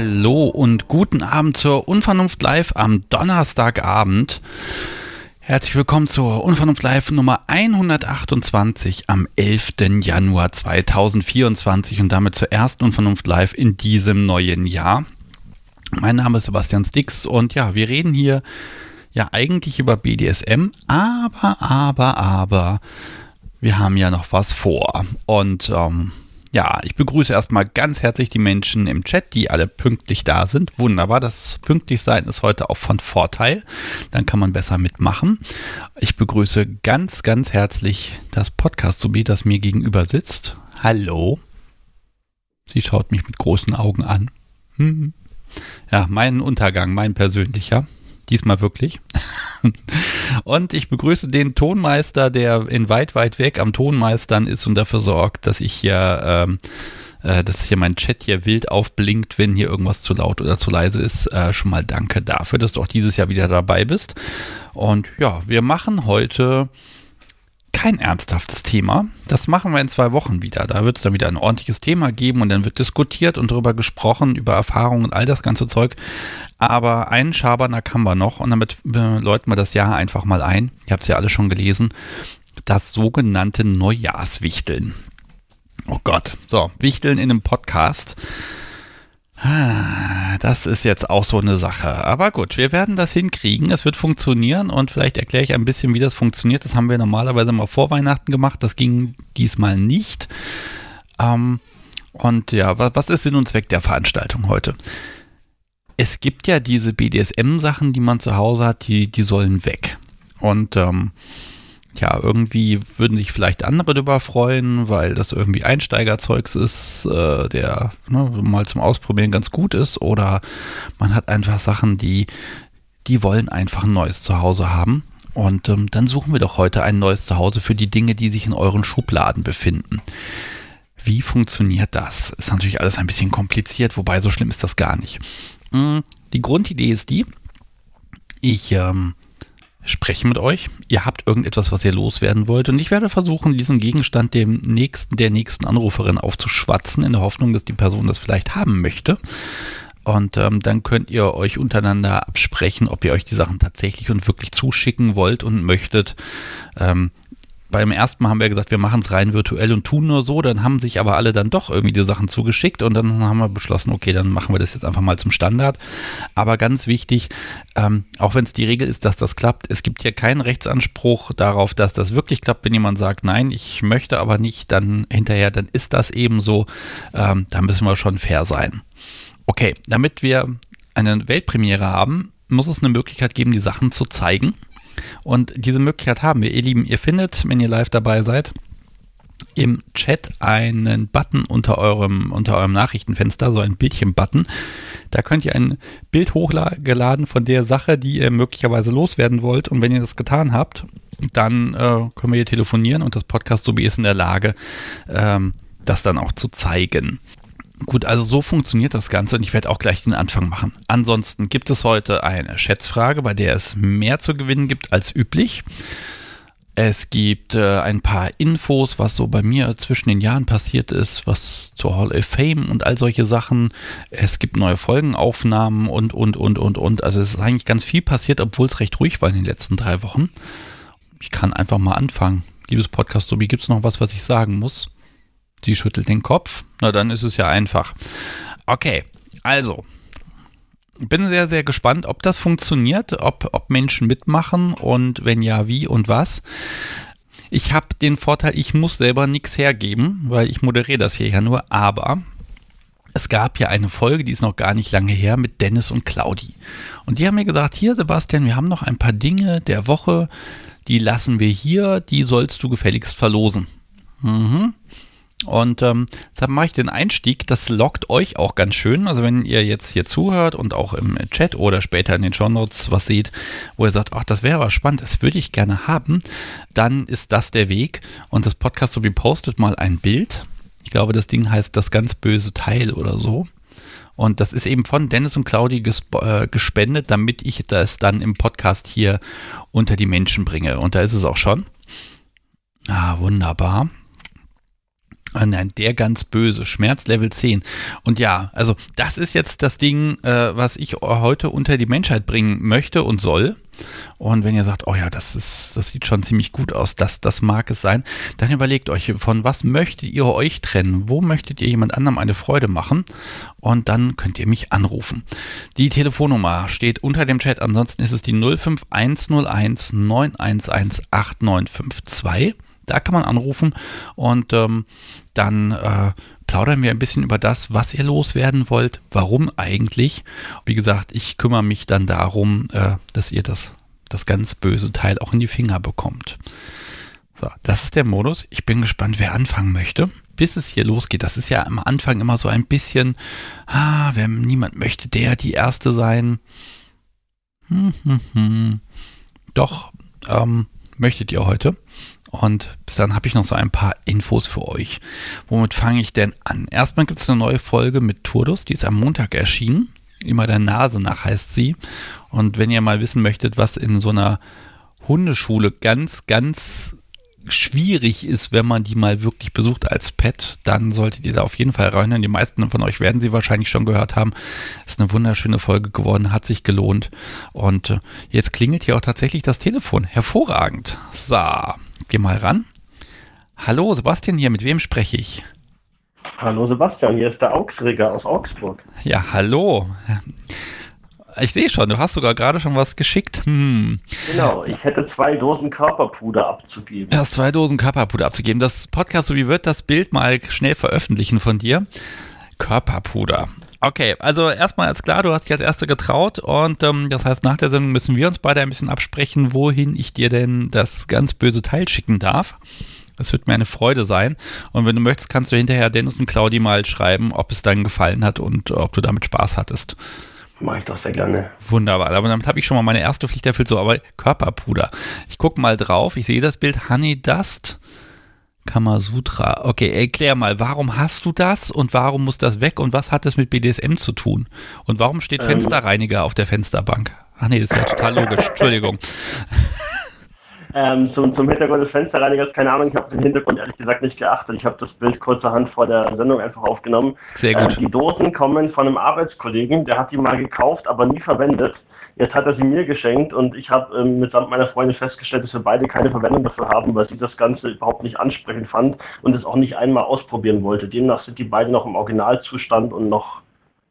Hallo und guten Abend zur Unvernunft Live am Donnerstagabend. Herzlich willkommen zur Unvernunft Live Nummer 128 am 11. Januar 2024 und damit zur ersten Unvernunft Live in diesem neuen Jahr. Mein Name ist Sebastian Stix und ja, wir reden hier ja eigentlich über BDSM, aber, aber, aber wir haben ja noch was vor. Und ähm, ja, ich begrüße erstmal ganz herzlich die Menschen im Chat, die alle pünktlich da sind. Wunderbar, das Pünktlichsein ist heute auch von Vorteil. Dann kann man besser mitmachen. Ich begrüße ganz, ganz herzlich das Podcast-Subi, das mir gegenüber sitzt. Hallo. Sie schaut mich mit großen Augen an. Hm. Ja, mein Untergang, mein persönlicher. Diesmal wirklich. Und ich begrüße den Tonmeister, der in weit, weit weg am Tonmeistern ist und dafür sorgt, dass ich hier, ähm, äh, dass hier mein Chat hier wild aufblinkt, wenn hier irgendwas zu laut oder zu leise ist. Äh, schon mal danke dafür, dass du auch dieses Jahr wieder dabei bist. Und ja, wir machen heute kein ernsthaftes Thema. Das machen wir in zwei Wochen wieder. Da wird es dann wieder ein ordentliches Thema geben und dann wird diskutiert und darüber gesprochen, über Erfahrungen und all das ganze Zeug. Aber einen Schabernack haben wir noch und damit läuten wir das Jahr einfach mal ein. Ihr habt es ja alle schon gelesen. Das sogenannte Neujahrswichteln. Oh Gott. So, Wichteln in einem Podcast. Ah, das ist jetzt auch so eine Sache. Aber gut, wir werden das hinkriegen. Es wird funktionieren und vielleicht erkläre ich ein bisschen, wie das funktioniert. Das haben wir normalerweise mal vor Weihnachten gemacht. Das ging diesmal nicht. Ähm, und ja, was, ist Sinn und Zweck der Veranstaltung heute? Es gibt ja diese BDSM-Sachen, die man zu Hause hat, die, die sollen weg. Und ähm, ja, irgendwie würden sich vielleicht andere darüber freuen, weil das irgendwie Einsteigerzeugs ist, äh, der ne, mal zum Ausprobieren ganz gut ist. Oder man hat einfach Sachen, die, die wollen einfach ein neues Zuhause haben. Und ähm, dann suchen wir doch heute ein neues Zuhause für die Dinge, die sich in euren Schubladen befinden. Wie funktioniert das? Ist natürlich alles ein bisschen kompliziert, wobei so schlimm ist das gar nicht. Hm, die Grundidee ist die, ich ähm, spreche mit euch. Ihr habt irgendetwas, was ihr loswerden wollt. Und ich werde versuchen, diesen Gegenstand dem nächsten, der nächsten Anruferin aufzuschwatzen, in der Hoffnung, dass die Person das vielleicht haben möchte. Und ähm, dann könnt ihr euch untereinander absprechen, ob ihr euch die Sachen tatsächlich und wirklich zuschicken wollt und möchtet. Ähm, beim ersten Mal haben wir gesagt, wir machen es rein virtuell und tun nur so. Dann haben sich aber alle dann doch irgendwie die Sachen zugeschickt und dann haben wir beschlossen, okay, dann machen wir das jetzt einfach mal zum Standard. Aber ganz wichtig, ähm, auch wenn es die Regel ist, dass das klappt, es gibt hier keinen Rechtsanspruch darauf, dass das wirklich klappt. Wenn jemand sagt, nein, ich möchte aber nicht, dann hinterher, dann ist das eben so. Ähm, da müssen wir schon fair sein. Okay, damit wir eine Weltpremiere haben, muss es eine Möglichkeit geben, die Sachen zu zeigen. Und diese Möglichkeit haben wir. Ihr Lieben, ihr findet, wenn ihr live dabei seid, im Chat einen Button unter eurem, unter eurem Nachrichtenfenster, so ein Bildchen-Button. Da könnt ihr ein Bild hochgeladen von der Sache, die ihr möglicherweise loswerden wollt. Und wenn ihr das getan habt, dann äh, können wir hier telefonieren und das Podcast so wie ist in der Lage, ähm, das dann auch zu zeigen. Gut, also so funktioniert das Ganze und ich werde auch gleich den Anfang machen. Ansonsten gibt es heute eine Schätzfrage, bei der es mehr zu gewinnen gibt als üblich. Es gibt äh, ein paar Infos, was so bei mir zwischen den Jahren passiert ist, was zur Hall of Fame und all solche Sachen. Es gibt neue Folgenaufnahmen und, und, und, und, und. Also es ist eigentlich ganz viel passiert, obwohl es recht ruhig war in den letzten drei Wochen. Ich kann einfach mal anfangen. Liebes Podcast, Sobi, gibt es noch was, was ich sagen muss? Sie schüttelt den Kopf. Na, dann ist es ja einfach. Okay, also. Bin sehr, sehr gespannt, ob das funktioniert, ob, ob Menschen mitmachen und wenn ja, wie und was. Ich habe den Vorteil, ich muss selber nichts hergeben, weil ich moderiere das hier ja nur, aber es gab ja eine Folge, die ist noch gar nicht lange her, mit Dennis und Claudi. Und die haben mir gesagt, hier Sebastian, wir haben noch ein paar Dinge der Woche, die lassen wir hier, die sollst du gefälligst verlosen. Mhm. Und ähm, deshalb mache ich den Einstieg. Das lockt euch auch ganz schön. Also wenn ihr jetzt hier zuhört und auch im Chat oder später in den Shownotes was seht, wo ihr sagt, ach, das wäre aber spannend, das würde ich gerne haben, dann ist das der Weg. Und das Podcast so wie postet mal ein Bild. Ich glaube, das Ding heißt das ganz böse Teil oder so. Und das ist eben von Dennis und Claudi äh, gespendet, damit ich das dann im Podcast hier unter die Menschen bringe. Und da ist es auch schon. Ah, wunderbar. Ah, nein, der ganz böse, Schmerz Level 10. Und ja, also das ist jetzt das Ding, äh, was ich heute unter die Menschheit bringen möchte und soll. Und wenn ihr sagt, oh ja, das ist, das sieht schon ziemlich gut aus, das, das mag es sein, dann überlegt euch, von was möchtet ihr euch trennen? Wo möchtet ihr jemand anderem eine Freude machen? Und dann könnt ihr mich anrufen. Die Telefonnummer steht unter dem Chat, ansonsten ist es die 05101 911 8952. Da kann man anrufen und ähm, dann äh, plaudern wir ein bisschen über das, was ihr loswerden wollt, warum eigentlich. Wie gesagt, ich kümmere mich dann darum, äh, dass ihr das, das ganz böse Teil auch in die Finger bekommt. So, das ist der Modus. Ich bin gespannt, wer anfangen möchte. Bis es hier losgeht, das ist ja am Anfang immer so ein bisschen, ah, wenn niemand möchte, der die Erste sein. Hm, hm, hm. Doch, ähm, möchtet ihr heute? Und bis dann habe ich noch so ein paar Infos für euch. Womit fange ich denn an? Erstmal gibt es eine neue Folge mit Turdus, die ist am Montag erschienen. Immer der Nase nach heißt sie. Und wenn ihr mal wissen möchtet, was in so einer Hundeschule ganz, ganz schwierig ist, wenn man die mal wirklich besucht als Pet, dann solltet ihr da auf jeden Fall rein. Die meisten von euch werden sie wahrscheinlich schon gehört haben. Ist eine wunderschöne Folge geworden, hat sich gelohnt. Und äh, jetzt klingelt hier auch tatsächlich das Telefon. Hervorragend. So, geh mal ran. Hallo, Sebastian hier, mit wem spreche ich? Hallo Sebastian, hier ist der Augsreger aus Augsburg. Ja, hallo. Ich sehe schon, du hast sogar gerade schon was geschickt. Hm. Genau, ich hätte zwei Dosen Körperpuder abzugeben. Du hast zwei Dosen Körperpuder abzugeben. Das Podcast, so wie wird das Bild mal schnell veröffentlichen von dir. Körperpuder. Okay, also erstmal ist klar, du hast dich als Erste getraut und ähm, das heißt, nach der Sendung müssen wir uns beide ein bisschen absprechen, wohin ich dir denn das ganz böse Teil schicken darf. Das wird mir eine Freude sein. Und wenn du möchtest, kannst du hinterher Dennis und Claudi mal schreiben, ob es deinen gefallen hat und ob du damit Spaß hattest. Mache ich doch sehr gerne. Wunderbar. Aber damit habe ich schon mal meine erste Pflicht erfüllt. So, aber Körperpuder. Ich gucke mal drauf. Ich sehe das Bild Honey Dust. Kamasutra. Okay, erklär mal, warum hast du das und warum muss das weg und was hat das mit BDSM zu tun? Und warum steht ähm, Fensterreiniger auf der Fensterbank? Ach nee, ist ja total logisch. Entschuldigung. Ähm, zum, zum Hintergrund des Fensterreinigers, keine Ahnung, ich habe den Hintergrund ehrlich gesagt nicht geachtet. Ich habe das Bild kurzerhand vor der Sendung einfach aufgenommen. Sehr gut. Äh, die Dosen kommen von einem Arbeitskollegen, der hat die mal gekauft, aber nie verwendet. Jetzt hat er sie mir geschenkt und ich habe ähm, mitsamt meiner Freundin festgestellt, dass wir beide keine Verwendung dafür haben, weil sie das Ganze überhaupt nicht ansprechend fand und es auch nicht einmal ausprobieren wollte. Demnach sind die beiden noch im Originalzustand und noch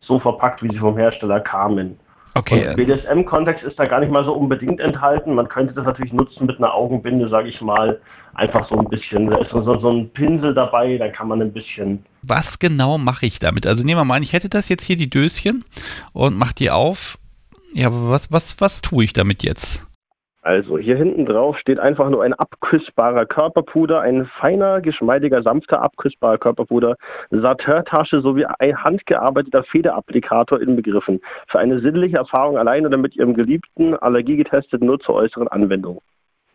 so verpackt, wie sie vom Hersteller kamen. Okay. Und BDSM-Kontext ist da gar nicht mal so unbedingt enthalten. Man könnte das natürlich nutzen mit einer Augenbinde, sage ich mal. Einfach so ein bisschen, da ist so, so ein Pinsel dabei, da kann man ein bisschen. Was genau mache ich damit? Also nehmen wir mal an, ich hätte das jetzt hier, die Döschen, und mach die auf. Ja, was, was, was tue ich damit jetzt? Also hier hinten drauf steht einfach nur ein abküssbarer Körperpuder, ein feiner, geschmeidiger, sanfter, abküssbarer Körperpuder, Satintasche sowie ein handgearbeiteter Federapplikator inbegriffen. Für eine sinnliche Erfahrung allein oder mit Ihrem Geliebten, Allergie getestet, nur zur äußeren Anwendung.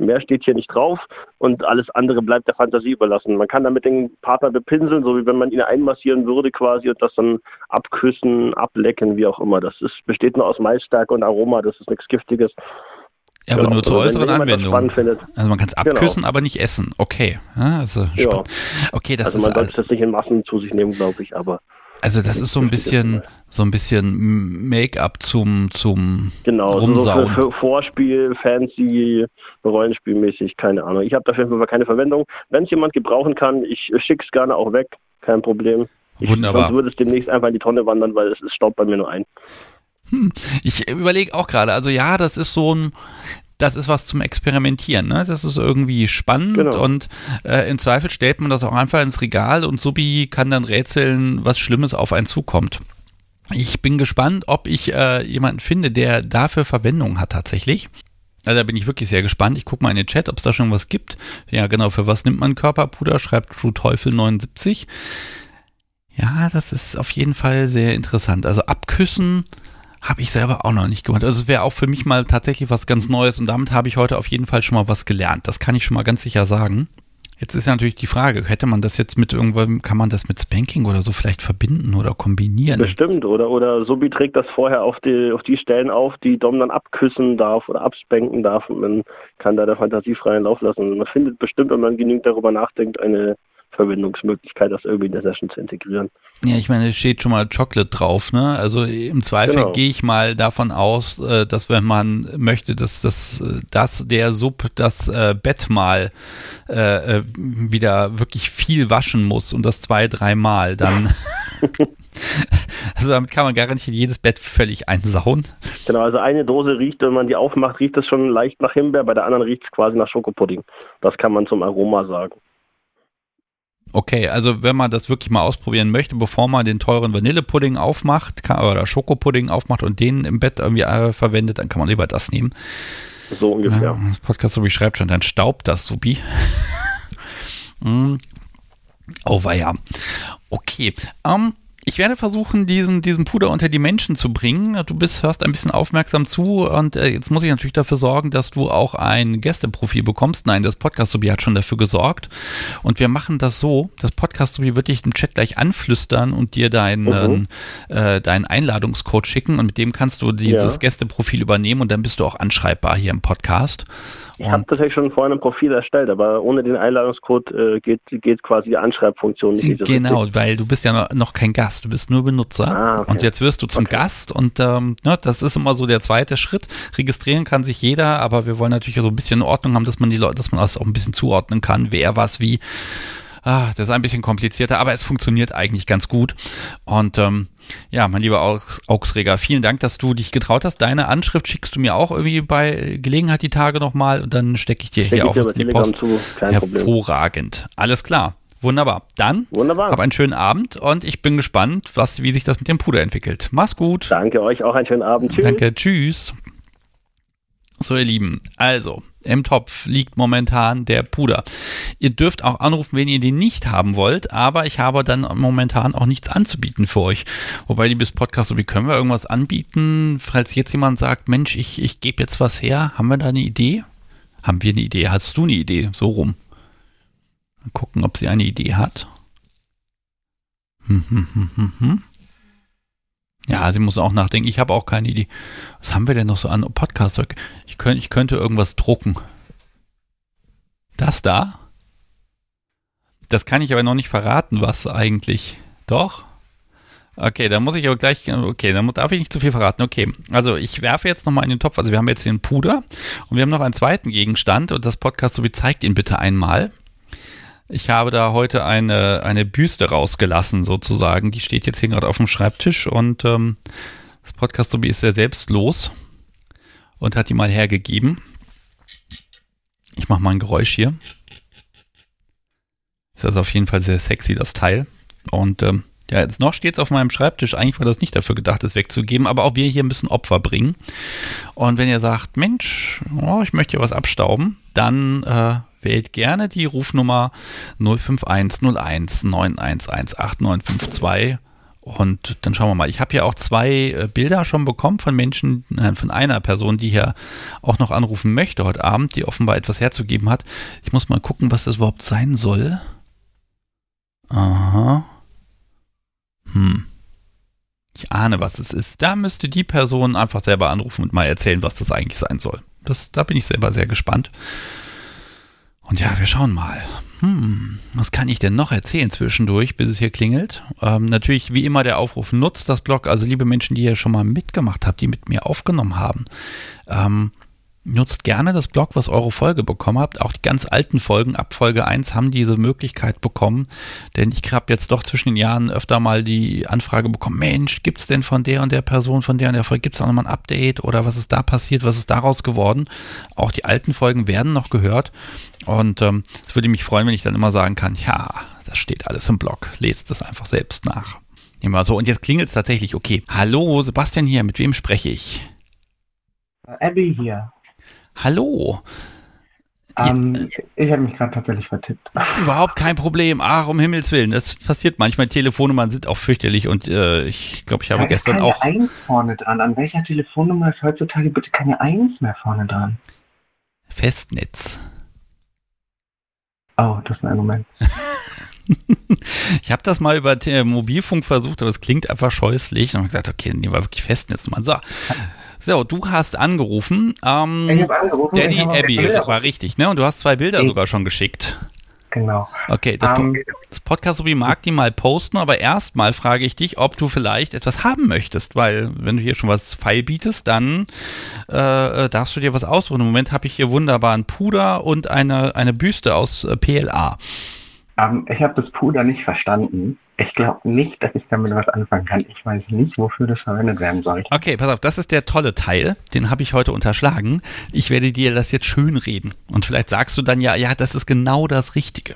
Mehr steht hier nicht drauf und alles andere bleibt der Fantasie überlassen. Man kann damit den Partner bepinseln, so wie wenn man ihn einmassieren würde quasi und das dann abküssen, ablecken, wie auch immer. Das ist, besteht nur aus Maisstärke und Aroma, das ist nichts Giftiges. Ja, aber genau. nur zur also äußeren Anwendung. Also man kann es abküssen, genau. aber nicht essen. Okay. Ja, also ja. Okay, das also man sollte es nicht in Massen zu sich nehmen, glaube ich, aber. Also das ist so ein bisschen, so ein bisschen Make-up zum, zum genau, Rumsauen. So für, Vorspiel, fancy, Rollenspielmäßig, keine Ahnung. Ich habe dafür einfach keine Verwendung. Wenn es jemand gebrauchen kann, ich schicke es gerne auch weg, kein Problem. Ich, Wunderbar. Sonst würde es demnächst einfach in die Tonne wandern, weil es, es staubt bei mir nur ein. Hm, ich überlege auch gerade, also ja, das ist so ein, das ist was zum Experimentieren. Ne? Das ist irgendwie spannend genau. und äh, im Zweifel stellt man das auch einfach ins Regal und Subi kann dann rätseln, was Schlimmes auf einen zukommt. Ich bin gespannt, ob ich äh, jemanden finde, der dafür Verwendung hat tatsächlich. Also da bin ich wirklich sehr gespannt. Ich gucke mal in den Chat, ob es da schon was gibt. Ja, genau, für was nimmt man Körperpuder? Schreibt True Teufel 79. Ja, das ist auf jeden Fall sehr interessant. Also abküssen habe ich selber auch noch nicht gemacht. Also es wäre auch für mich mal tatsächlich was ganz Neues und damit habe ich heute auf jeden Fall schon mal was gelernt. Das kann ich schon mal ganz sicher sagen. Jetzt ist ja natürlich die Frage, hätte man das jetzt mit irgendwann, kann man das mit Spanking oder so vielleicht verbinden oder kombinieren? Bestimmt, oder, oder Subi trägt das vorher auf die, auf die Stellen auf, die Dom dann abküssen darf oder abspanken darf und man kann da der Fantasie freien Lauf lassen. Man findet bestimmt, wenn man genügend darüber nachdenkt, eine Verwendungsmöglichkeit, das irgendwie in der Session zu integrieren. Ja, ich meine, es steht schon mal Chocolate drauf, ne? Also im Zweifel genau. gehe ich mal davon aus, äh, dass wenn man möchte, dass das, dass der Sub das äh, Bett mal äh, äh, wieder wirklich viel waschen muss und das zwei, dreimal, dann Also damit kann man garantiert jedes Bett völlig einsauen. Genau, also eine Dose riecht, wenn man die aufmacht, riecht es schon leicht nach Himbeer, bei der anderen riecht es quasi nach Schokopudding. Das kann man zum Aroma sagen. Okay, also wenn man das wirklich mal ausprobieren möchte, bevor man den teuren Vanillepudding aufmacht kann, oder Schokopudding aufmacht und den im Bett irgendwie äh, verwendet, dann kann man lieber das nehmen. So ungefähr. Ja, das Podcast Subi schreibt schon, dann staubt das Subi. mm. Oh, war ja. Okay. Ähm, ich werde versuchen, diesen, diesen Puder unter die Menschen zu bringen. Du bist, hörst ein bisschen aufmerksam zu und äh, jetzt muss ich natürlich dafür sorgen, dass du auch ein Gästeprofil bekommst. Nein, das Podcast-Subi hat schon dafür gesorgt. Und wir machen das so, das Podcast-Subi wird dich im Chat gleich anflüstern und dir deinen, mhm. äh, deinen Einladungscode schicken und mit dem kannst du dieses ja. Gästeprofil übernehmen und dann bist du auch anschreibbar hier im Podcast. Ich habe tatsächlich schon vorhin ein Profil erstellt, aber ohne den Einladungscode äh, geht, geht quasi die Anschreibfunktion nicht. Genau, weil du bist ja noch kein Gast, du bist nur Benutzer. Ah, okay. Und jetzt wirst du zum okay. Gast und ähm, ne, das ist immer so der zweite Schritt. Registrieren kann sich jeder, aber wir wollen natürlich so ein bisschen Ordnung haben, dass man die Leute, dass man das auch ein bisschen zuordnen kann, wer was wie. Ah, das ist ein bisschen komplizierter, aber es funktioniert eigentlich ganz gut. Und ähm, ja, mein lieber Augsreger, vielen Dank, dass du dich getraut hast. Deine Anschrift schickst du mir auch irgendwie bei Gelegenheit die Tage nochmal und dann stecke ich dir Steck hier auch was in die Post. Zu. Hervorragend. Problem. Alles klar. Wunderbar. Dann Wunderbar. hab einen schönen Abend und ich bin gespannt, was, wie sich das mit dem Puder entwickelt. Mach's gut. Danke euch auch einen schönen Abend. Tschüss. Danke. Tschüss. So, ihr Lieben, also im Topf liegt momentan der Puder. Ihr dürft auch anrufen, wenn ihr den nicht haben wollt, aber ich habe dann momentan auch nichts anzubieten für euch. Wobei, liebes Podcast, so wie können wir irgendwas anbieten, falls jetzt jemand sagt, Mensch, ich, ich gebe jetzt was her, haben wir da eine Idee? Haben wir eine Idee? Hast du eine Idee? So rum. Mal gucken, ob sie eine Idee hat. Hm, hm, hm, hm, hm. Ja, sie muss auch nachdenken. Ich habe auch keine Idee. Was haben wir denn noch so an Podcasts? Ich, könnt, ich könnte irgendwas drucken. Das da? Das kann ich aber noch nicht verraten, was eigentlich. Doch? Okay, dann muss ich aber gleich, okay, dann darf ich nicht zu viel verraten. Okay, also ich werfe jetzt nochmal in den Topf. Also wir haben jetzt den Puder und wir haben noch einen zweiten Gegenstand und das Podcast so wie zeigt ihn bitte einmal. Ich habe da heute eine, eine Büste rausgelassen, sozusagen. Die steht jetzt hier gerade auf dem Schreibtisch und ähm, das Podcast ist sehr selbstlos und hat die mal hergegeben. Ich mache mal ein Geräusch hier. Ist also auf jeden Fall sehr sexy, das Teil. Und ähm, ja, jetzt noch steht es auf meinem Schreibtisch. Eigentlich war das nicht dafür gedacht, es wegzugeben, aber auch wir hier müssen Opfer bringen. Und wenn ihr sagt, Mensch, oh, ich möchte hier was abstauben, dann äh, Wählt gerne die Rufnummer 05101 9118952 und dann schauen wir mal. Ich habe hier auch zwei äh, Bilder schon bekommen von Menschen, von einer Person, die hier auch noch anrufen möchte heute Abend, die offenbar etwas herzugeben hat. Ich muss mal gucken, was das überhaupt sein soll. Aha. Hm. Ich ahne, was es ist. Da müsste die Person einfach selber anrufen und mal erzählen, was das eigentlich sein soll. Das, da bin ich selber sehr gespannt. Und ja, wir schauen mal. Hm, was kann ich denn noch erzählen zwischendurch, bis es hier klingelt? Ähm, natürlich, wie immer, der Aufruf nutzt das Blog. Also, liebe Menschen, die hier schon mal mitgemacht habt, die mit mir aufgenommen haben, ähm, Nutzt gerne das Blog, was eure Folge bekommen habt. Auch die ganz alten Folgen ab Folge 1 haben diese Möglichkeit bekommen. Denn ich habe jetzt doch zwischen den Jahren öfter mal die Anfrage bekommen, Mensch, gibt's denn von der und der Person, von der und der Folge, gibt's auch nochmal ein Update oder was ist da passiert, was ist daraus geworden? Auch die alten Folgen werden noch gehört. Und ähm, es ähm, würde mich freuen, wenn ich dann immer sagen kann, ja, das steht alles im Blog. Lest es einfach selbst nach. Immer so. Und jetzt klingelt es tatsächlich. Okay. Hallo, Sebastian hier. Mit wem spreche ich? Abby hier. Hallo. Ähm, ja, ich, ich habe mich gerade tatsächlich vertippt. Überhaupt kein Problem. Ach, um Himmels Willen. Das passiert manchmal. Telefonnummern sind auch fürchterlich und äh, ich glaube, ich habe da gestern keine auch. Eins vorne dran. An welcher Telefonnummer ist heutzutage bitte keine Eins mehr vorne dran? Festnetz. Oh, das ist ein Moment. ich habe das mal über Mobilfunk versucht, aber es klingt einfach scheußlich. Und habe gesagt, okay, nehmen wir wirklich Festnetznummern. So. So, du hast angerufen. Ähm, ich habe angerufen. Danny Abbey war richtig, ne? Und du hast zwei Bilder ich sogar schon geschickt. genau. Okay, das, Ähm, das Podcast Sobi mag die mal posten, aber erstmal frage ich dich, ob du vielleicht etwas haben möchtest, weil wenn du hier schon was feil bietest, dann äh, äh, darfst du dir was aussuchen. Im Moment habe ich hier wunderbaren Puder und eine, eine Büste aus äh, PLA. Ähm, ich habe das Puder nicht verstanden. Ich glaube nicht, dass ich damit was anfangen kann. Ich weiß nicht, wofür das verwendet werden sollte. Okay, pass auf, das ist der tolle Teil, den habe ich heute unterschlagen. Ich werde dir das jetzt schön reden und vielleicht sagst du dann ja, ja, das ist genau das Richtige.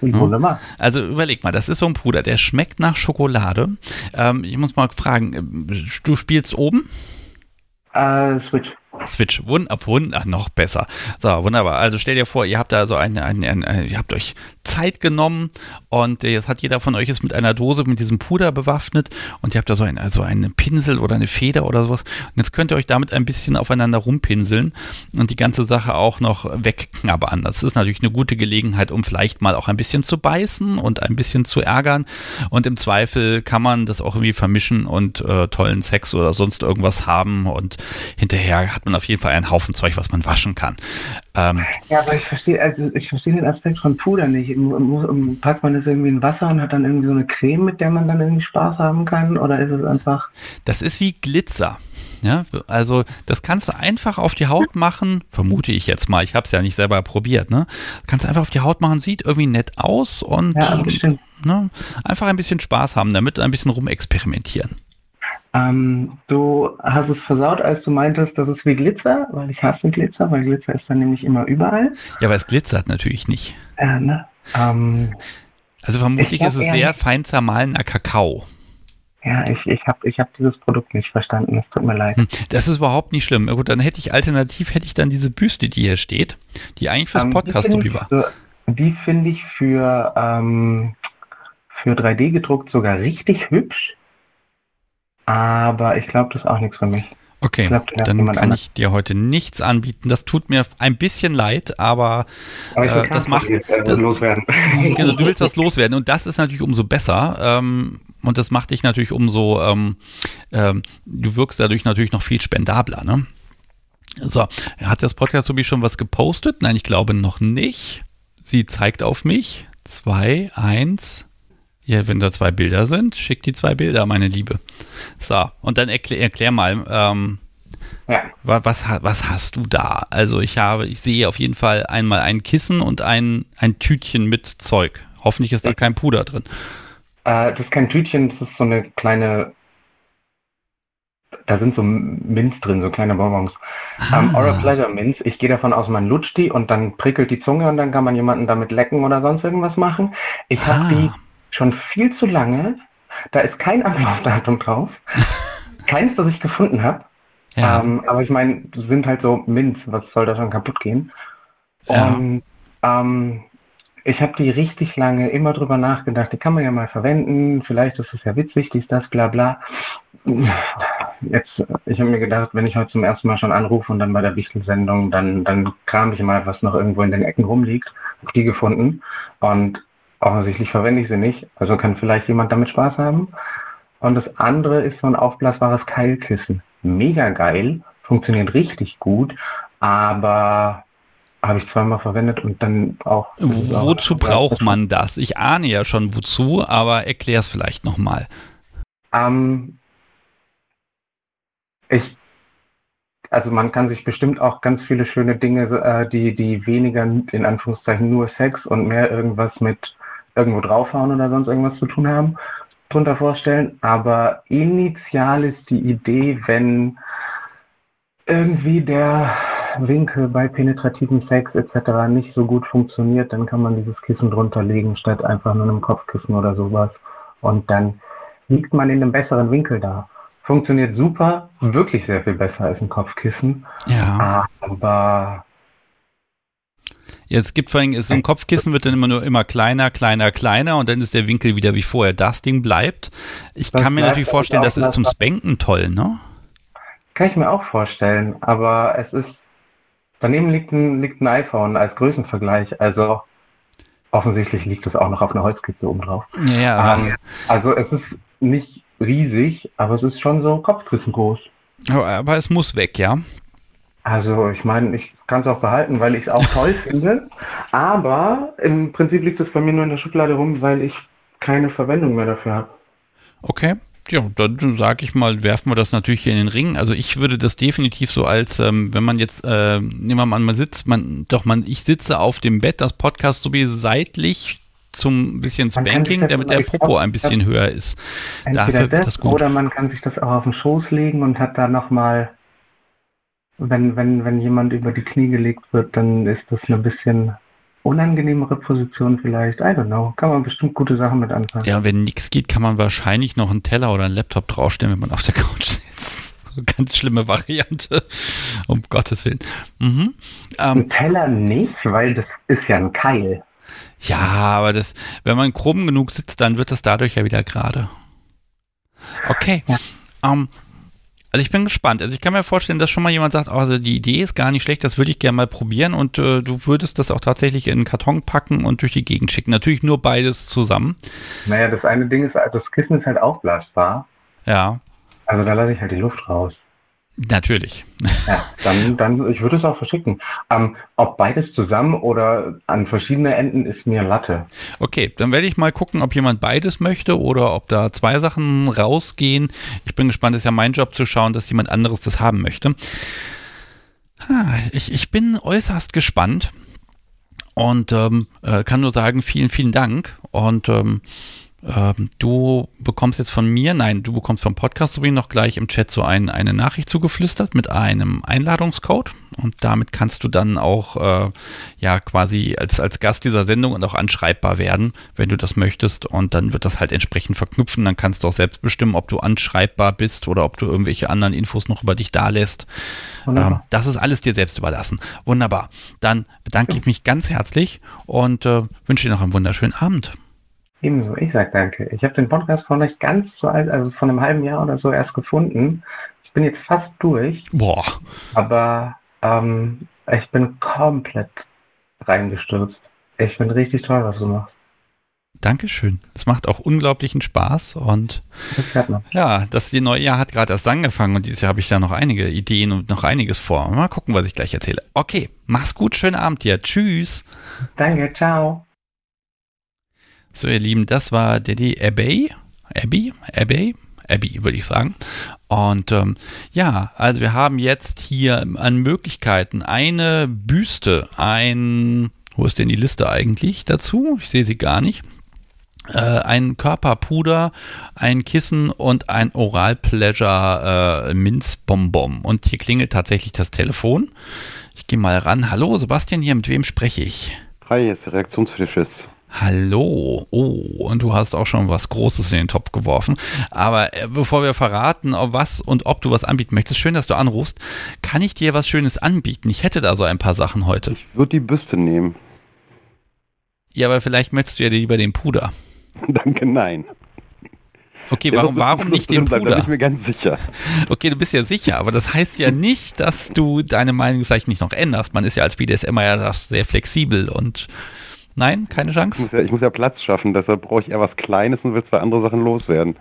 Wunderbar. Also überleg mal, das ist so ein Puder, der schmeckt nach Schokolade. Ähm, ich muss mal fragen, ähm, du spielst oben? Äh, Switch. Switch, wund, wund, ach, noch besser. So, wunderbar. Also stell dir vor, ihr habt da so eine, eine, eine, ihr habt euch Zeit genommen und jetzt hat jeder von euch ist mit einer Dose mit diesem Puder bewaffnet und ihr habt da so ein, also einen Pinsel oder eine Feder oder sowas. Und jetzt könnt ihr euch damit ein bisschen aufeinander rumpinseln und die ganze Sache auch noch wegknabbern. Das ist natürlich eine gute Gelegenheit, um vielleicht mal auch ein bisschen zu beißen und ein bisschen zu ärgern. Und im Zweifel kann man das auch irgendwie vermischen und äh, tollen Sex oder sonst irgendwas haben und hinterher hat man auf jeden Fall einen Haufen Zeug, was man waschen kann. Ähm, Ja, aber ich verstehe, also ich verstehe den Aspekt von Puder nicht. Um- Packt man das irgendwie in Wasser und hat dann irgendwie so eine Creme, mit der man dann irgendwie Spaß haben kann? Oder ist es einfach. Das ist wie Glitzer. Ja, also das kannst du einfach auf die Haut machen, vermute ich jetzt mal. Ich habe es ja nicht selber probiert. Ne, kannst du einfach auf die Haut machen, sieht irgendwie nett aus und Ja, ne, einfach ein bisschen Spaß haben, damit ein bisschen rumexperimentieren. Ähm, du hast es versaut, als du meintest, das ist wie Glitzer, weil ich hasse Glitzer, weil Glitzer ist dann nämlich immer überall. Ja, aber es glitzert natürlich nicht. Äh, ne? ähm, Also vermutlich ist es sehr fein zermahlener Kakao. ja, ich, ich habe ich hab dieses Produkt nicht verstanden. Es tut mir leid. Hm, Das ist überhaupt nicht schlimm. Gut, dann hätte ich alternativ hätte ich dann diese Büste, die hier steht, die eigentlich fürs Ähm, Podcast so war. für- Die finde ich für, ähm, für 3D gedruckt sogar richtig hübsch. Aber ich glaube, das ist auch nichts für mich. Okay, glaub, dann kann anders. ich dir heute nichts anbieten. Das tut mir ein bisschen leid, aber Aber Äh, das macht- jetzt, äh, das- loswerden. genau, du willst was loswerden und das ist natürlich umso besser ähm, und das macht dich natürlich umso, ähm, ähm, du wirkst dadurch natürlich noch viel spendabler, ne? So, hat das Podcast Sobi schon was gepostet? Nein, ich glaube noch nicht. Sie zeigt auf mich. Zwei, eins. Ja, wenn da zwei Bilder sind, schick die zwei Bilder, meine Liebe. So, und dann erklär, erklär mal, ähm, Ja. Wa- Was, was hast du da? Also ich habe, ich sehe auf jeden Fall einmal ein Kissen und ein, ein Tütchen mit Zeug. Hoffentlich ist da kein Puder drin. Äh, das ist kein Tütchen, das ist so eine kleine. Da sind so Minz drin, so kleine Bonbons. Ähm, Oral Pleasure Minz. Ich gehe davon aus, man lutscht die und dann prickelt die Zunge und dann kann man jemanden damit lecken oder sonst irgendwas machen. Ich Ah. habe die schon viel zu lange. Da ist kein Ablaufdatum drauf. Keins, das ich gefunden habe. Ja, Ähm, aber ich meine, sind halt so Minz. Was soll da schon kaputt gehen? Ja. Und ähm, ich habe die richtig lange immer drüber nachgedacht. Die kann man ja mal verwenden. Vielleicht ist es ja witzig, dies, das, bla bla. Jetzt, ich habe mir gedacht, wenn ich heute zum ersten Mal schon anrufe und dann bei der Wichtel-Sendung, dann, dann kram ich mal, was noch irgendwo in den Ecken rumliegt. Hab die gefunden. Und offensichtlich verwende ich sie nicht. Also kann vielleicht jemand damit Spaß haben. Und das andere ist so ein aufblasbares Keilkissen. Mega geil, funktioniert richtig gut, aber habe ich zweimal verwendet und dann auch. Wo- wozu braucht man das? Ich ahne ja schon wozu, aber erklär es vielleicht nochmal. Ähm, ich, also man kann sich bestimmt auch ganz viele schöne Dinge, äh, die, die weniger in Anführungszeichen nur Sex und mehr irgendwas mit irgendwo draufhauen oder sonst irgendwas zu tun haben, drunter vorstellen. Aber initial ist die Idee, wenn irgendwie der Winkel bei penetrativem Sex etc. nicht so gut funktioniert, dann kann man dieses Kissen drunter legen, statt einfach nur einem Kopfkissen oder sowas. Und dann liegt man in einem besseren Winkel da. Funktioniert super, wirklich sehr viel besser als ein Kopfkissen. Ja. Aber Jetzt gibt vor allem, so ein Kopfkissen wird dann immer nur immer kleiner, kleiner, kleiner und dann ist der Winkel wieder wie vorher. Das Ding bleibt. Ich Das kann mir natürlich vorstellen, das ist zum Spanken toll, ne? kann ich mir auch vorstellen. Aber es ist, daneben liegt ein, liegt ein iPhone als Größenvergleich. Also offensichtlich liegt es auch noch auf einer Holzkiste oben drauf. Ja, ja. Ähm, also es ist nicht riesig, aber es ist schon so Kopfkissen groß. Aber, aber es muss weg, ja. Also ich meine, ich kann es auch behalten, weil ich es auch toll finde. Aber im Prinzip liegt es bei mir nur in der Schublade rum, weil ich keine Verwendung mehr dafür habe. Okay. Ja, dann sage ich mal, werfen wir das natürlich hier in den Ring. Also ich würde das definitiv so als, ähm, wenn man jetzt, äh, nehmen wir mal an, man sitzt, man, doch man, ich sitze auf dem Bett, das Podcast so wie seitlich zum bisschen Spanking, damit der Popo ein bisschen höher ist. Dafür wird das gut. Oder man kann sich das auch auf den Schoß legen und hat da nochmal, wenn, wenn, wenn jemand über die Knie gelegt wird, dann ist das ein bisschen unangenehmere Position vielleicht. I don't know. Kann man bestimmt gute Sachen mit anfangen. Ja, wenn nichts geht, kann man wahrscheinlich noch einen Teller oder einen Laptop draufstellen, wenn man auf der Couch sitzt. Ganz schlimme Variante. Um Gottes Willen. Mhm. Ähm, ein Teller nicht, weil das ist ja ein Keil. Ja, aber das, wenn man krumm genug sitzt, dann wird das dadurch ja wieder gerade. Okay. Ja. Ähm, also ich bin gespannt. Also ich kann mir vorstellen, dass schon mal jemand sagt, also die Idee ist gar nicht schlecht, das würde ich gerne mal probieren und äh, du würdest das auch tatsächlich in einen Karton packen und durch die Gegend schicken. Natürlich nur beides zusammen. Naja, das eine Ding ist, das Kissen ist halt aufblasbar. Ja. Also da lasse ich halt die Luft raus. Natürlich. Ja, dann, dann, ich würde es auch verschicken. Ähm, ob beides zusammen oder an verschiedene Enden ist mir Latte. Okay, dann werde ich mal gucken, ob jemand beides möchte oder ob da zwei Sachen rausgehen. Ich bin gespannt, es ist ja mein Job zu schauen, dass jemand anderes das haben möchte. Ich, ich bin äußerst gespannt und ähm, äh, kann nur sagen, vielen, vielen Dank. Und ähm, ähm, du bekommst jetzt von mir, nein, du bekommst vom Podcast sowie noch gleich im Chat so ein, eine Nachricht zugeflüstert mit einem Einladungscode und damit kannst du dann auch äh, ja quasi als, als Gast dieser Sendung und auch anschreibbar werden, wenn du das möchtest und dann wird das halt entsprechend verknüpfen, dann kannst du auch selbst bestimmen, ob du anschreibbar bist oder ob du irgendwelche anderen Infos noch über dich da lässt. Ähm, das ist alles dir selbst überlassen. Wunderbar. Dann bedanke ich mich ganz herzlich und äh, wünsche dir noch einen wunderschönen Abend. Ebenso, ich sag danke. Ich habe den Podcast vor nicht ganz so alt, also von einem halben Jahr oder so erst gefunden. Ich bin jetzt fast durch. Boah. Aber ähm, ich bin komplett reingestürzt. Ich finde richtig toll, was du machst. Dankeschön. Es macht auch unglaublichen Spaß und das ja, das neue Jahr hat gerade erst angefangen und dieses Jahr habe ich da noch einige Ideen und noch einiges vor. Mal gucken, was ich gleich erzähle. Okay, mach's gut, schönen Abend dir. Tschüss. Danke, ciao. So, ihr Lieben, das war Daddy Abbey. Abbey? Abbey? Abbey, würde ich sagen. Und ähm, ja, also wir haben jetzt hier an Möglichkeiten eine Büste, ein, wo ist denn die Liste eigentlich dazu? Ich sehe sie gar nicht. Äh, ein Körperpuder, ein Kissen und ein Oral Pleasure äh, Minzbonbon. Und hier klingelt tatsächlich das Telefon. Ich gehe mal ran. Hallo, Sebastian hier, mit wem spreche ich? Hi, hier ist. Hallo. Oh, und du hast auch schon was Großes in den Topf geworfen. Aber äh, bevor wir verraten, ob was und ob du was anbieten möchtest, schön, dass du anrufst, kann ich dir was Schönes anbieten? Ich hätte da so ein paar Sachen heute. Ich würde die Büste nehmen. Ja, aber vielleicht möchtest du ja lieber den Puder. Danke, nein. Okay, warum, warum nicht den Puder? Da bin ich mir ganz sicher. Okay, du bist ja sicher, aber das heißt ja nicht, dass du deine Meinung vielleicht nicht noch änderst. Man ist ja als BDSMer ja sehr flexibel und Nein, keine Chance? Ich muss, ja, ich muss ja Platz schaffen, deshalb brauche ich eher was Kleines und will zwei andere Sachen loswerden.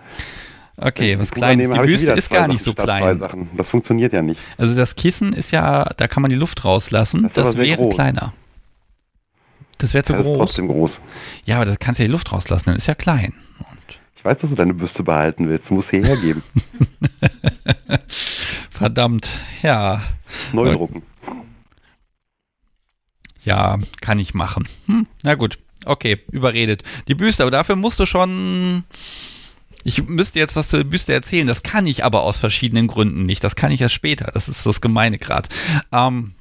Okay, was Kleines. Die Büste ist gar nicht so klein. Das funktioniert ja nicht. Also das Kissen ist ja, da kann man die Luft rauslassen. Das, das wäre groß. kleiner. Das wäre zu das groß. Ist trotzdem groß. Ja, aber das kannst du ja die Luft rauslassen, dann ist ja klein. Und ich weiß, dass du deine Büste behalten willst. Du musst sie hergeben. Verdammt, ja. Neu drucken. Ja, kann ich machen. Hm, na gut, okay, überredet. Die Büste, aber dafür musst du schon. Ich müsste jetzt was zur Büste erzählen, das kann ich aber aus verschiedenen Gründen nicht. Das kann ich erst später. Das ist das Gemeine gerade. Ähm,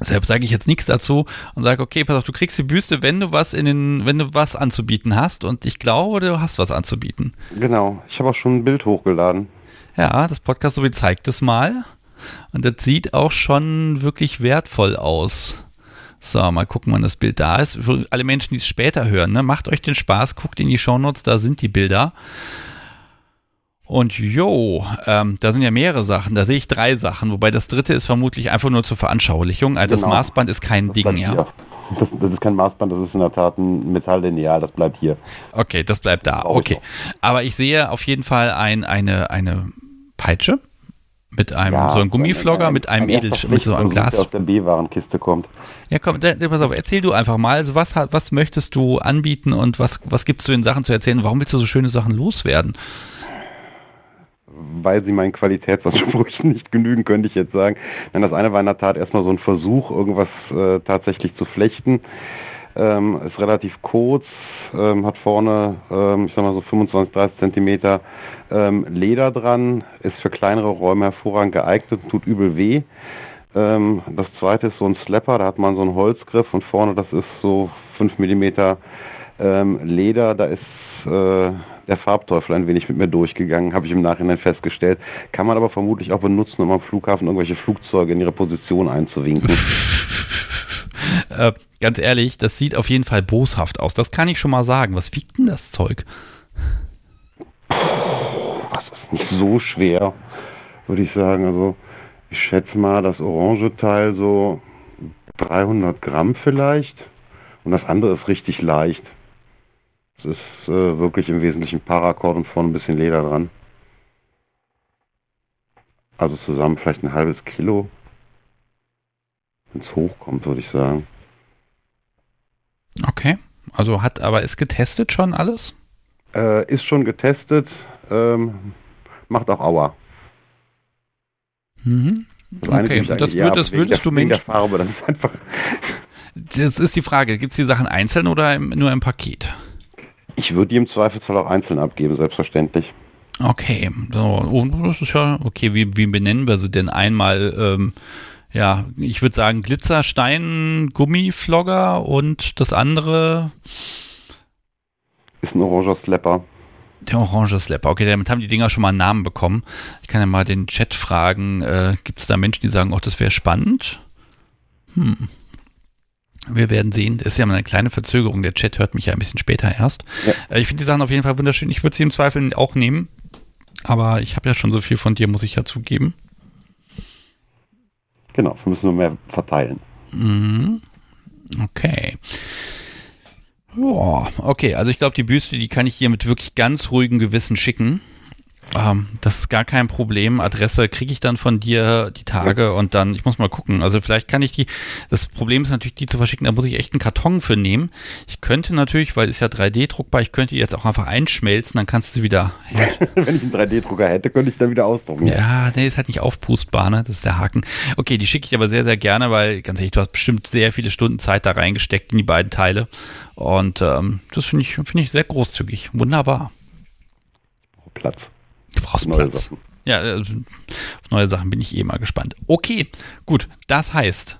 Deshalb sage ich jetzt nichts dazu und sage, okay, pass auf, du kriegst die Büste, wenn du was in den, wenn du was anzubieten hast. Und ich glaube, du hast was anzubieten. Genau, ich habe auch schon ein Bild hochgeladen. Ja, das Podcast so wie zeigt es mal. Und das sieht auch schon wirklich wertvoll aus. So, mal gucken, wann das Bild da ist. Für alle Menschen, die es später hören, ne, macht euch den Spaß, guckt in die Shownotes, da sind die Bilder. Und jo, ähm, da sind ja mehrere Sachen. Da sehe ich drei Sachen, wobei das dritte ist vermutlich einfach nur zur Veranschaulichung. Also genau. das Maßband ist kein das Ding, ja. Das, das, ist kein Maßband, das ist in der Tat ein Metalllineal, das bleibt hier. Okay, das bleibt da. Okay. Aber ich sehe auf jeden Fall ein, eine, eine Peitsche Mit einem ja, so einem Gummiflogger, ein, mit einem Edel, mit so einem Glas. Aus der B-Warenkiste kommt. Ja, komm, da, pass auf, erzähl du einfach mal. Also was, was möchtest du anbieten und was, was gibt es zu den Sachen zu erzählen? Warum willst du so schöne Sachen loswerden? weil sie meinen Qualitätsansprüchen nicht genügen, könnte ich jetzt sagen. Denn das eine war in der Tat erstmal so ein Versuch, irgendwas äh, tatsächlich zu flechten. Ähm, ist relativ kurz, ähm, hat vorne, ähm, ich sag mal so 25, 30 Zentimeter ähm, Leder dran, ist für kleinere Räume hervorragend geeignet, tut übel weh. Ähm, das zweite ist so ein Slapper, da hat man so einen Holzgriff und vorne das ist so 5 Millimeter ähm, Leder, da ist äh, der Farbteufel ein wenig mit mir durchgegangen, habe ich im Nachhinein festgestellt. Kann man aber vermutlich auch benutzen, um am Flughafen irgendwelche Flugzeuge in ihre Position einzuwinken. äh, ganz ehrlich, das sieht auf jeden Fall boshaft aus. Das kann ich schon mal sagen. Was wiegt denn das Zeug? Nicht so schwer, würde ich sagen. Also ich schätze mal, das orange Teil so 300 Gramm vielleicht. Und das andere ist richtig leicht. Es ist äh, wirklich im Wesentlichen Paracord und vorne ein bisschen Leder dran. Also zusammen vielleicht ein halbes Kilo. Wenn es hochkommt, würde ich sagen. Okay. Also hat, aber ist getestet schon alles? Äh, ist schon getestet. Ähm, macht auch Aua. Mhm. Okay, das, ja, das würdest du Menschen. Farbe, das ist einfach. Das ist die Frage. Gibt es die Sachen einzeln oder im, nur im Paket? Ich würde die im Zweifelsfall auch einzeln abgeben, selbstverständlich. Okay, so, das ist ja, okay, wie, wie benennen wir sie denn einmal? Ähm, ja, ich würde sagen Glitzerstein, Gummiflogger und das andere ist ein oranger Slapper. Der orange Slapper. Okay, damit haben die Dinger schon mal einen Namen bekommen. Ich kann ja mal den Chat fragen, äh, gibt es da Menschen, die sagen, oh, das wäre spannend? Hm. Wir werden sehen. Das ist ja mal eine kleine Verzögerung. Der Chat hört mich ja ein bisschen später erst. Ja. Äh, ich finde die Sachen auf jeden Fall wunderschön. Ich würde sie im Zweifel auch nehmen. Aber ich habe ja schon so viel von dir, muss ich ja zugeben. Genau, wir müssen nur mehr verteilen. Mhm. Okay. Ja, okay. Also ich glaube, die Büste, die kann ich hier mit wirklich ganz ruhigem Gewissen schicken. Ähm, das ist gar kein Problem. Adresse kriege ich dann von dir die Tage ja. und dann, ich muss mal gucken. Also vielleicht kann ich die, das Problem ist natürlich, die zu verschicken, da muss ich echt einen Karton für nehmen. Ich könnte natürlich, weil es ja 3D-druckbar, ich könnte die jetzt auch einfach einschmelzen, dann kannst du sie wieder. Wenn ich einen 3D-Drucker hätte, könnte ich dann wieder ausdrucken. Ja, nee, ist halt nicht aufpustbar, ne? Das ist der Haken. Okay, die schicke ich aber sehr, sehr gerne, weil, ganz ehrlich, du hast bestimmt sehr viele Stunden Zeit da reingesteckt in die beiden Teile. Und ähm, das finde ich, finde ich sehr großzügig. Wunderbar. Platz. Du brauchst neue Platz. Sachen. Ja, also, auf neue Sachen bin ich eh mal gespannt. Okay, gut. Das heißt,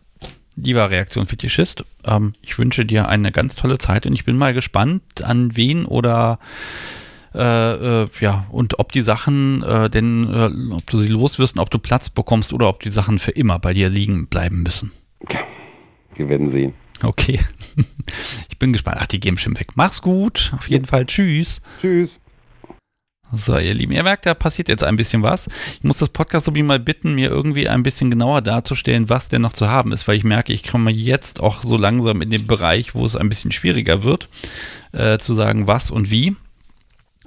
lieber Reaktion-Fetischist, ähm, ich wünsche dir eine ganz tolle Zeit und ich bin mal gespannt, an wen oder äh, äh, ja, und ob die Sachen äh, denn, äh, ob du sie loswirst und ob du Platz bekommst oder ob die Sachen für immer bei dir liegen bleiben müssen. Wir werden sehen. Okay. ich bin gespannt. Ach, die gehen schon weg. Mach's gut. Auf jeden Fall. Tschüss. Tschüss. So, ihr Lieben, ihr merkt, da passiert jetzt ein bisschen was. Ich muss das Podcast so wie mal bitten, mir irgendwie ein bisschen genauer darzustellen, was denn noch zu haben ist, weil ich merke, ich komme jetzt auch so langsam in den Bereich, wo es ein bisschen schwieriger wird, äh, zu sagen, was und wie.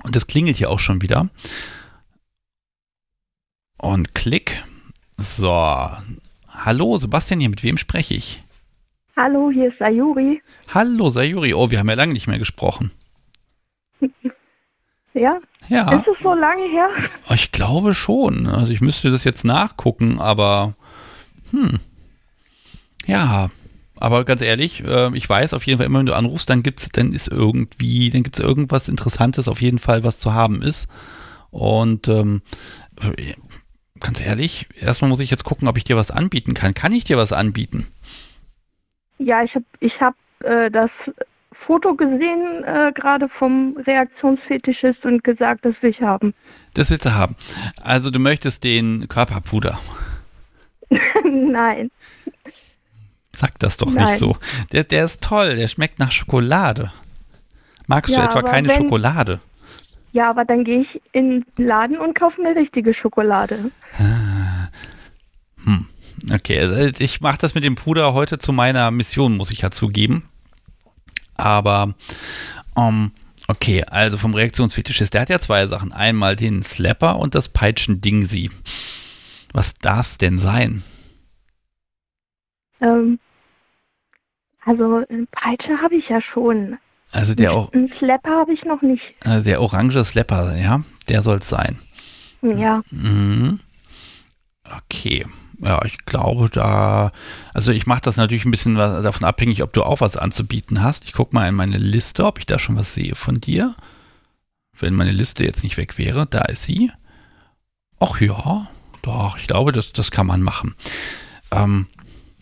Und das klingelt hier auch schon wieder. Und klick. So. Hallo, Sebastian hier, mit wem spreche ich? Hallo, hier ist Sayuri. Hallo, Sayuri. Oh, wir haben ja lange nicht mehr gesprochen. Ja? Ja. Ist es so lange her? Ich glaube schon. Also ich müsste das jetzt nachgucken, aber hm. Ja, aber ganz ehrlich, äh, ich weiß auf jeden Fall immer, wenn du anrufst, dann gibt's, dann ist irgendwie, dann gibt's irgendwas Interessantes auf jeden Fall, was zu haben ist. Und ähm, ganz ehrlich, erstmal muss ich jetzt gucken, ob ich dir was anbieten kann. Kann ich dir was anbieten? Ja, ich habe ich hab, äh, das Foto gesehen, äh, gerade vom Reaktionsfetischist und gesagt, das will ich haben. Das willst du haben. Also du möchtest den Körperpuder. Nein. Sag das doch Nein. nicht so. Der, der ist toll, der schmeckt nach Schokolade. Magst ja, du etwa keine wenn, Schokolade? Ja, aber dann gehe ich in den Laden und kaufe mir richtige Schokolade. Ah. Hm. Okay, also ich mache das mit dem Puder heute zu meiner Mission, muss ich ja zugeben. Aber um, ähm, okay, also vom Reaktionsfetischist, der hat ja zwei Sachen. Einmal den Slapper und das Peitschen-Dingsi. Was darf es denn sein? Ähm, also eine Peitsche habe ich ja schon. Also der, o- Einen Slapper habe ich noch nicht. äh, der orange Slapper, ja, der soll es sein. Ja. Mhm. Okay. Ja, ich glaube da, also ich mache das natürlich ein bisschen davon abhängig, ob du auch was anzubieten hast. Ich gucke mal in meine Liste, ob ich da schon was sehe von dir. Wenn meine Liste jetzt nicht weg wäre, da ist sie. Ach ja, doch, ich glaube, das, das kann man machen. Ähm,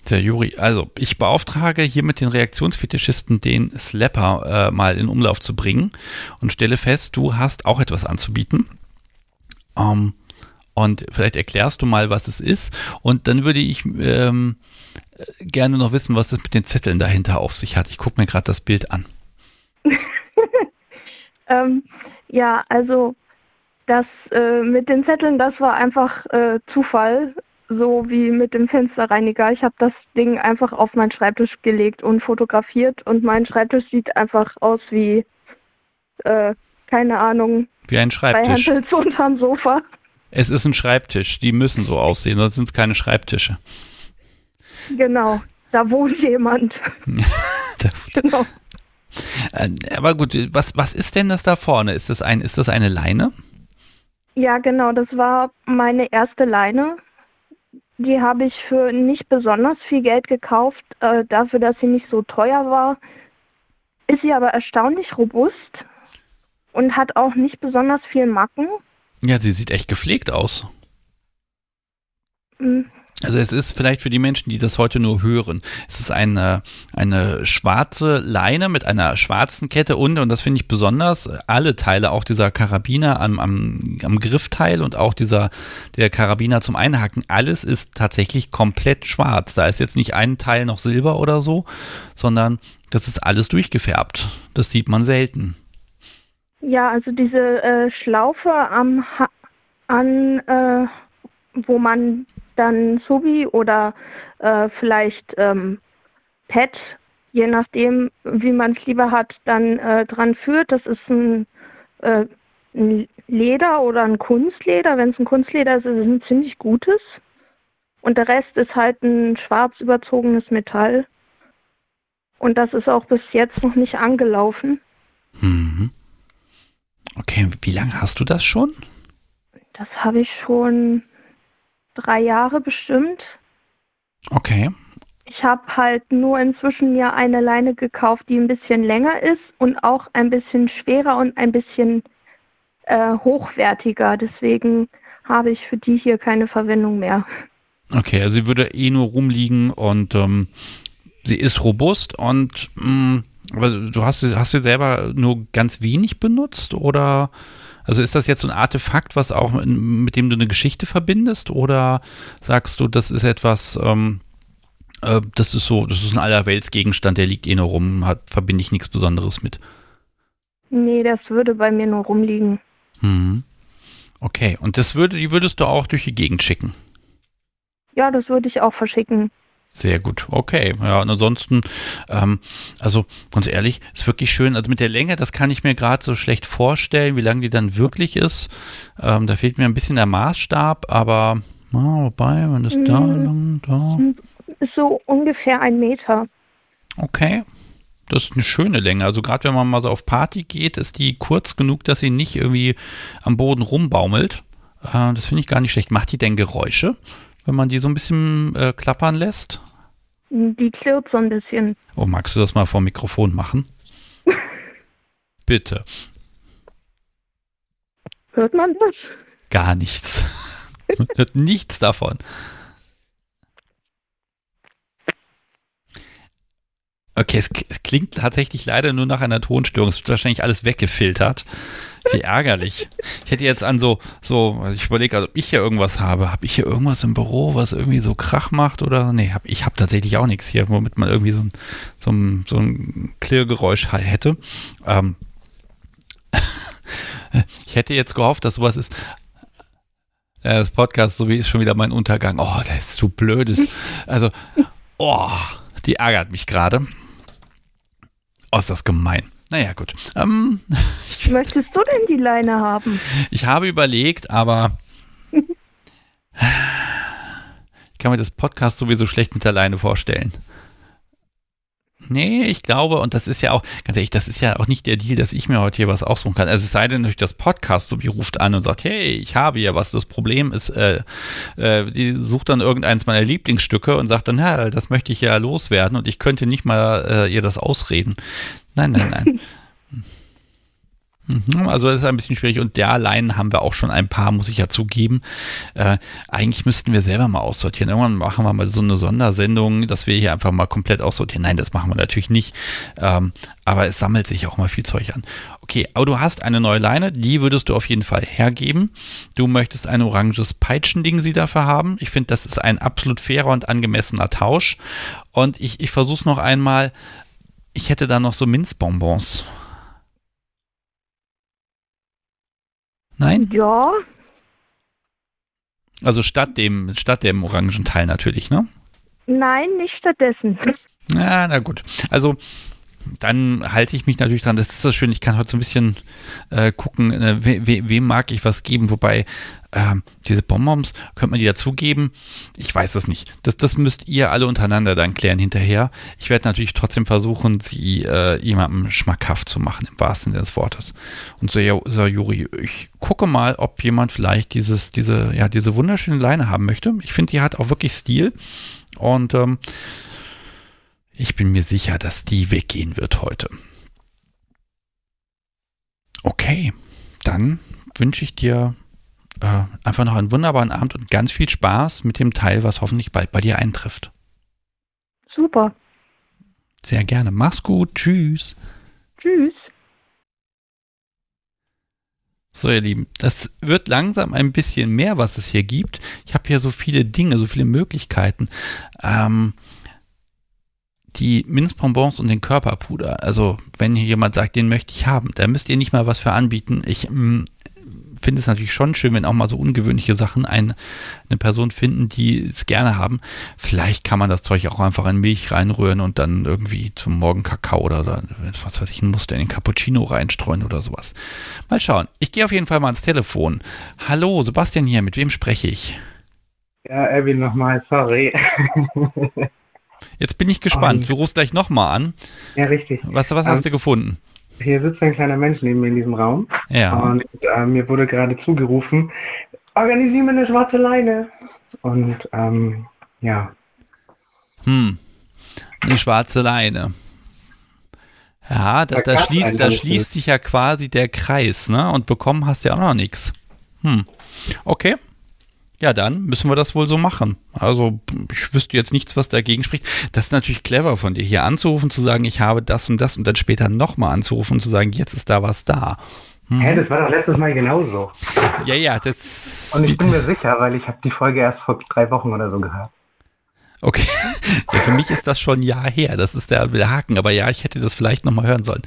der Juri, also ich beauftrage hier mit den Reaktionsfetischisten den Slapper äh, mal in Umlauf zu bringen und stelle fest, du hast auch etwas anzubieten. Ähm, und vielleicht erklärst du mal, was es ist. Und dann würde ich ähm, äh, gerne noch wissen, was es mit den Zetteln dahinter auf sich hat. Ich gucke mir gerade das Bild an. Ähm, ja, also das äh, mit den Zetteln, das war einfach äh, Zufall, so wie mit dem Fensterreiniger. Ich habe das Ding einfach auf meinen Schreibtisch gelegt und fotografiert und mein Schreibtisch sieht einfach aus wie, äh, keine Ahnung, Wie ein Schreibtisch. Handels unterm Sofa. Es ist ein Schreibtisch. Die müssen so aussehen, sonst sind es keine Schreibtische. Genau, da wohnt jemand. genau. Äh, Aber gut, was, was ist denn das da vorne? Ist das, ein, ist das eine Leine? Ja, genau, das war meine erste Leine. Die habe ich für nicht besonders viel Geld gekauft, äh, dafür, dass sie nicht so teuer war. Ist sie aber erstaunlich robust und hat auch nicht besonders viel Macken. Ja, sie sieht echt gepflegt aus. Hm, Also es ist vielleicht für die Menschen, die das heute nur hören, es ist eine, eine schwarze Leine mit einer schwarzen Kette und, und das finde ich besonders, alle Teile, auch dieser Karabiner am, am, am Griffteil und auch dieser, der Karabiner zum Einhaken, alles ist tatsächlich komplett schwarz. Da ist jetzt nicht ein Teil noch Silber oder so, sondern das ist alles durchgefärbt. Das sieht man selten. Ja, also diese äh, Schlaufe am ha an, äh, wo man dann Subi oder äh, vielleicht ähm, Pet, je nachdem, wie man es lieber hat, dann äh, dran führt. Das ist ein, äh, ein Leder oder ein Kunstleder. Wenn es ein Kunstleder ist, ist es ein ziemlich gutes. Und der Rest ist halt ein schwarz überzogenes Metall. Und das ist auch bis jetzt noch nicht angelaufen. Mhm. Okay, wie lange hast du das schon? Das habe ich schon drei Jahre bestimmt. Okay. Ich habe halt nur inzwischen mir eine Leine gekauft, die ein bisschen länger ist und auch ein bisschen schwerer und ein bisschen äh, hochwertiger. Deswegen habe ich für die hier keine Verwendung mehr. Okay, also sie würde eh nur rumliegen und ähm, sie ist robust und mh, aber du hast hast sie selber nur ganz wenig benutzt oder also ist das jetzt so ein Artefakt, was auch mit, mit dem du eine Geschichte verbindest oder sagst du, das ist etwas, ähm, äh, das ist so, das ist ein Allerweltsgegenstand, der liegt eh nur rum, hat, verbinde ich nichts Besonderes mit. Nee, das würde bei mir nur rumliegen. Mhm. Okay, und das würde, die würdest du auch durch die Gegend schicken. Ja, das würde ich auch verschicken. Sehr gut, okay. Ja, und ansonsten, ähm, also ganz ehrlich, ist wirklich schön. Also mit der Länge, das kann ich mir gerade so schlecht vorstellen, wie lang die dann wirklich ist. Ähm, da fehlt mir ein bisschen der Maßstab, aber na, wobei, wenn das da Mhm. lang, da. So ungefähr ein Meter. Okay. Das ist eine schöne Länge. Also gerade wenn man mal so auf Party geht, ist die kurz genug, dass sie nicht irgendwie am Boden rumbaumelt. Äh, das finde ich gar nicht schlecht. Macht die denn Geräusche, wenn man die so ein bisschen äh, klappern lässt? Die klirrt so ein bisschen. Oh, magst du das mal vor dem Mikrofon machen? Bitte. Hört man das? Gar nichts. Man Hört nichts davon. Okay, es, es klingt tatsächlich leider nur nach einer Tonstörung. Es wird wahrscheinlich alles weggefiltert. Wie ärgerlich. Ich hätte jetzt an so, so, ich überlege, also ob ich hier irgendwas habe. Habe ich hier irgendwas im Büro, was irgendwie so Krach macht oder? Nee, hab, ich habe tatsächlich auch nichts hier, womit man irgendwie so ein, so ein, so ein Klirrgeräusch hätte. Ähm, ich hätte jetzt gehofft, dass sowas ist. Äh, Das Podcast, so wie ist schon wieder mein Untergang. Oh, das ist zu blödes. Also, oh, die ärgert mich gerade. Oh, ist das gemein. Naja, gut. Ähm, Möchtest du denn die Leine haben? ich habe überlegt, aber kann mir das Podcast sowieso schlecht mit der Leine vorstellen. Nee, ich glaube, und das ist ja auch, ganz ehrlich, das ist ja auch nicht der Deal, dass ich mir heute hier was aussuchen kann. Also es sei denn, durch das Podcast, so wie ruft an und sagt, hey, ich habe hier was. Das Problem ist, äh, äh, die sucht dann irgendeins meiner Lieblingsstücke und sagt dann, ja, das möchte ich ja loswerden und ich könnte nicht mal äh, ihr das ausreden. Nein, nein, nein. Mhm, also das ist ein bisschen schwierig und derlein haben wir auch schon ein paar, muss ich ja zugeben. Äh, eigentlich müssten wir selber mal aussortieren. Irgendwann machen wir mal so eine Sondersendung, dass wir hier einfach mal komplett aussortieren. Nein, das machen wir natürlich nicht. Ähm, aber es sammelt sich auch mal viel Zeug an. Okay, aber du hast eine neue Leine, die würdest du auf jeden Fall hergeben. Du möchtest ein oranges Peitschending sie dafür haben. Ich finde, das ist ein absolut fairer und angemessener Tausch. Und ich, ich versuche es noch einmal. Ich hätte da noch so Minzbonbons. Nein? Ja, Also statt dem, statt dem orangen Teil natürlich, ne? nein, nicht stattdessen. Ja, na gut. Also dann halte ich mich natürlich dran. Das ist das schön. Ich kann heute so ein bisschen äh, gucken, äh, we, we, wem mag ich was geben. Wobei äh, diese Bonbons, könnte man die dazugeben? Ich weiß es nicht. Das, das müsst ihr alle untereinander dann klären hinterher. Ich werde natürlich trotzdem versuchen, sie äh, jemandem schmackhaft zu machen, im wahrsten Sinne des Wortes. Und so, ja, so Juri, ich gucke mal, ob jemand vielleicht dieses, diese, ja, diese wunderschöne Leine haben möchte. Ich finde, die hat auch wirklich Stil. Und ähm, ich bin mir sicher, dass die weggehen wird heute. Okay, dann wünsche ich dir äh, einfach noch einen wunderbaren Abend und ganz viel Spaß mit dem Teil, was hoffentlich bald bei dir eintrifft. Super. Sehr gerne. Mach's gut. Tschüss. Tschüss. So, ihr Lieben, das wird langsam ein bisschen mehr, was es hier gibt. Ich habe hier so viele Dinge, so viele Möglichkeiten. Ähm, die Minzbonbons und den Körperpuder. Also, wenn hier jemand sagt, den möchte ich haben, da müsst ihr nicht mal was für anbieten. Ich mm, finde es natürlich schon schön, wenn auch mal so ungewöhnliche Sachen ein, eine Person finden, die es gerne haben. Vielleicht kann man das Zeug auch einfach in Milch reinrühren und dann irgendwie zum Morgen Kakao oder, oder was weiß ich, ein Muster in den Cappuccino reinstreuen oder sowas. Mal schauen. Ich gehe auf jeden Fall mal ans Telefon. Hallo, Sebastian hier, mit wem spreche ich? Ja, Erwin nochmal, sorry. Jetzt bin ich gespannt. Du rufst gleich nochmal an. ja, richtig. Was, was hast Ähm, du gefunden? Hier sitzt ein kleiner Mensch neben mir in diesem Raum. Ja. Und äh, mir wurde gerade zugerufen, organisier mir eine schwarze Leine. Und ähm, ja, Hm. Eine schwarze Leine. Ja, da, Da schließt, da schließt sich ja quasi der Kreis, ne? Und bekommen hast du ja auch noch nichts. Hm. Okay. Ja, dann müssen wir das wohl so machen. Also, ich wüsste jetzt nichts, was dagegen spricht. Das ist natürlich clever von dir, hier anzurufen, zu sagen, ich habe das und das und dann später nochmal anzurufen und zu sagen, jetzt ist da was da. Hm. hä, das war doch letztes Mal genauso. Ja, ja, das. Und ich bin mir sicher, weil ich habe die Folge erst vor drei Wochen oder so gehört. Okay. Ja, für mich ist das schon ein Jahr her. Das ist der, der Haken. Aber ja, ich hätte das vielleicht nochmal hören sollen.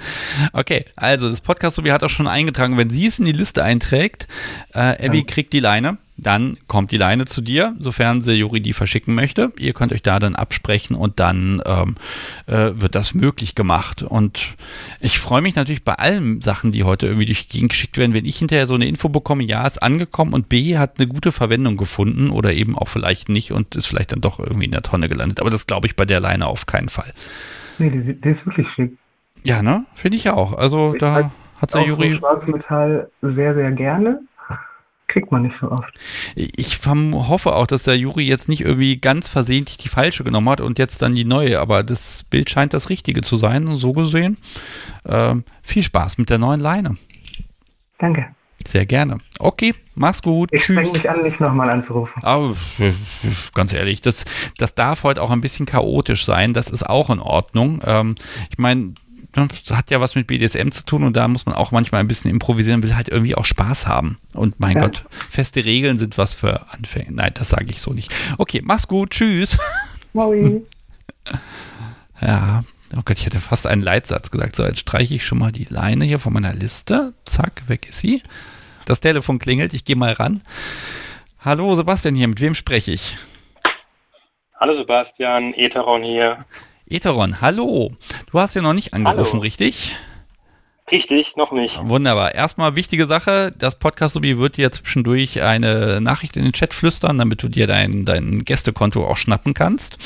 Okay, also das Podcast Sobi hat auch schon eingetragen, wenn sie es in die Liste einträgt, äh, Abby Ja. kriegt die Leine, dann kommt die Leine zu dir, sofern sie Juri die verschicken möchte. Ihr könnt euch da dann absprechen und dann ähm, äh, wird das möglich gemacht. Und ich freue mich natürlich bei allen Sachen, die heute irgendwie durch die Gegend geschickt werden, wenn ich hinterher so eine Info bekomme, ja, ist angekommen und B hat eine gute Verwendung gefunden oder eben auch vielleicht nicht und ist vielleicht dann doch irgendwie in der Tonne gelandet. Aber das glaube ich bei der Leine auf keinen Fall. Nee, die, die ist wirklich schick. Ja, ne? Finde ich auch. Also Ich da hat der Auch Juri. Schwarzmetall sehr, sehr gerne. Kriegt man nicht so oft. Ich hoffe auch, dass der Juri jetzt nicht irgendwie ganz versehentlich die falsche genommen hat und jetzt dann die neue. Aber das Bild scheint das Richtige zu sein. So gesehen. Ähm, viel Spaß mit der neuen Leine. Danke. Sehr gerne. Okay, mach's gut. Ich Tschüss. mich an, nicht nochmal anzurufen. Aber f- ganz ehrlich, das, das darf heute auch ein bisschen chaotisch sein. Das ist auch in Ordnung. Ähm, ich meine, hat ja was mit BDSM zu tun und da muss man auch manchmal ein bisschen improvisieren, will halt irgendwie auch Spaß haben. Und mein Ja. Gott, feste Regeln sind was für Anfänger. Nein, das sage ich so nicht. Okay, mach's gut. Tschüss. Maui. Ja, oh Gott, ich hätte fast einen Leitsatz gesagt. So, jetzt streiche ich schon mal die Leine hier von meiner Liste. Zack, weg ist sie. Das Telefon klingelt, ich gehe mal ran. Hallo Sebastian hier, mit wem spreche ich? Hallo Sebastian, Etheron hier. Eteron, hallo. Du hast ja noch nicht angerufen, Hallo. richtig? Richtig, noch nicht. Wunderbar. Erstmal wichtige Sache, das Podcast-Subi wird dir zwischendurch eine Nachricht in den Chat flüstern, damit du dir dein, dein Gästekonto auch schnappen kannst.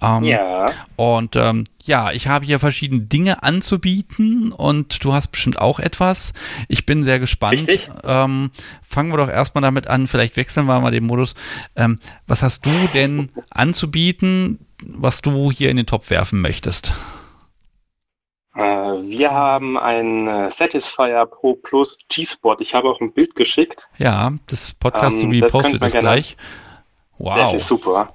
Ähm, ja. Und ähm, ja, ich habe hier verschiedene Dinge anzubieten und du hast bestimmt auch etwas. Ich bin sehr gespannt. Ähm, fangen wir doch erstmal damit an, vielleicht wechseln wir mal den Modus. Ähm, was hast du denn anzubieten, was du hier in den Topf werfen möchtest? Äh, wir haben ein äh, Satisfyer Pro Plus G-Spot. Ich habe auch ein Bild geschickt. Ja, das Podcast ähm, das postet es gleich. Wow. Das ist super.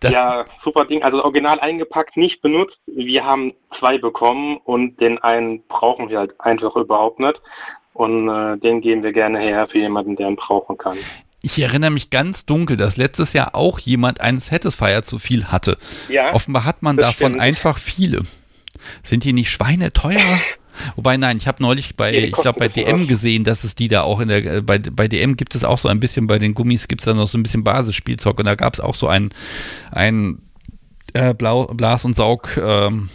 Das ja, super Ding. Also original eingepackt, nicht benutzt. Wir haben zwei bekommen und den einen brauchen wir halt einfach überhaupt nicht. Und äh, den geben wir gerne her für jemanden, der ihn brauchen kann. Ich erinnere mich ganz dunkel, dass letztes Jahr auch jemand einen Satisfier zu viel hatte. Ja, Offenbar hat man davon stimmt. einfach viele. Sind die nicht schweineteuer? Wobei, nein, ich habe neulich bei, ich glaube, bei DM gesehen, dass es die da auch in der, äh, bei, bei DM gibt es auch so ein bisschen, bei den Gummis gibt es da noch so ein bisschen Basisspielzeug und da gab es auch so ein, ein äh, Blau, Blas- und Saug, ähm,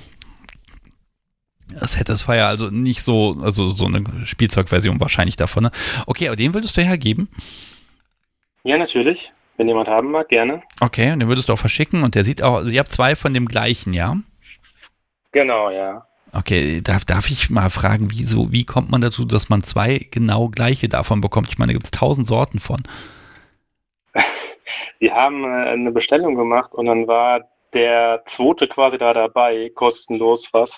Fire also nicht so, also so eine Spielzeugversion wahrscheinlich davon. Ne? Okay, aber den würdest du hergeben? Ja, natürlich. Wenn jemand haben mag, gerne. Okay, und den würdest du auch verschicken und der sieht auch, also ihr habt zwei von dem gleichen, ja? Genau, ja. Okay, darf, darf ich mal fragen, wieso, wie kommt man dazu, dass man zwei genau gleiche davon bekommt? Ich meine, da gibt es tausend Sorten von. Wir haben äh, eine Bestellung gemacht und dann war der zweite quasi da dabei, kostenlos fast.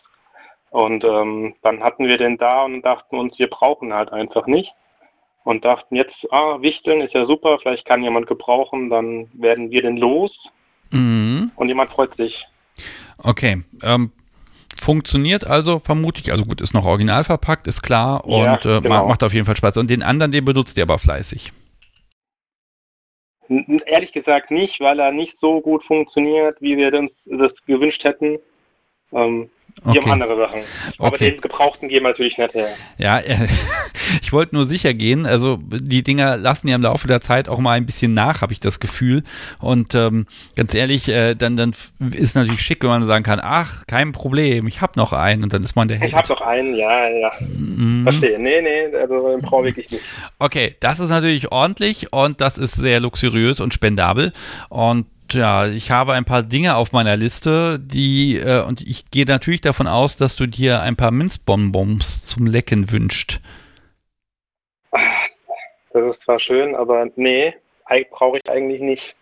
Und ähm, dann hatten wir den da und dachten uns, wir brauchen halt einfach nicht. Und dachten jetzt, ah, Wichteln ist ja super, vielleicht kann jemand gebrauchen, dann werden wir den los. Mhm. Und jemand freut sich. Okay, ähm, Funktioniert also vermutlich, also gut, ist noch original verpackt, ist klar und ja, äh, genau. macht auf jeden Fall Spaß. Und den anderen, den benutzt ihr aber fleißig. Ehrlich gesagt nicht, weil er nicht so gut funktioniert, wie wir uns das gewünscht hätten. Ähm, die okay. haben andere Sachen. Aber okay. den Gebrauchten gehen wir natürlich nicht her. Ja, ich wollte nur sicher gehen. Also die Dinger lassen ja im Laufe der Zeit auch mal ein bisschen nach, habe ich das Gefühl. Und ähm, ganz ehrlich, äh, dann, dann ist es natürlich schick, wenn man sagen kann, ach, kein Problem, ich habe noch einen und dann ist man der Held. Ich habe noch einen, ja, ja. Mhm. Verstehe. Nee, nee, also brauche ich wirklich nicht. Okay, das ist natürlich ordentlich und das ist sehr luxuriös und spendabel. Und ja, ich habe ein paar Dinge auf meiner Liste, die, äh, und ich gehe natürlich davon aus, dass du dir ein paar Minzbonbons zum Lecken wünscht. Das ist zwar schön, aber nee, brauche ich eigentlich nicht.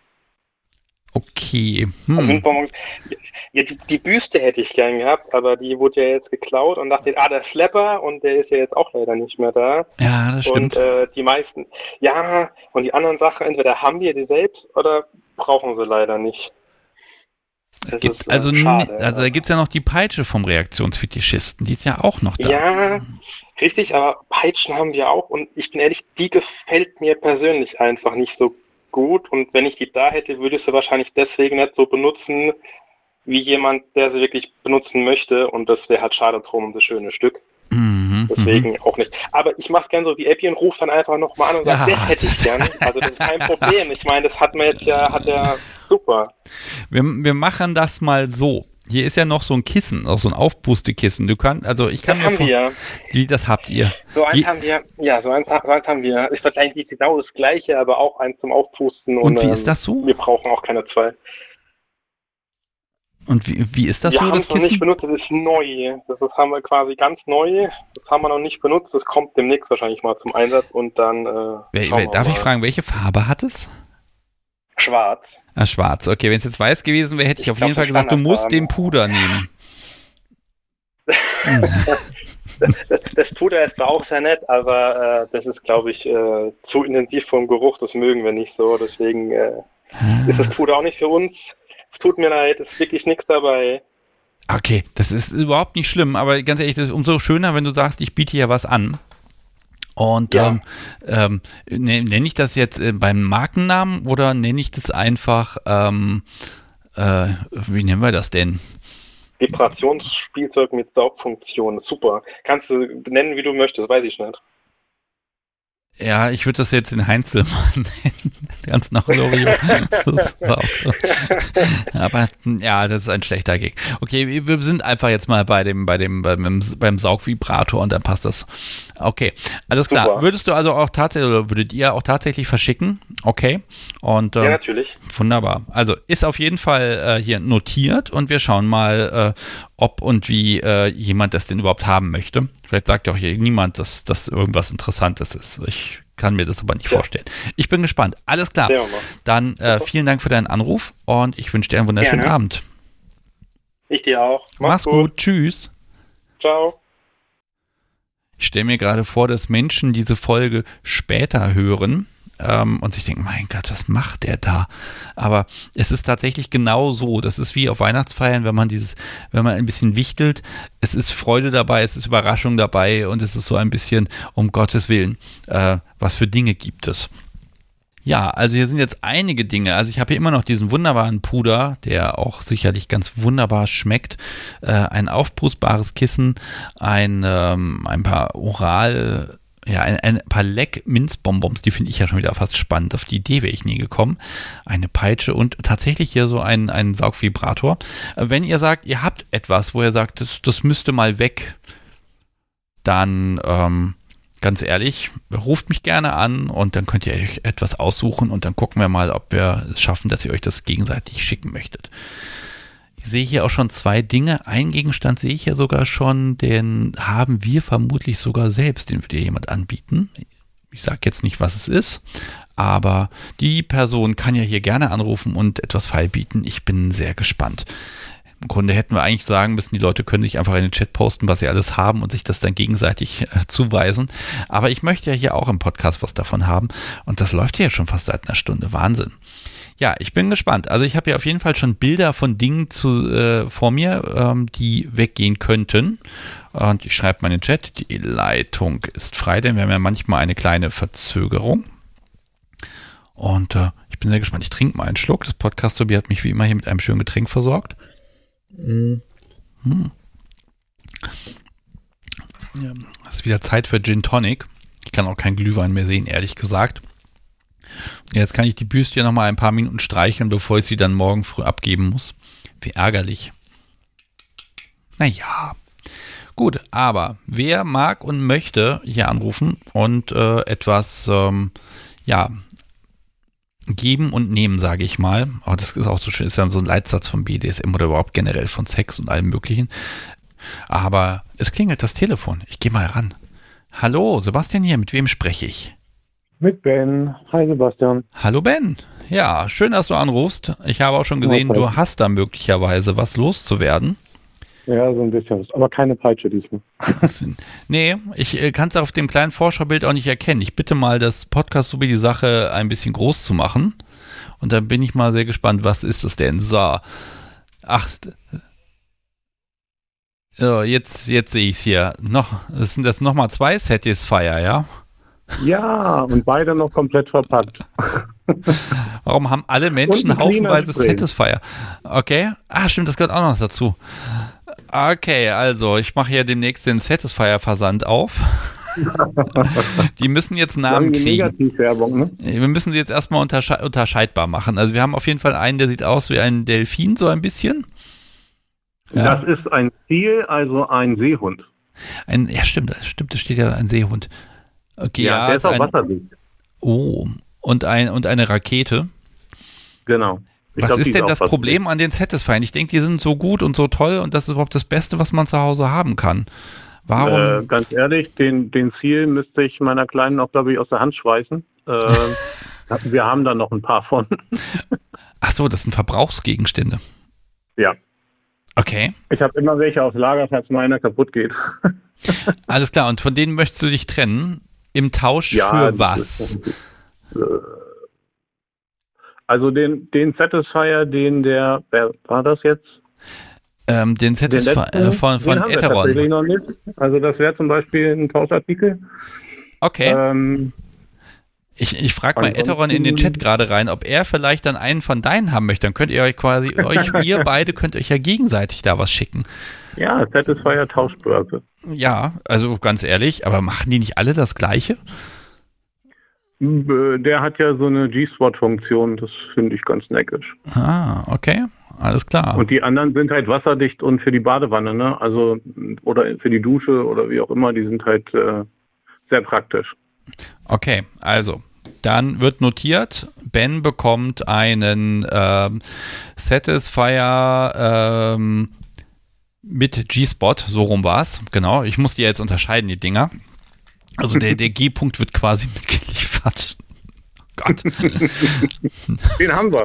Okay. Hm. Ja, die, die, Büste hätte ich gern gehabt, aber die wurde ja jetzt geklaut und dachte, ah, der Schlepper und der ist ja jetzt auch leider nicht mehr da. Ja, das stimmt. Und äh, die meisten, ja, und die anderen Sachen, entweder haben wir die selbst oder brauchen sie leider nicht. Das gibt, ist, äh, also, schade, also da gibt es ja noch die Peitsche vom Reaktionsfetischisten, die ist ja auch noch da. Ja, richtig, aber Peitschen haben wir auch und ich bin ehrlich, die gefällt mir persönlich einfach nicht so gut und wenn ich die da hätte, würde ich sie wahrscheinlich deswegen nicht so benutzen, wie jemand, der sie wirklich benutzen möchte und das wäre halt schade drum um das schöne Stück. Mhm, Deswegen mhm. auch nicht. Aber ich mache gern so wie Appian, ruft dann einfach nochmal an und sagt, ja, das hätte ich gern. Also das ist kein Problem. Ich meine, das hat man jetzt ja, hat ja super. Wir, wir machen das mal so. Hier ist ja noch so ein Kissen, auch so ein Aufpustekissen. Du kannst, also ich kann das mir haben wir. Wie, das habt ihr? So eins Die, haben wir, ja, so eins, so eins haben wir. Ist wahrscheinlich genau das gleiche, aber auch eins zum Aufpusten. Und, und wie ist das so? Wir brauchen auch keine zwei. Und wie, wie ist das wir so, das Kissen? Wir haben es noch nicht benutzt, das ist neu. Das ist, haben wir quasi ganz neu. Das haben wir noch nicht benutzt. Das kommt demnächst wahrscheinlich mal zum Einsatz und dann. Äh, wer, wer, darf ich fragen, welche Farbe hat es? Schwarz. Ah, schwarz. Okay, wenn es jetzt weiß gewesen wäre, hätte ich, ich auf glaub, jeden Fall gesagt, du musst den Puder nehmen. das, das, das, Puder ist auch sehr nett, aber äh, das ist, glaube ich, äh, zu intensiv vom Geruch. Das mögen wir nicht so. Deswegen äh, ah. ist das Puder auch nicht für uns es tut mir leid, es ist wirklich nichts dabei. Okay, das ist überhaupt nicht schlimm, aber ganz ehrlich, das ist umso schöner, wenn du sagst, ich biete hier was an. Und ja. ähm, ähm, nenne ich das jetzt äh, beim Markennamen oder nenne ich das einfach, ähm, äh, wie nennen wir das denn? Vibrationsspielzeug mit Saugfunktion, super. Kannst du nennen, wie du möchtest, weiß ich nicht. Ja, ich würde das jetzt in Heinzelmann nennen. Ganz nach Loriot. Aber ja, das ist ein schlechter Gig. Okay, wir sind einfach jetzt mal bei dem, bei dem, beim, beim Saugvibrator und dann passt das. Okay, alles klar. Super. Würdest du also auch tatsächlich, oder würdet ihr auch tatsächlich verschicken? Okay. Und, äh, ja, natürlich. Wunderbar. Also ist auf jeden Fall äh, hier notiert und wir schauen mal, äh, ob und wie äh, jemand das denn überhaupt haben möchte. Vielleicht sagt ja auch hier niemand, dass das irgendwas Interessantes ist. Ich kann mir das aber nicht ja. vorstellen. Ich bin gespannt. Alles klar. Dann äh, vielen Dank für deinen Anruf und ich wünsche dir einen wunderschönen Gerne. Abend. Ich dir auch. Mach's, Mach's gut. gut. Tschüss. Ciao. Ich stelle mir gerade vor, dass Menschen diese Folge später hören ähm, und sich denken, mein Gott, was macht der da? Aber es ist tatsächlich genau so. Das ist wie auf Weihnachtsfeiern, wenn man dieses, wenn man ein bisschen wichtelt. Es ist Freude dabei, es ist Überraschung dabei und es ist so ein bisschen, um Gottes Willen, äh, was für Dinge gibt es. Ja, also hier sind jetzt einige Dinge. Also ich habe hier immer noch diesen wunderbaren Puder, der auch sicherlich ganz wunderbar schmeckt. Äh, ein aufbrustbares Kissen, ein, ähm, ein paar Oral ja, ein, ein paar Leck-Minzbonbons, die finde ich ja schon wieder fast spannend. Auf die Idee wäre ich nie gekommen. Eine Peitsche und tatsächlich hier so ein, ein Saugvibrator. Wenn ihr sagt, ihr habt etwas, wo ihr sagt, das, das müsste mal weg, dann ähm, ganz ehrlich, ruft mich gerne an und dann könnt ihr euch etwas aussuchen und dann gucken wir mal, ob wir es schaffen, dass ihr euch das gegenseitig schicken möchtet. Sehe hier auch schon zwei Dinge. Ein Gegenstand sehe ich ja sogar schon, den haben wir vermutlich sogar selbst, den würde jemand anbieten. Ich sage jetzt nicht, was es ist, aber die Person kann ja hier gerne anrufen und etwas feilbieten. Ich bin sehr gespannt. Im Grunde hätten wir eigentlich sagen müssen, die Leute können sich einfach in den Chat posten, was sie alles haben und sich das dann gegenseitig äh, zuweisen. Aber ich möchte ja hier auch im Podcast was davon haben und das läuft ja schon fast seit einer Stunde. Wahnsinn. Ja, ich bin gespannt. Also ich habe ja auf jeden Fall schon Bilder von Dingen zu, äh, vor mir, ähm, die weggehen könnten. Und ich schreibe mal in den Chat, die Leitung ist frei, denn wir haben ja manchmal eine kleine Verzögerung. Und äh, ich bin sehr gespannt. Ich trinke mal einen Schluck. Das Podcast Tobi hat mich wie immer hier mit einem schönen Getränk versorgt. Mhm. Hm. Ja, es ist wieder Zeit für Gin Tonic. Ich kann auch kein Glühwein mehr sehen, ehrlich gesagt. Jetzt kann ich die Büste noch mal ein paar Minuten streicheln, bevor ich sie dann morgen früh abgeben muss. Wie ärgerlich. Naja. Gut, aber wer mag und möchte hier anrufen und äh, etwas, ähm, ja, geben und nehmen, sage ich mal. Aber das ist auch so schön, ist ja so ein Leitsatz von BDSM oder überhaupt generell von Sex und allem Möglichen. Aber es klingelt das Telefon. Ich gehe mal ran. Hallo, Sebastian hier, mit wem spreche ich? Mit Ben. Hi Sebastian. Hallo Ben. Ja, schön, dass du anrufst. Ich habe auch schon gesehen, ja, du hast da möglicherweise was loszuwerden. Ja, so ein bisschen. Aber keine Peitsche diesmal. nee, ich äh, kann es auf dem kleinen Vorschaubild auch nicht erkennen. Ich bitte mal, das Podcast so wie die Sache ein bisschen groß zu machen. Und dann bin ich mal sehr gespannt, was ist das denn? So. Ach. So, jetzt, jetzt sehe ich es hier. Noch, das sind das nochmal zwei Satisfier, ja? Ja, und beide noch komplett verpackt. Warum haben alle Menschen haufenweise Satisfier? Okay. Ah, stimmt, das gehört auch noch dazu. Okay, also ich mache ja demnächst den Satisfier-Versand auf. die müssen jetzt Namen kriegen. Ne? Wir müssen sie jetzt erstmal untersche unterscheidbar machen. Also wir haben auf jeden Fall einen, der sieht aus wie ein Delfin, so ein bisschen. Ja. Das ist ein Ziel, also ein Seehund. Ein, ja, stimmt, stimmt, da steht ja ein Seehund. Okay, ja, der ist auf Wasserweg. Oh, und, ein, und eine Rakete. Genau. Ich was glaub, ist denn das Problem an den Satisfying? Ich denke, die sind so gut und so toll und das ist überhaupt das Beste, was man zu Hause haben kann. Warum? Äh, ganz ehrlich, den, den Ziel müsste ich meiner Kleinen auch, glaube ich, aus der Hand schweißen. Äh, wir haben da noch ein paar von. Ach so, das sind Verbrauchsgegenstände. Ja. Okay. Ich habe immer welche aus Lager, falls meiner kaputt geht. Alles klar, und von denen möchtest du dich trennen? Im Tausch ja, für was? Äh, also den, den Satisfier, den der, wer war das jetzt? Ähm, den Satisfier äh, von, von Etheron. Also das wäre zum Beispiel ein Tauschartikel. Okay. Ähm, ich, ich frage mal Etheron in den Chat gerade rein, ob er vielleicht dann einen von deinen haben möchte. Dann könnt ihr euch quasi, euch, ihr beide könnt euch ja gegenseitig da was schicken. Ja, Satisfier Tauschbörse. Ja, also ganz ehrlich, aber machen die nicht alle das Gleiche? Äh, Der hat ja so eine G-Spot-Funktion, das finde ich ganz neckisch. Ah, okay. Alles klar. Und die anderen sind halt wasserdicht und für die Badewanne, ne? Also oder für die Dusche oder wie auch immer, die sind halt äh, sehr praktisch. Okay, also dann wird notiert, Ben bekommt einen ähm, Satisfier ähm, mit G-Spot, so rum war's. Genau, ich muss die jetzt unterscheiden, die Dinger. Also der, der G-Punkt wird quasi mitgeliefert. Gott. Den haben wir.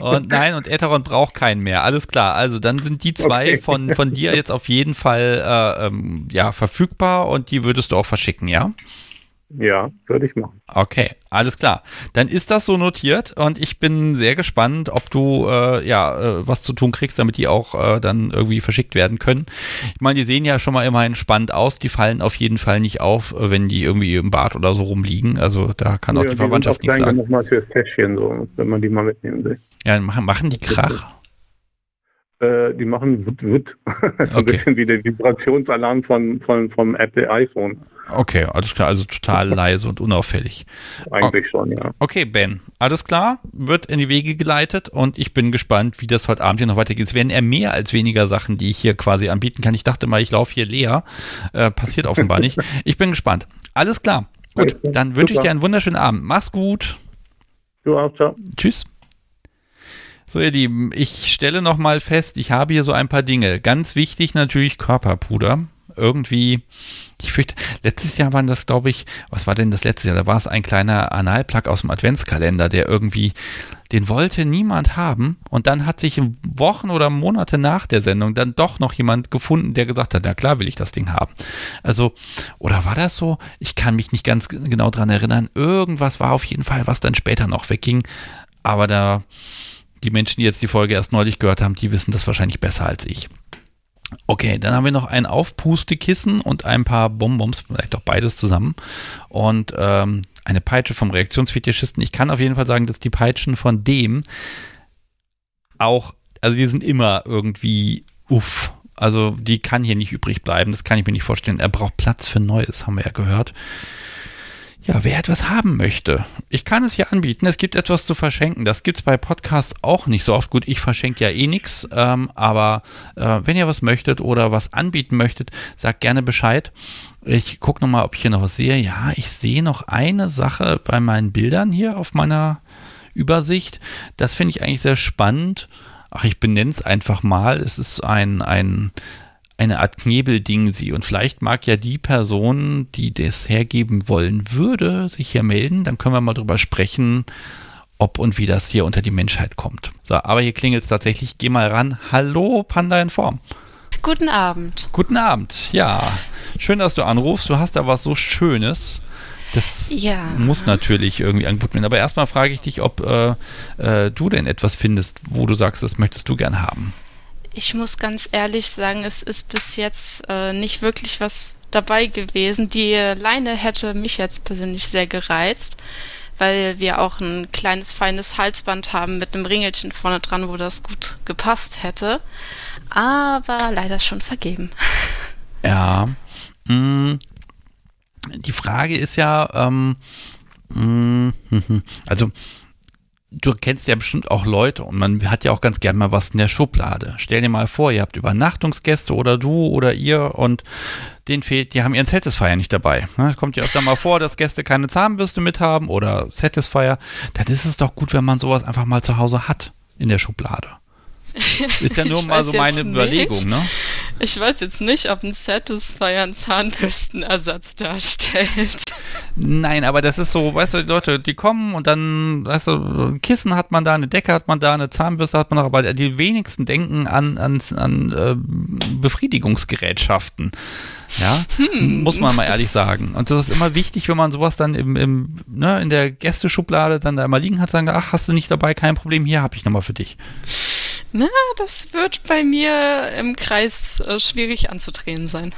Und nein, und Etheron braucht keinen mehr. Alles klar. Also dann sind die zwei Okay. von, von dir jetzt auf jeden Fall äh, ähm, ja, verfügbar und die würdest du auch verschicken, ja? Ja, würde ich machen. Okay, alles klar. Dann ist das so notiert und ich bin sehr gespannt, ob du äh, ja äh, was zu tun kriegst, damit die auch äh, dann irgendwie verschickt werden können. Ich meine, die sehen ja schon mal immerhin spannend aus. Die fallen auf jeden Fall nicht auf, äh, wenn die irgendwie im Bad oder so rumliegen. Also da kann auch Ja, die die Verwandtschaft nichts sagen. genug mal fürs Täschchen, so, wenn man die mal mitnehmen will. Ja, machen, machen die Krach. Äh, die machen wut, wut. Okay. ein bisschen wie der Vibrationsalarm von, von, vom Apple iPhone. Okay, alles klar. Also total leise und unauffällig. Eigentlich schon, ja. Okay, Ben, alles klar, wird in die Wege geleitet und ich bin gespannt, wie das heute Abend hier noch weitergeht. Es werden eher mehr als weniger Sachen, die ich hier quasi anbieten kann. Ich dachte mal, ich laufe hier leer. Äh, passiert offenbar nicht. Ich bin gespannt. Alles klar. Gut, dann wünsche ich dir einen wunderschönen Abend. Mach's gut. Du auch, ciao. Tschüss. So, ihr Lieben, ich stelle nochmal fest, ich habe hier so ein paar Dinge. Ganz wichtig natürlich Körperpuder. Irgendwie, ich fürchte, letztes Jahr waren das, glaube ich, was war denn das letzte Jahr? Da war es ein kleiner Analplug aus dem Adventskalender, der irgendwie, den wollte niemand haben. Und dann hat sich Wochen oder Monate nach der Sendung dann doch noch jemand gefunden, der gesagt hat, na klar will ich das Ding haben. Also, oder war das so? Ich kann mich nicht ganz genau dran erinnern. Irgendwas war auf jeden Fall, was dann später noch wegging. Aber da, die Menschen, die jetzt die Folge erst neulich gehört haben, die wissen das wahrscheinlich besser als ich. Okay, dann haben wir noch ein Aufpustekissen und ein paar Bonbons, vielleicht auch beides zusammen. Und ähm, eine Peitsche vom Reaktionsfetischisten. Ich kann auf jeden Fall sagen, dass die Peitschen von dem auch, also die sind immer irgendwie uff. Also die kann hier nicht übrig bleiben, das kann ich mir nicht vorstellen. Er braucht Platz für Neues, haben wir ja gehört. Ja, wer etwas haben möchte, ich kann es hier anbieten. Es gibt etwas zu verschenken. Das gibt es bei Podcasts auch nicht so oft. Gut, ich verschenke ja eh nichts, ähm, aber äh, wenn ihr was möchtet oder was anbieten möchtet, sagt gerne Bescheid. Ich gucke nochmal, ob ich hier noch was sehe. Ja, ich sehe noch eine Sache bei meinen Bildern hier auf meiner Übersicht. Das finde ich eigentlich sehr spannend. Ach, ich benenne es einfach mal. Es ist ein, ein, eine Art Knebeldingsi. Und vielleicht mag ja die Person, die das hergeben wollen würde, sich hier melden. Dann können wir mal drüber sprechen, ob und wie das hier unter die Menschheit kommt. So, aber hier klingelt es tatsächlich. Geh mal ran. Hallo, Panda in Form. Guten Abend. Guten Abend. Ja, schön, dass du anrufst. Du hast da was so Schönes. Das Ja. muss natürlich irgendwie angeboten werden. Aber erstmal frage ich dich, ob äh, äh, du denn etwas findest, wo du sagst, das möchtest du gern haben. Ich muss ganz ehrlich sagen, es ist bis jetzt äh, nicht wirklich was dabei gewesen. Die Leine hätte mich jetzt persönlich sehr gereizt, weil wir auch ein kleines, feines Halsband haben mit einem Ringelchen vorne dran, wo das gut gepasst hätte. Aber leider schon vergeben. Ja. Mm, die Frage ist ja, ähm, mm, also du kennst ja bestimmt auch Leute und man hat ja auch ganz gern mal was in der Schublade. Stell dir mal vor, ihr habt Übernachtungsgäste oder du oder ihr und denen fehlt, die haben ihren Satisfier nicht dabei. Ne? Kommt ja öfter mal vor, dass Gäste keine Zahnbürste mit haben oder Satisfier. Dann ist es doch gut, wenn man sowas einfach mal zu Hause hat in der Schublade. Ist ja nur Ich mal so meine Überlegung, ne? Ich weiß jetzt nicht, ob ein Satisfier einen Zahnbürstenersatz darstellt. Nein, aber das ist so, weißt du, die Leute, die kommen und dann, weißt du, ein Kissen hat man da, eine Decke hat man da, eine Zahnbürste hat man noch, aber die wenigsten denken an, an, an äh, Befriedigungsgerätschaften. Ja, muss man mal ehrlich sagen. Und so ist immer wichtig, wenn man sowas dann im, im, ne, in der Gästeschublade dann da immer liegen hat, sagen, ach, hast du nicht dabei, kein Problem, hier habe ich nochmal für dich. Na, das wird bei mir im Kreis äh, schwierig anzudrehen sein.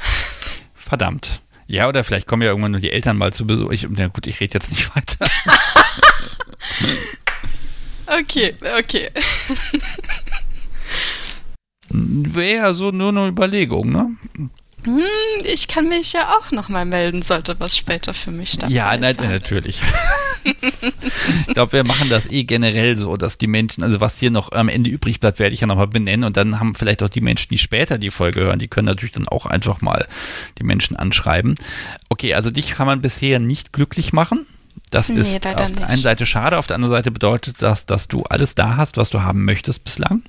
Verdammt. Ja, oder vielleicht kommen ja irgendwann nur die Eltern mal zu Besuch. Ich, na gut, ich rede jetzt nicht weiter. Okay, okay. Wäre ja so nur eine Überlegung, ne? Hm, ich kann mich ja auch nochmal melden, sollte was später für mich dabei Ja, na, natürlich. ich glaube, wir machen das eh generell so, dass die Menschen, also was hier noch am Ende übrig bleibt, werde ich ja nochmal benennen und dann haben vielleicht auch die Menschen, die später die Folge hören, die können natürlich dann auch einfach mal die Menschen anschreiben. Okay, also dich kann man bisher nicht glücklich machen. Das Nee, ist auf der einen Seite schade, auf der anderen Seite bedeutet das, dass du alles da hast, was du haben möchtest bislang.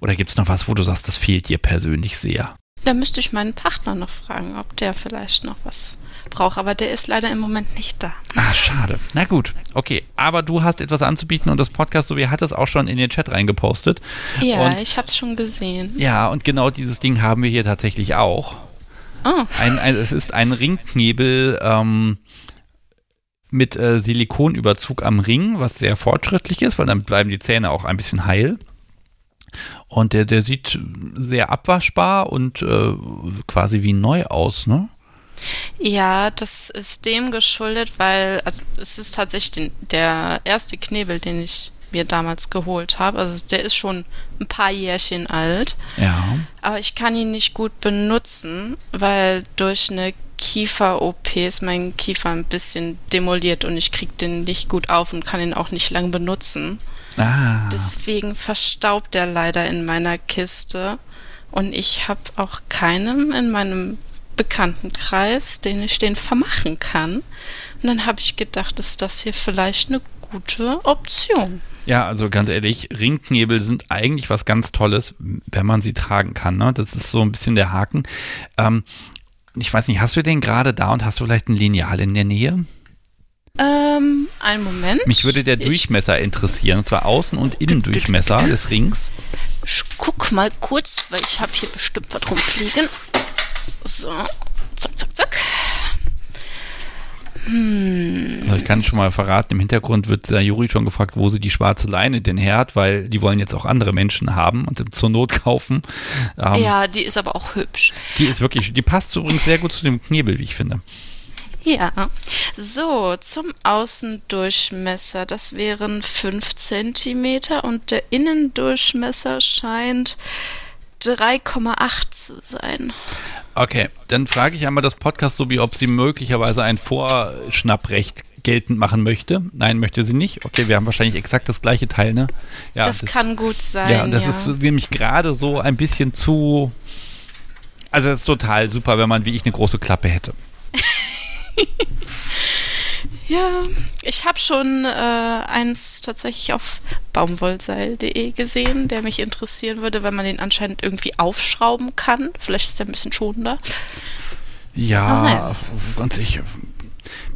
Oder gibt es noch was, wo du sagst, das fehlt dir persönlich sehr? Da müsste ich meinen Partner noch fragen, ob der vielleicht noch was braucht, aber der ist leider im Moment nicht da. Ah, schade. Na gut, okay. Aber du hast etwas anzubieten und das Podcast, so wie hat es auch schon in den Chat reingepostet. Ja, Und- ich habe es schon gesehen. Ja, und genau dieses Ding haben wir hier tatsächlich auch. Oh, Ein, ein, es ist ein Ringknebel ähm, mit äh, Silikonüberzug am Ring, was sehr fortschrittlich ist, weil dann bleiben die Zähne auch ein bisschen heil. Und der, der sieht sehr abwaschbar und äh, quasi wie neu aus, ne? ja, das ist dem geschuldet, weil, also es ist tatsächlich den, der erste Knebel, den ich mir damals geholt habe. Also der ist schon ein paar Jährchen alt. Ja. Aber ich kann ihn nicht gut benutzen, weil durch eine Kiefer-OP ist mein Kiefer ein bisschen demoliert und ich krieg den nicht gut auf und kann ihn auch nicht lang benutzen. Ah. Deswegen verstaubt er leider in meiner Kiste und ich habe auch keinen in meinem Bekanntenkreis, den ich den vermachen kann. Und dann habe ich gedacht, ist das hier vielleicht eine gute Option. Ja, also ganz ehrlich, Ringknebel sind eigentlich was ganz Tolles, wenn man sie tragen kann. Ne? Das ist so ein bisschen der Haken. Ähm, ich weiß nicht, hast du den gerade da und hast du vielleicht ein Lineal in der Nähe? Ähm, einen Moment. Mich würde der Ich- Durchmesser interessieren, und zwar Außen- und Innendurchmesser des Rings. Ich guck mal kurz, weil ich habe hier bestimmt was rumfliegen. So, zack, zack, zack. Also ich kann schon mal verraten, im Hintergrund wird Juri schon gefragt, wo sie die schwarze Leine denn her hat, weil die wollen jetzt auch andere Menschen haben und zur Not kaufen. Ähm, Ja, die ist aber auch hübsch. Die ist wirklich, die passt übrigens sehr gut zu dem Knebel, wie ich finde. Ja. So, zum Außendurchmesser. Das wären 5 cm und der Innendurchmesser scheint 3,8 zu sein. Okay, dann frage ich einmal das Podcast so, wie ob sie möglicherweise ein Vorschnapprecht geltend machen möchte. Nein, möchte sie nicht. Okay, wir haben wahrscheinlich exakt das gleiche Teil, ne? Ja, das, kann gut sein. Ja, das ist nämlich gerade so ein bisschen zu. Also, es ist total super, wenn man wie ich eine große Klappe hätte. Ja, ich habe schon äh, eins tatsächlich auf baumwollseil.de gesehen, der mich interessieren würde, weil man den anscheinend irgendwie aufschrauben kann. Vielleicht ist der ein bisschen schonender. Ja, nein. ganz sicher.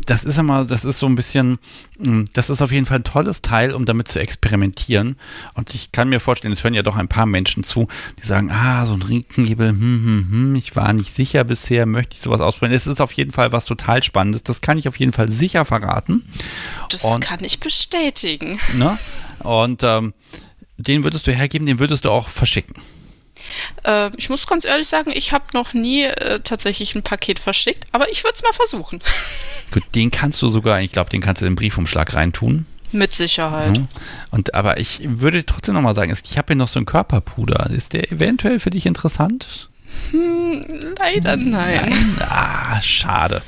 Das ist immer, das ist so ein bisschen, mh, das ist auf jeden Fall ein tolles Teil, um damit zu experimentieren. Und ich kann mir vorstellen, es hören ja doch ein paar Menschen zu, die sagen, ah, so ein Ringknebel, hm, hm, hm, ich war nicht sicher bisher, möchte ich sowas ausprobieren. Es ist auf jeden Fall was total Spannendes. Das kann ich auf jeden Fall sicher verraten. Das Und- kann ich bestätigen. Ne? Und ähm, den würdest du hergeben, den würdest du auch verschicken. Äh, ich muss ganz ehrlich sagen, ich habe noch nie äh, tatsächlich ein Paket verschickt, aber ich würde es mal versuchen. Gut, den kannst du sogar, ich glaube, den kannst du in den Briefumschlag reintun. Mit Sicherheit. Mhm. Und aber ich würde trotzdem nochmal sagen, ich habe hier noch so einen Körperpuder. Ist der eventuell für dich interessant? Hm, leider nein. Ah, schade.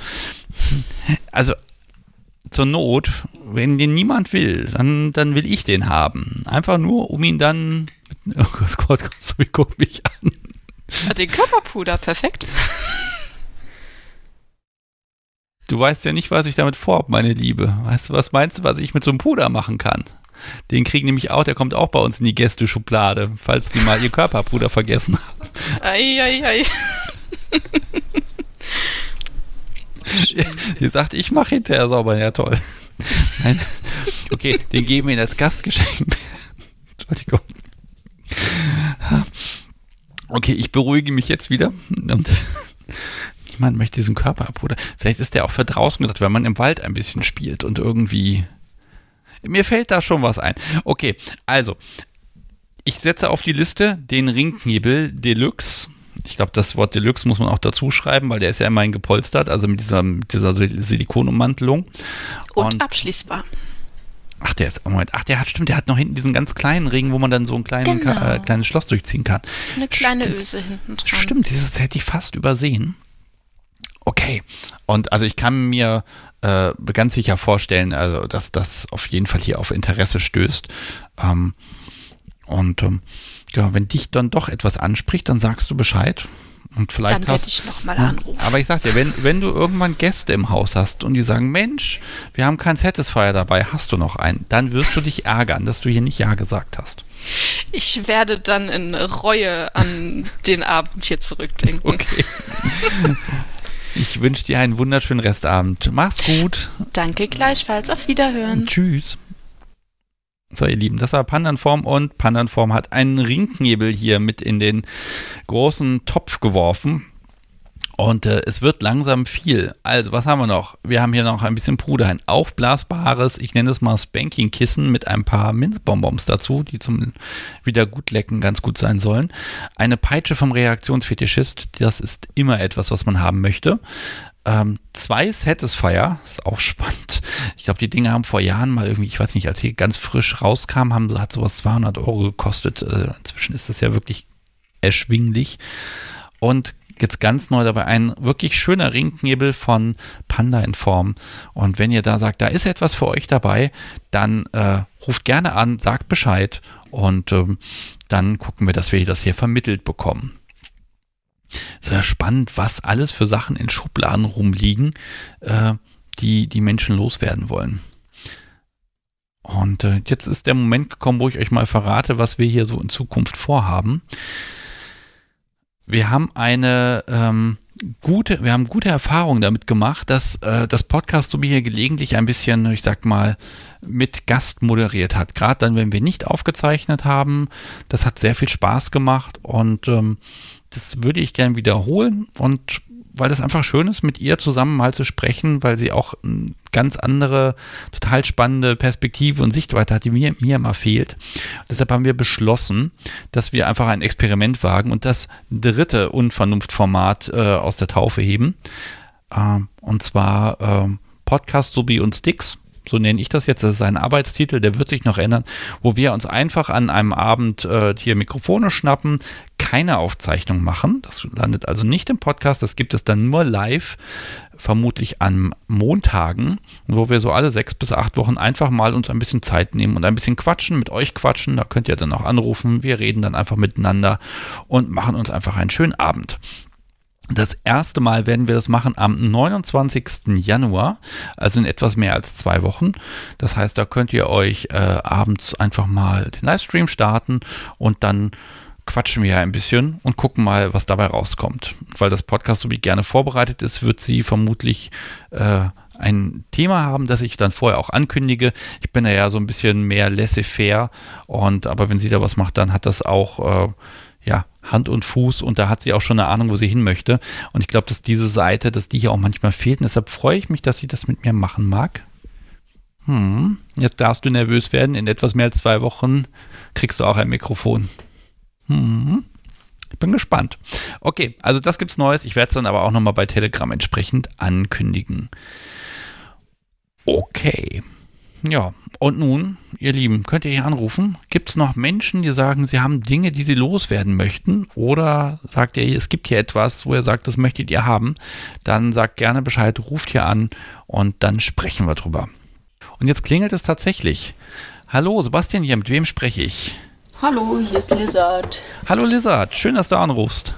Also zur Not, wenn den niemand will, dann, dann will ich den haben. Einfach nur, um ihn dann. Oh Gott, Gott, so guck mich an. Den Körperpuder, perfekt. Du weißt ja nicht, was ich damit vorhab, meine Liebe. Weißt du, was meinst du, was ich mit so einem Puder machen kann? Den kriegen nämlich auch, der kommt auch bei uns in die Gästeschublade, falls die mal ihr Körperpuder vergessen haben. Eieiei. Ihr sagt, ich mache hinterher sauber. Ja, toll. Nein. Okay, den geben wir Ihnen als Gastgeschenk. Entschuldigung. Okay, ich beruhige mich jetzt wieder. Und niemand möchte diesen Körperpuder. Vielleicht ist der auch für draußen gedacht, wenn man im Wald ein bisschen spielt und irgendwie. Mir fällt da schon was ein. Okay, also. Ich setze auf die Liste den Ringknebel Deluxe. Ich glaube, das Wort Deluxe muss man auch dazu schreiben, weil der ist ja immerhin gepolstert, also mit dieser, mit dieser Silikonummantelung. Und, Und- abschließbar. Ach, der ist, Moment, ach, der hat, stimmt, der hat noch hinten diesen ganz kleinen Ring, wo man dann so ein kleinen, Genau. Äh, kleines Schloss durchziehen kann. So eine kleine Öse hinten dran. Stimmt, dieses hätte ich fast übersehen. Okay. Und also ich kann mir äh, ganz sicher vorstellen, also dass das auf jeden Fall hier auf Interesse stößt. Ähm, und ähm, ja, wenn dich dann doch etwas anspricht, dann sagst du Bescheid. Und vielleicht Dann werde ich nochmal anrufen. aber ich sag dir, wenn, wenn du irgendwann Gäste im Haus hast und die sagen, Mensch, wir haben keinen Satisfier dabei, hast du noch einen, dann wirst du dich ärgern, dass du hier nicht Ja gesagt hast. Ich werde dann in Reue an den Abend hier zurückdenken. Okay. Ich wünsche dir einen wunderschönen Restabend. Mach's gut. Danke gleichfalls. Auf Wiederhören. Tschüss. So, ihr Lieben, das war Pandanform und Pandanform hat einen Ringknebel hier mit in den großen Topf geworfen. Und äh, es wird langsam viel. Also, was haben wir noch? Wir haben hier noch ein bisschen Puder, ein aufblasbares, ich nenne es mal Spanking-Kissen mit ein paar Minzbonbons dazu, die zum Wiedergutlecken ganz gut sein sollen. Eine Peitsche vom Reaktionsfetischist, das ist immer etwas, was man haben möchte. Ähm, zwei Satisfier, ist auch spannend. Ich glaube, die Dinge haben vor Jahren mal irgendwie, ich weiß nicht, als die ganz frisch rauskamen, haben, hat sowas 200 Euro gekostet. Äh, inzwischen ist das ja wirklich erschwinglich. Und jetzt ganz neu dabei ein wirklich schöner Ringknebel von Panda in Form. Und wenn ihr da sagt, da ist etwas für euch dabei, dann äh, ruft gerne an, sagt Bescheid und ähm, dann gucken wir, dass wir das hier vermittelt bekommen. Sehr spannend, was alles für Sachen in Schubladen rumliegen, äh, die die Menschen loswerden wollen. Und äh, jetzt ist der Moment gekommen, wo ich euch mal verrate, was wir hier so in Zukunft vorhaben. Wir haben eine ähm, gute, wir haben gute Erfahrungen damit gemacht, dass äh, das Podcast so hier gelegentlich ein bisschen, ich sag mal, mit Gast moderiert hat. Gerade dann, wenn wir nicht aufgezeichnet haben. Das hat sehr viel Spaß gemacht und ähm, das würde ich gern wiederholen und weil das einfach schön ist, mit ihr zusammen mal zu sprechen, weil sie auch eine ganz andere, total spannende Perspektive und Sichtweite hat, die mir, mir immer fehlt. deshalb haben wir beschlossen, dass wir einfach ein Experiment wagen und das dritte Unvernunftformat äh, aus der Taufe heben. Äh, und zwar äh, Podcast Subi und Sticks so nenne ich das jetzt, das ist ein Arbeitstitel, der wird sich noch ändern, wo wir uns einfach an einem Abend äh, hier Mikrofone schnappen, keine Aufzeichnung machen. Das landet also nicht im Podcast, das gibt es dann nur live, vermutlich an Montagen, wo wir so alle sechs bis acht Wochen einfach mal uns ein bisschen Zeit nehmen und ein bisschen quatschen, mit euch quatschen. Da könnt ihr dann auch anrufen. Wir reden dann einfach miteinander und machen uns einfach einen schönen Abend. Das erste Mal werden wir das machen am 29. Januar, also in etwas mehr als zwei Wochen. Das heißt, da könnt ihr euch äh, abends einfach mal den Livestream starten und dann quatschen wir ein bisschen und gucken mal, was dabei rauskommt. Weil das Podcast so wie gerne vorbereitet ist, wird sie vermutlich äh, ein Thema haben, das ich dann vorher auch ankündige. Ich bin ja so ein bisschen mehr laissez-faire und aber wenn sie da was macht, dann hat das auch äh, Hand und Fuß und da hat sie auch schon eine Ahnung, wo sie hin möchte. Und ich glaube, dass diese Seite, dass die hier auch manchmal fehlt. Und deshalb freue ich mich, dass sie das mit mir machen mag. Hm, jetzt darfst du nervös werden. In etwas mehr als zwei Wochen kriegst du auch ein Mikrofon. Hm, ich bin gespannt. Okay, also das gibt's Neues. Ich werde es dann aber auch nochmal bei Telegram entsprechend ankündigen. Okay. Ja, und nun, ihr Lieben, könnt ihr hier anrufen? Gibt es noch Menschen, die sagen, sie haben Dinge, die sie loswerden möchten? Oder sagt ihr, es gibt hier etwas, wo ihr sagt, das möchtet ihr haben? Dann sagt gerne Bescheid, ruft hier an und dann sprechen wir drüber. Und jetzt klingelt es tatsächlich. Hallo, Sebastian hier, mit wem spreche ich? Hallo, hier ist Lizard. Hallo Lizard, schön, dass du anrufst.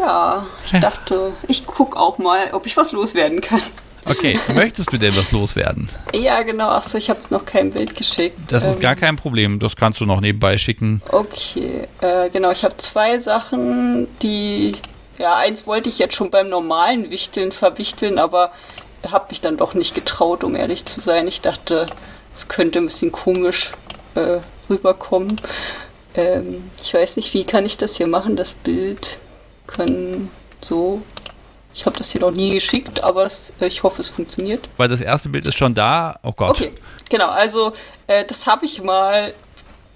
Ja, ich dachte, ich gucke auch mal, ob ich was loswerden kann. Okay, möchtest du denn was loswerden? Ja, genau. Achso, ich habe noch kein Bild geschickt. Das ist Ähm, gar kein Problem. Das kannst du noch nebenbei schicken. Okay, äh, genau. Ich habe zwei Sachen, die. Ja, eins wollte ich jetzt schon beim normalen Wichteln verwichteln, aber habe mich dann doch nicht getraut, um ehrlich zu sein. Ich dachte, es könnte ein bisschen komisch äh, rüberkommen. Ähm, ich weiß nicht, wie kann ich das hier machen? Das Bild kann so. Ich habe das hier noch nie geschickt, aber es, äh, ich hoffe, es funktioniert. Weil das erste Bild ist schon da. Oh Gott. Okay, genau. Also äh, das habe ich mal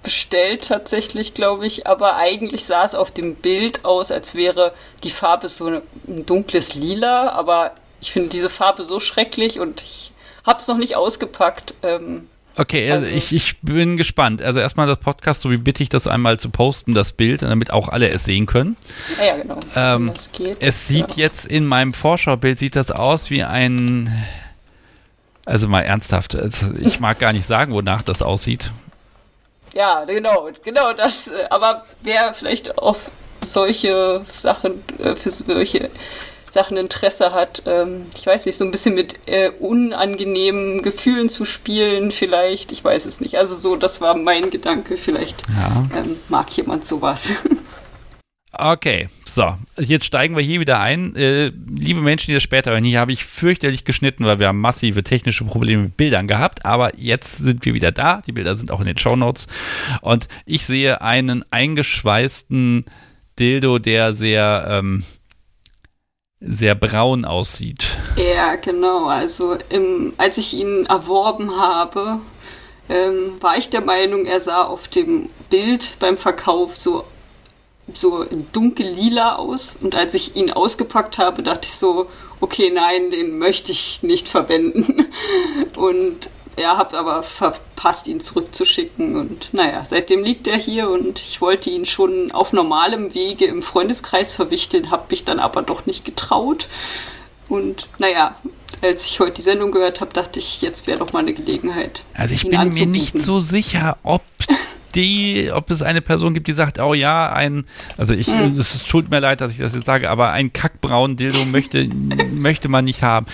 bestellt tatsächlich, glaube ich, aber eigentlich sah es auf dem Bild aus, als wäre die Farbe so ein dunkles Lila, aber ich finde diese Farbe so schrecklich und ich habe es noch nicht ausgepackt. Ähm, Okay, also ich, ich bin gespannt. Also erstmal das Podcast, so wie bitte ich das einmal zu posten, das Bild, damit auch alle es sehen können. Ja, ja genau. Ähm, geht. es sieht ja. jetzt in meinem Vorschaubild, sieht das aus wie ein, also mal ernsthaft, also ich mag gar nicht sagen, wonach das aussieht. Ja, genau, genau das. äh, Aber wer vielleicht auf solche Sachen, äh, für solche Sachen Interesse hat, ähm, ich weiß nicht, so ein bisschen mit äh, unangenehmen Gefühlen zu spielen, vielleicht, ich weiß es nicht. Also so, das war mein Gedanke, vielleicht Ja. ähm, mag jemand sowas. Okay, so, jetzt steigen wir hier wieder ein. Äh, liebe Menschen, die das später hören, hier habe ich fürchterlich geschnitten, weil wir haben massive technische Probleme mit Bildern gehabt, aber jetzt sind wir wieder da. Die Bilder sind auch in den Shownotes und ich sehe einen eingeschweißten Dildo, der sehr, ähm, sehr braun aussieht. Ja, genau. Also im, als ich ihn erworben habe, ähm, war ich der Meinung, er sah auf dem Bild beim Verkauf so, so dunkel lila aus. Und als ich ihn ausgepackt habe, dachte ich so, okay, nein, den möchte ich nicht verwenden. Und er hat aber verpasst, ihn zurückzuschicken. Und naja, seitdem liegt er hier und ich wollte ihn schon auf normalem Wege im Freundeskreis verwichteln, habe mich dann aber doch nicht getraut. Und naja, als ich heute die Sendung gehört habe, dachte ich, jetzt wäre doch mal eine Gelegenheit. Also ich bin mir nicht so sicher, ob die, ob es eine Person gibt, die sagt, oh ja, ein, also ich, Hm. es tut mir leid, dass ich das jetzt sage, aber ein kackbraunen Dildo möchte, möchte man nicht haben.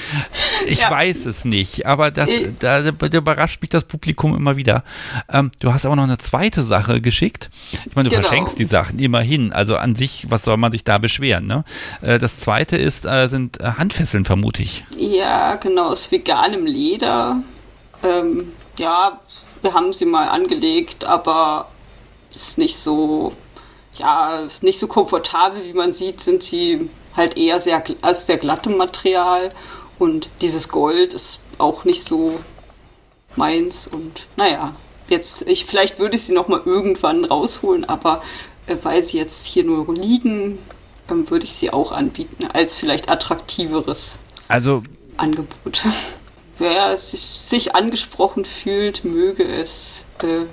Ich Ja. weiß es nicht, aber das, da, da überrascht mich das Publikum immer wieder. Ähm, du hast aber noch eine zweite Sache geschickt. Ich meine, du Genau. verschenkst die Sachen immerhin, also an sich, was soll man sich da beschweren, ne? Äh, das zweite ist, äh, sind äh, Handfesseln, vermute ich. Ja, genau, aus veganem Leder. Ähm, ja, wir haben sie mal angelegt, aber ist nicht so, ja, ist nicht so komfortabel, wie man sieht, sind sie halt eher sehr, aus sehr glattem Material und dieses Gold ist auch nicht so meins und naja, jetzt, ich, vielleicht würde ich sie noch mal irgendwann rausholen, aber äh, weil sie jetzt hier nur liegen, ähm, würde ich sie auch anbieten, als vielleicht attraktiveres Also Angebot. Wer sich, sich angesprochen fühlt, möge es, äh,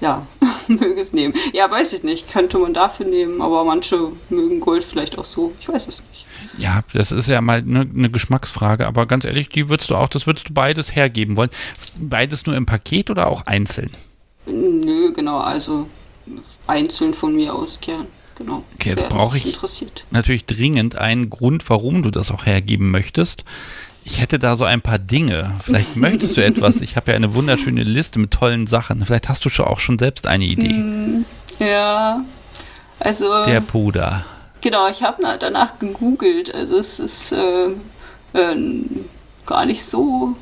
ja, möge es nehmen. Ja, weiß ich nicht, könnte man dafür nehmen, aber manche mögen Gold vielleicht auch so. Ich weiß es nicht. Ja, das ist ja mal eine ne Geschmacksfrage, aber ganz ehrlich, die würdest du auch, das würdest du beides hergeben wollen. Beides nur im Paket oder auch einzeln? Nö, genau, also einzeln von mir aus gern. Genau. Okay, jetzt brauche ich-. Natürlich dringend einen Grund, warum du das auch hergeben möchtest. Ich hätte da so ein paar Dinge. Vielleicht möchtest du etwas. Ich habe ja eine wunderschöne Liste mit tollen Sachen. Vielleicht hast du schon auch schon selbst eine Idee. Hm, ja, also. Der Puder. Genau, ich habe danach gegoogelt. Also es ist äh, äh, gar nicht so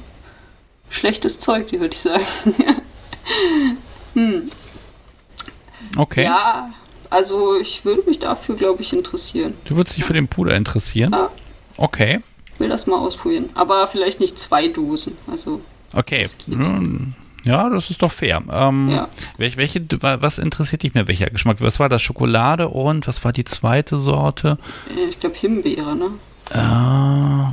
schlechtes Zeug, würde ich sagen. hm. Okay. Ja, also ich würde mich dafür, glaube ich, interessieren. Du würdest dich für den Puder interessieren? Ja. Okay. Will das mal ausprobieren. Aber vielleicht nicht zwei Dosen. Also, Okay. Das. Hm, Ja, das ist doch fair. Ähm, Ja. welch, welche, was interessiert dich mehr? Welcher Geschmack? Was war das? Schokolade und was war die zweite Sorte? äh, ich glaube Himbeere, ne? Äh,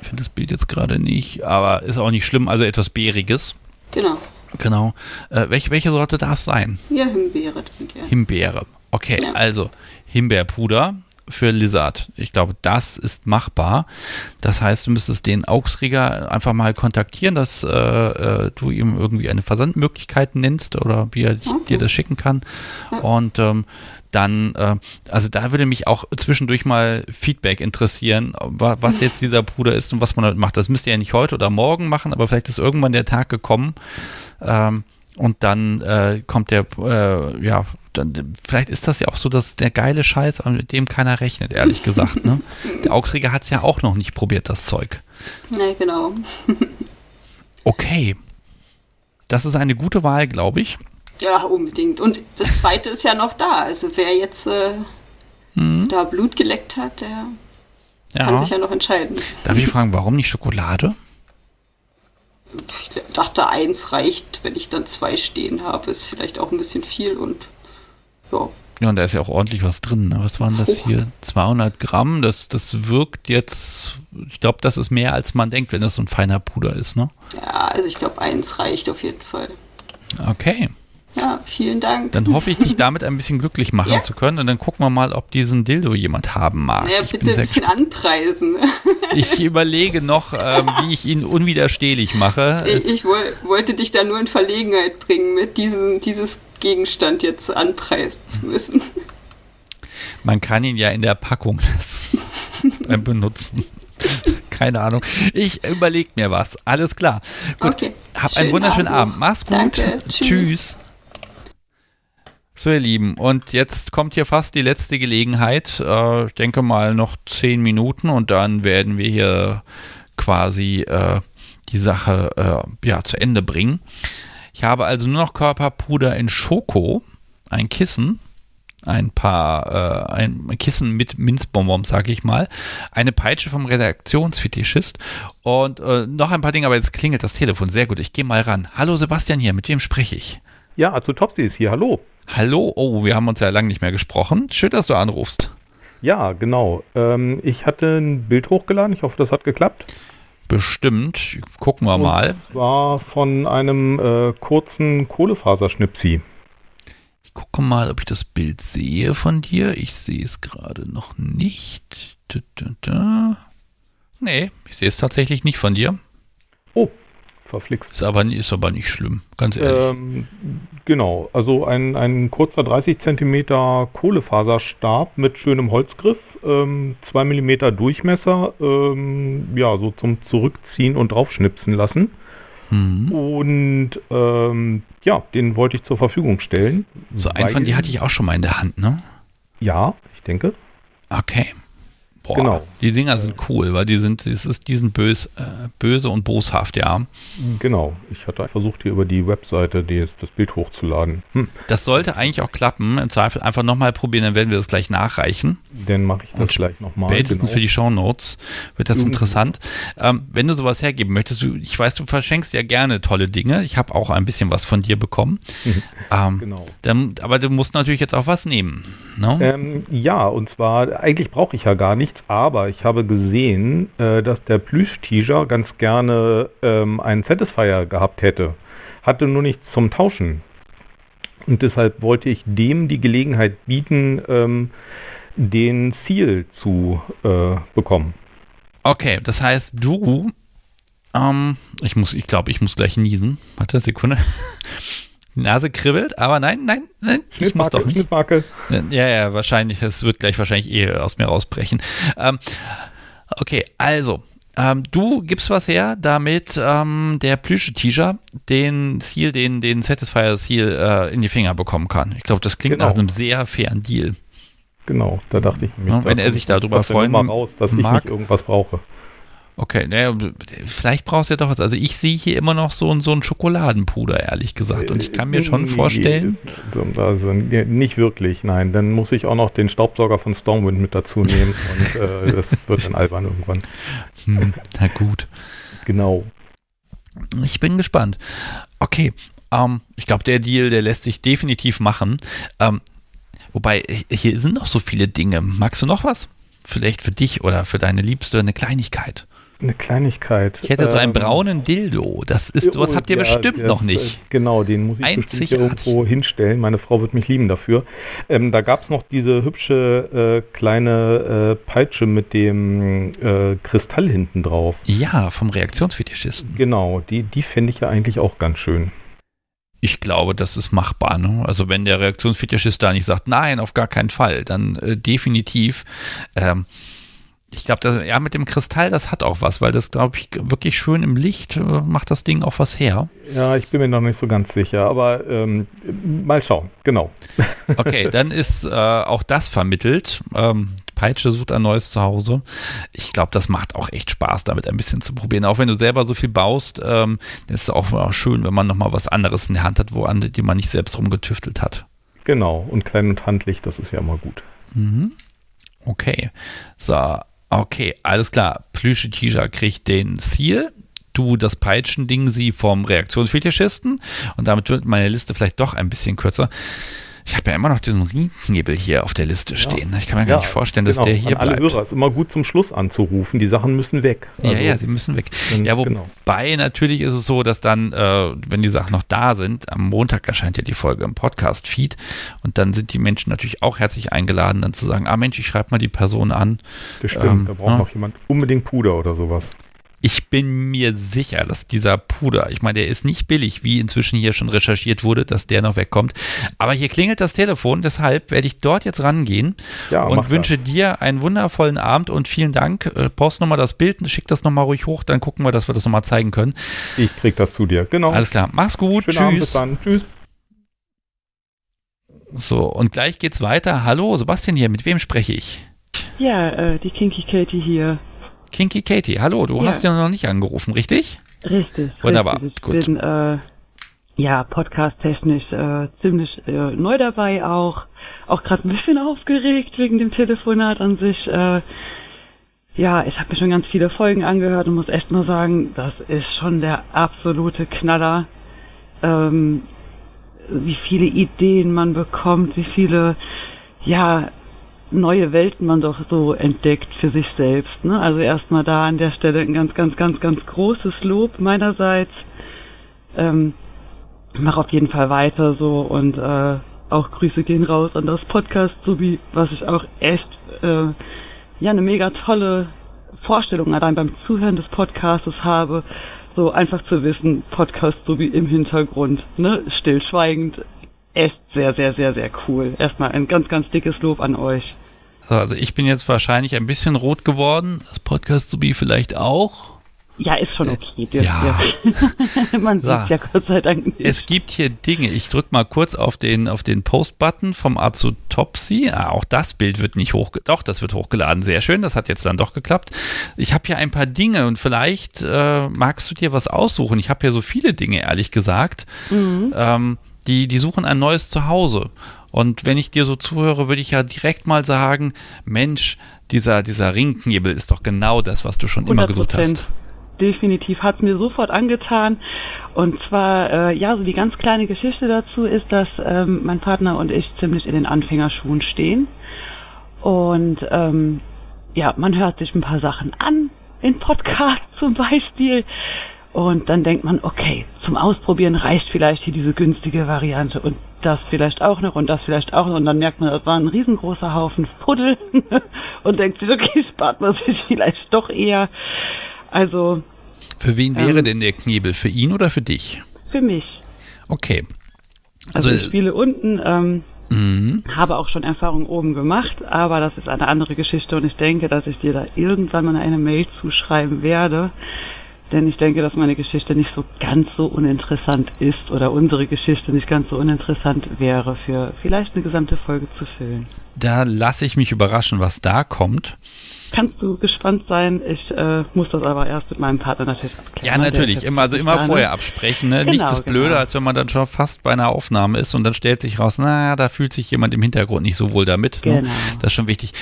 ich finde das Bild jetzt gerade nicht, aber ist auch nicht schlimm. Also etwas Beeriges. Genau. Genau. Äh, welche, welche Sorte darf es sein? Ja, Himbeere. Himbeere. Okay, Ja. also Himbeerpuder für Lizard. Ich glaube, das ist machbar. Das heißt, du müsstest den Augsrieger einfach mal kontaktieren, dass äh, äh, du ihm irgendwie eine Versandmöglichkeit nennst oder wie er Okay. dir das schicken kann. Und ähm, dann, äh, also da würde mich auch zwischendurch mal Feedback interessieren, wa- was jetzt dieser Puder ist und was man damit macht. Das müsst ihr ja nicht heute oder morgen machen, aber vielleicht ist irgendwann der Tag gekommen, ähm, und dann äh, kommt der, äh, ja, dann, vielleicht ist das ja auch so, dass der geile Scheiß, aber mit dem keiner rechnet, ehrlich gesagt. Ne? Der Augsrieger hat es ja auch noch nicht probiert, das Zeug. Ne, genau. Okay. Das ist eine gute Wahl, glaube ich. Ja, unbedingt. Und das zweite ist ja noch da. Also wer jetzt äh, Hm. da Blut geleckt hat, der kann Ja. sich ja noch entscheiden. Darf ich fragen, warum nicht Schokolade? Ich dachte, eins reicht, wenn ich dann zwei stehen habe, ist vielleicht auch ein bisschen viel und ja, Ja, und da ist ja auch ordentlich was drin. Ne? Was waren das hier? 200 Gramm. Das, das wirkt jetzt, ich glaube, das ist mehr, als man denkt, wenn das so ein feiner Puder ist, ne? Ja, also ich glaube, eins reicht auf jeden Fall. Okay. Ja, vielen Dank. Dann hoffe ich, dich damit ein bisschen glücklich machen Ja. zu können. Und dann gucken wir mal, ob diesen Dildo jemand haben mag. Ja, bitte ein bisschen anpreisen. Ich überlege noch, ähm, wie ich ihn unwiderstehlich mache. Ich, ich woll, wollte dich da nur in Verlegenheit bringen, mit diesem dieses Gegenstand jetzt anpreisen zu müssen. man kann ihn ja in der Packung beim Benutzen. Keine Ahnung. Ich überlege mir was. Alles klar. Gut. Okay. Hab einen Schönen wunderschönen Abend Abend. Mach's gut. Danke. Tschüss. Tschüss. So, ihr Lieben, und jetzt kommt hier fast die letzte Gelegenheit. Äh, ich denke mal noch zehn Minuten und dann werden wir hier quasi äh, die Sache äh, ja, zu Ende bringen. Ich habe also nur noch Körperpuder in Schoko, ein Kissen, ein paar, äh, ein Kissen mit Minzbonbons, sage ich mal, eine Peitsche vom Redaktionsfetischist und äh, noch ein paar Dinge, aber jetzt klingelt das Telefon. Sehr gut, ich gehe mal ran. Hallo Sebastian hier, mit wem spreche ich? Ja, also Topsy ist hier, hallo. Hallo, oh, wir haben uns ja lange nicht mehr gesprochen. Schön, dass du anrufst. Ja, genau. Ähm, ich hatte ein Bild hochgeladen, ich hoffe, das hat geklappt. Bestimmt, gucken wir mal. Und zwar von einem äh, kurzen Kohlefaserschnipsi. Ich gucke mal, ob ich das Bild sehe von dir. Ich sehe es gerade noch nicht. Da, da, da. Nee, ich sehe es tatsächlich nicht von dir. Oh, verflixt. Ist aber, ist aber nicht schlimm, ganz ehrlich. Ähm, genau, also ein, ein kurzer 30 Zentimeter Kohlefaserstab mit schönem Holzgriff, ähm, 2 Millimeter Durchmesser, ähm, ja, so zum Zurückziehen und draufschnipsen lassen. Hm. Und ähm, ja, den wollte ich zur Verfügung stellen. So einen von dir hatte ich auch schon mal in der Hand, ne? Ja, ich denke. Okay. Boah, Genau. die Dinger sind cool, weil die sind, es ist, die sind bös, äh, böse und boshaft, ja. Genau. Ich hatte versucht, hier über die Webseite die, das Bild hochzuladen. Hm. Das sollte eigentlich auch klappen. Im Zweifel einfach nochmal probieren, dann werden wir das gleich nachreichen. Dann mache ich das Und gleich nochmal. Spätestens für die Shownotes wird das Mhm. interessant. Ähm, wenn du sowas hergeben möchtest, du, ich weiß, du verschenkst ja gerne tolle Dinge. Ich habe auch ein bisschen was von dir bekommen. Ähm, Genau. dann, aber du musst natürlich jetzt auch was nehmen. Ne? Ähm, ja, und zwar, eigentlich brauche ich ja gar nichts, aber ich habe gesehen, äh, dass der Plüsch-Teaser ganz gerne ähm, einen Satisfier gehabt hätte. Hatte nur nichts zum Tauschen. Und deshalb wollte ich dem die Gelegenheit bieten, ähm, den Seal zu äh, bekommen. Okay, das heißt, du, ähm, ich muss, ich glaube, ich muss gleich niesen. Warte, Sekunde. Die Nase kribbelt, aber nein, nein, nein, ich muss doch nicht. Ja, ja, wahrscheinlich, es wird gleich wahrscheinlich eh aus mir rausbrechen. Ähm, okay, also, ähm, du gibst was her, damit ähm, der Plüsche-Teaser den Seal, den, den Satisfier Seal äh, in die Finger bekommen kann. Ich glaube, das klingt Genau. nach einem sehr fairen Deal. Genau, da dachte ich mir. Ja, wenn er sich darüber freuen raus, dass mag. ich nicht irgendwas brauche. Okay, naja, vielleicht brauchst du ja doch was. Also ich sehe hier immer noch so, ein- so einen Schokoladenpuder, ehrlich gesagt. Und ich kann mir schon Nee, vorstellen, Also nicht wirklich, nein. Dann muss ich auch noch den Staubsauger von Stormwind mit dazu nehmen und äh, das wird dann albern irgendwann. hm, na gut. Genau. Ich bin gespannt. Okay, ähm, ich glaube, der Deal, der lässt sich definitiv machen. Ähm, wobei, hier sind noch so viele Dinge. Magst du noch was? Vielleicht für dich oder für deine Liebste eine Kleinigkeit. Eine Kleinigkeit. Ich hätte so einen Ähm, braunen Dildo. Das ist, sowas oh, habt ihr ja, bestimmt der noch nicht. äh, Genau, den muss ich bestimmt Einzigartig. irgendwo hinstellen. Meine Frau wird mich lieben dafür. Ähm, da gab es noch diese hübsche äh, kleine äh, Peitsche mit dem äh, Kristall hinten drauf. Ja, vom Reaktionsfetischisten. Genau, die, die fände ich ja eigentlich auch ganz schön. Ich glaube, das ist machbar. Ne? Also wenn der Reaktionsfetischist da nicht sagt, nein, auf gar keinen Fall, dann äh, definitiv. Ähm, ich glaube, ja, mit dem Kristall, das hat auch was, weil das, glaube ich, wirklich schön im Licht äh, macht das Ding auch was her. Ja, ich bin mir noch nicht so ganz sicher, aber ähm, mal schauen, genau. Okay, dann ist äh, auch das vermittelt. Ähm, Peitsche sucht ein neues Zuhause. Ich glaube, das macht auch echt Spaß, damit ein bisschen zu probieren. Auch wenn du selber so viel baust, ähm, ist es auch, auch schön, wenn man nochmal was anderes in der Hand hat, wo an die man nicht selbst rumgetüftelt hat. Genau, und klein und handlich, das ist ja immer gut. Mhm. Okay. So, okay, alles klar. Plüsche Tisha kriegt den Seal. Du das Peitschending sie vom Reaktionsfetischisten. Und damit wird meine Liste vielleicht doch ein bisschen kürzer. Ich habe ja immer noch diesen Ringknebel hier auf der Liste stehen. Ich kann mir gar nicht vorstellen, dass genau. der hier An alle bleibt. Hörer ist immer gut zum Schluss anzurufen. Die Sachen müssen weg. ja, Also, ja, sie müssen weg. Ja, genau. wobei natürlich ist es so, dass dann, äh, wenn die Sachen noch da sind, am Montag erscheint ja die Folge im Podcast-Feed und dann sind die Menschen natürlich auch herzlich eingeladen, dann zu sagen, ah Mensch, ich schreibe mal die Person an. Das stimmt, Ähm, da braucht ja. noch jemand unbedingt Puder oder sowas. Ich bin mir sicher, dass dieser Puder, ich meine, der ist nicht billig, wie inzwischen hier schon recherchiert wurde, dass der noch wegkommt. Aber hier klingelt das Telefon, deshalb werde ich dort jetzt rangehen Ja, und das. wünsche dir einen wundervollen Abend und vielen Dank. Äh, Post nochmal das Bild, schick das nochmal ruhig hoch, dann gucken wir, dass wir das nochmal zeigen können. Ich krieg das zu dir. Genau. Alles klar, mach's gut, Schönen Abend, bis tschüss. dann. Tschüss. So, und gleich geht's weiter. Hallo, Sebastian hier, mit wem spreche ich? Ja, äh, die Kinky Katie hier. Kinky Katie, hallo, du Ja. hast ja noch nicht angerufen, richtig? Richtig. Wunderbar, richtig. Ich gut. bin äh, ja podcast-technisch äh, ziemlich äh, neu dabei auch. Auch gerade ein bisschen aufgeregt wegen dem Telefonat an sich. Äh, ja, ich habe mir schon ganz viele Folgen angehört und muss echt mal sagen, das ist schon der absolute Knaller. Ähm, wie viele Ideen man bekommt, wie viele ja neue Welten man doch so entdeckt für sich selbst. Ne? Also erstmal da an der Stelle ein ganz, ganz, ganz, ganz großes Lob meinerseits. Ähm, mach auf jeden Fall weiter so und äh, auch Grüße gehen raus an das Podcast, so wie was ich auch echt äh, ja eine mega tolle Vorstellung allein beim Zuhören des Podcastes habe, so einfach zu wissen, Podcast so wie im Hintergrund, ne, stillschweigend, echt sehr, sehr, sehr, sehr cool. Erstmal ein ganz, ganz dickes Lob an euch. So, also ich bin jetzt wahrscheinlich ein bisschen rot geworden. Das Podcast Subi vielleicht auch. Ja, ist schon okay. dürft ja. ihr. Man So. sieht ja Gott sei Dank nicht. Es gibt hier Dinge. Ich drücke mal kurz auf den, auf den Post-Button vom Azutopsy. Ah, auch das Bild wird nicht hoch. Doch, das wird hochgeladen. Sehr schön. Das hat jetzt dann doch geklappt. Ich habe hier ein paar Dinge und vielleicht äh, magst du dir was aussuchen. Ich habe hier so viele Dinge, ehrlich gesagt. Mhm. Ähm, die, die suchen ein neues Zuhause. Und wenn ich dir so zuhöre, würde ich ja direkt mal sagen, Mensch, dieser, dieser Ringknebel ist doch genau das, was du schon immer gesucht 100%. hast. Definitiv hat's mir sofort angetan. Und zwar, äh, ja, so die ganz kleine Geschichte dazu ist, dass ähm, mein Partner und ich ziemlich in den Anfängerschuhen stehen. Und ähm, ja, man hört sich ein paar Sachen an, in Podcasts zum Beispiel. Und dann denkt man, okay, zum Ausprobieren reicht vielleicht hier diese günstige Variante und das vielleicht auch noch und das vielleicht auch noch. Und dann merkt man, das war ein riesengroßer Haufen Fuddel und denkt sich, okay, spart man sich vielleicht doch eher. Also Für wen wäre Ähm. denn der Knebel? Für ihn oder für dich? für mich. Okay. Also, Also, ich spiele unten, ähm, Mhm. habe auch schon Erfahrung oben gemacht, aber das ist eine andere Geschichte und ich denke, dass ich dir da irgendwann mal eine Mail zuschreiben werde. Denn ich denke, dass meine Geschichte nicht so ganz so uninteressant ist oder unsere Geschichte nicht ganz so uninteressant wäre, für vielleicht eine gesamte Folge zu füllen. Da lasse ich mich überraschen, was da kommt. Kannst du gespannt sein? Ich äh, muss das aber erst mit meinem Partner natürlich abklären. Ja, ne? Natürlich. Immer, also immer ne? vorher absprechen. Ne? Genau, Nichts ist blöder, genau. als wenn man dann schon fast bei einer Aufnahme ist und dann stellt sich raus, naja, da fühlt sich jemand im Hintergrund nicht so wohl damit. Ne? Genau. Das ist schon wichtig.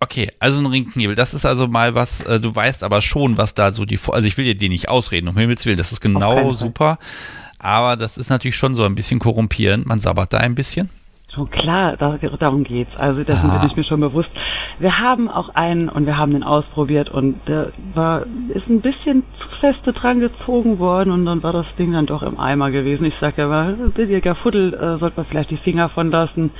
Okay, also ein Ringknebel. Das ist also mal was, äh, du weißt aber schon, was da so die, also ich will dir die nicht ausreden, um Himmels Willen, das ist genau super. Aber das ist natürlich schon so ein bisschen korrumpierend. Man sabbert da ein bisschen. Schon klar, da, darum geht's. Also dessen Ah. bin ich mir schon bewusst. Wir haben auch einen und wir haben den ausprobiert und der war, ist ein bisschen zu feste dran gezogen worden und dann war das Ding dann doch im Eimer gewesen. Ich sag ja mal, ein billiger Fuddel äh, sollte man vielleicht die Finger von lassen.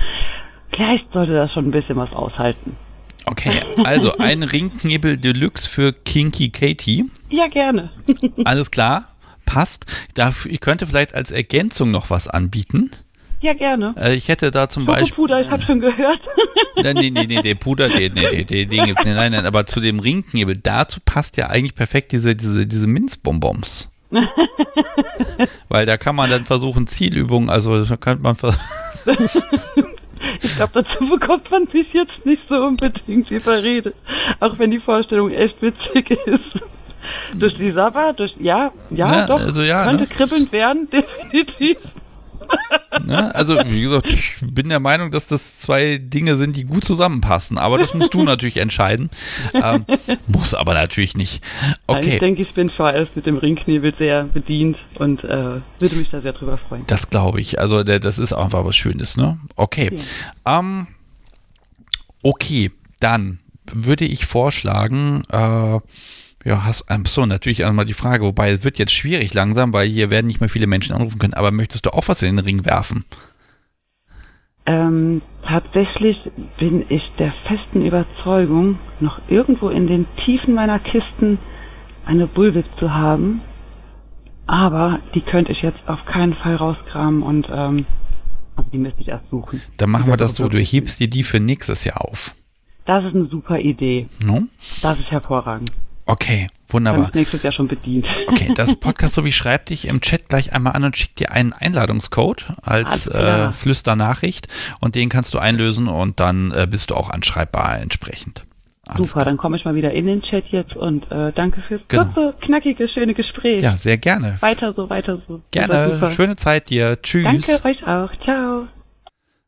Vielleicht sollte das schon ein bisschen was aushalten. Okay, also ein Ringknebel Deluxe für Kinky Katie. Ja, gerne. Alles klar, passt. Ich könnte vielleicht als Ergänzung noch was anbieten. Ja, gerne. Äh, ich hätte da zum Beispiel. Schokopuder, ich habe schon gehört. Nein, nee, nee, nee, der Puder, den, nee, den, den, den gibt's nicht. Nein, nein, aber zu dem Ringknebel, dazu passt ja eigentlich perfekt diese, diese, diese Minzbonbons. Weil da kann man dann versuchen, Zielübungen, also da könnte man Ich glaube, dazu bekommt man mich jetzt nicht so unbedingt überredet. Auch wenn die Vorstellung echt witzig ist. durch die Sabber, durch, ja, ja, Ne, doch, also ja, könnte ne? kribbelnd werden, definitiv. Ne? Also, wie gesagt, ich bin der Meinung, dass das zwei Dinge sind, die gut zusammenpassen. Aber das musst du natürlich entscheiden. Ähm, muss aber natürlich nicht. Okay. Ich denke, ich bin vorerst mit dem Ringknebel sehr bedient und äh, würde mich da sehr drüber freuen. Das glaube ich. Also, der, das ist einfach was Schönes, ne? Okay. Ja. Ähm, okay, dann würde ich vorschlagen, äh, ja, hast so natürlich einmal die Frage, wobei es wird jetzt schwierig langsam, weil hier werden nicht mehr viele Menschen anrufen können, aber möchtest du auch was in den Ring werfen? Ähm, tatsächlich bin ich der festen Überzeugung, noch irgendwo in den Tiefen meiner Kisten eine Bullwhip zu haben. Aber die könnte ich jetzt auf keinen Fall rauskramen und ähm, also die müsste ich erst suchen. Dann machen wir das so, du hebst dir die für nächstes Jahr auf. Das ist eine super Idee. No? Das ist hervorragend. Okay, wunderbar. nächstes Jahr schon bedient. Okay, das Podcast, so wie schreibt dich im Chat gleich einmal an und schickt dir einen Einladungscode als äh, Flüsternachricht und den kannst du einlösen und dann äh, bist du auch anschreibbar entsprechend. Alles Super, klar. dann komme ich mal wieder in den Chat jetzt und äh, danke fürs genau. kurze, knackige, schöne Gespräch. Ja, sehr gerne. Weiter so, weiter so. Gerne. Schöne Zeit dir. Tschüss. Danke euch auch. Ciao.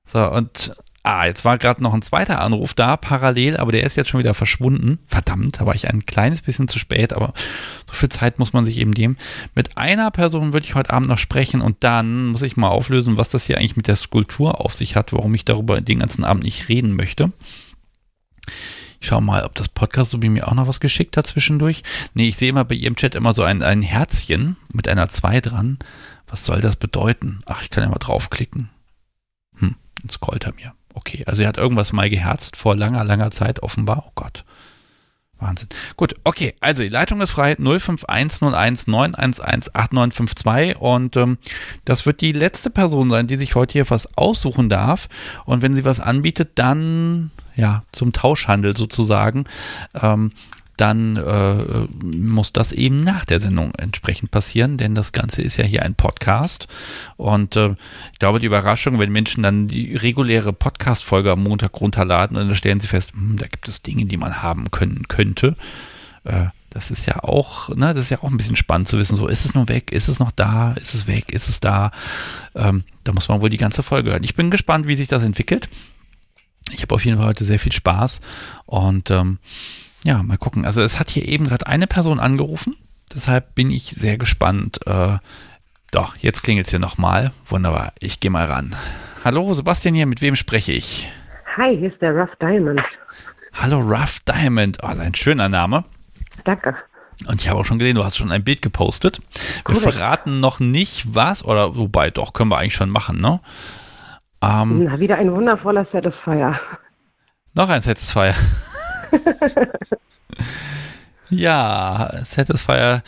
So, und Ah, jetzt war gerade noch ein zweiter Anruf da, parallel, aber der ist jetzt schon wieder verschwunden. Verdammt, da war ich ein kleines bisschen zu spät, aber so viel Zeit muss man sich eben nehmen. Mit einer Person würde ich heute Abend noch sprechen und dann muss ich mal auflösen, was das hier eigentlich mit der Skulptur auf sich hat, warum ich darüber den ganzen Abend nicht reden möchte. Ich schau mal, ob das Podcast so mir auch noch was geschickt hat zwischendurch. Nee, ich sehe immer bei ihrem Chat immer so ein, ein Herzchen mit einer 2 dran. Was soll das bedeuten? Ach, ich kann ja mal draufklicken. Hm, jetzt scrollt er mir. Okay, also er hat irgendwas mal geherzt vor langer, langer Zeit offenbar. Oh Gott. Wahnsinn. Gut, okay, also die Leitung ist frei 051019118952 und ähm, das wird die letzte Person sein, die sich heute hier was aussuchen darf. Und wenn sie was anbietet, dann ja zum Tauschhandel sozusagen. Ähm, dann äh, muss das eben nach der Sendung entsprechend passieren, denn das Ganze ist ja hier ein Podcast. Und äh, ich glaube, die Überraschung, wenn Menschen dann die reguläre Podcast-Folge am Montag runterladen und dann stellen sie fest, hm, da gibt es Dinge, die man haben können könnte. Äh, das ist ja auch, ne, das ist ja auch ein bisschen spannend zu wissen, so ist es nur weg, ist es noch da, ist es weg, ist es da. Ähm, da muss man wohl die ganze Folge hören. Ich bin gespannt, wie sich das entwickelt. Ich habe auf jeden Fall heute sehr viel Spaß und ähm, ja, mal gucken. Also es hat hier eben gerade eine Person angerufen. Deshalb bin ich sehr gespannt. Äh, doch, jetzt klingelt es hier nochmal. Wunderbar. Ich gehe mal ran. Hallo, Sebastian hier. Mit wem spreche ich? Hi, hier ist der Rough Diamond. Hallo, Rough Diamond. Oh, ein schöner Name. Danke. Und ich habe auch schon gesehen, du hast schon ein Bild gepostet. Wir Correct. verraten noch nicht was, oder wobei, doch, können wir eigentlich schon machen, ne? Ähm, Na, wieder ein wundervoller Satisfier. Noch ein Satisfier. ja, Satisfier.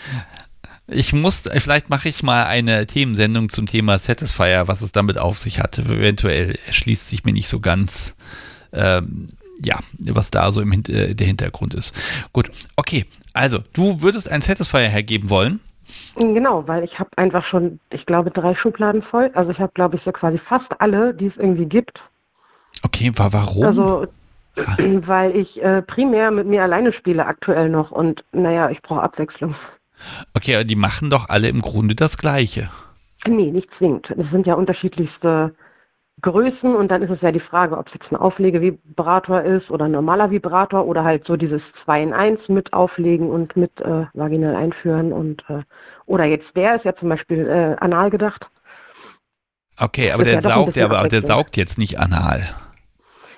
Ich muss, vielleicht mache ich mal eine Themensendung zum Thema Satisfier, was es damit auf sich hat. Eventuell erschließt sich mir nicht so ganz, ähm, ja, was da so im Hin äh, der Hintergrund ist. Gut, okay. Also, du würdest ein Satisfier hergeben wollen? Genau, weil ich habe einfach schon, ich glaube, drei Schubladen voll. Also ich habe, glaube ich, so quasi fast alle, die es irgendwie gibt. Okay, warum? Also weil ich äh, primär mit mir alleine spiele aktuell noch und naja, ich brauche Abwechslung. Okay, aber die machen doch alle im Grunde das Gleiche. Nee, nicht zwingend. Es sind ja unterschiedlichste Größen und dann ist es ja die Frage, ob es jetzt ein Auflegevibrator ist oder ein normaler Vibrator oder halt so dieses 2 in 1 mit auflegen und mit äh, vaginal einführen und äh, oder jetzt der ist ja zum Beispiel äh, anal gedacht. Okay, aber der ja saugt, der, aber der saugt jetzt nicht anal.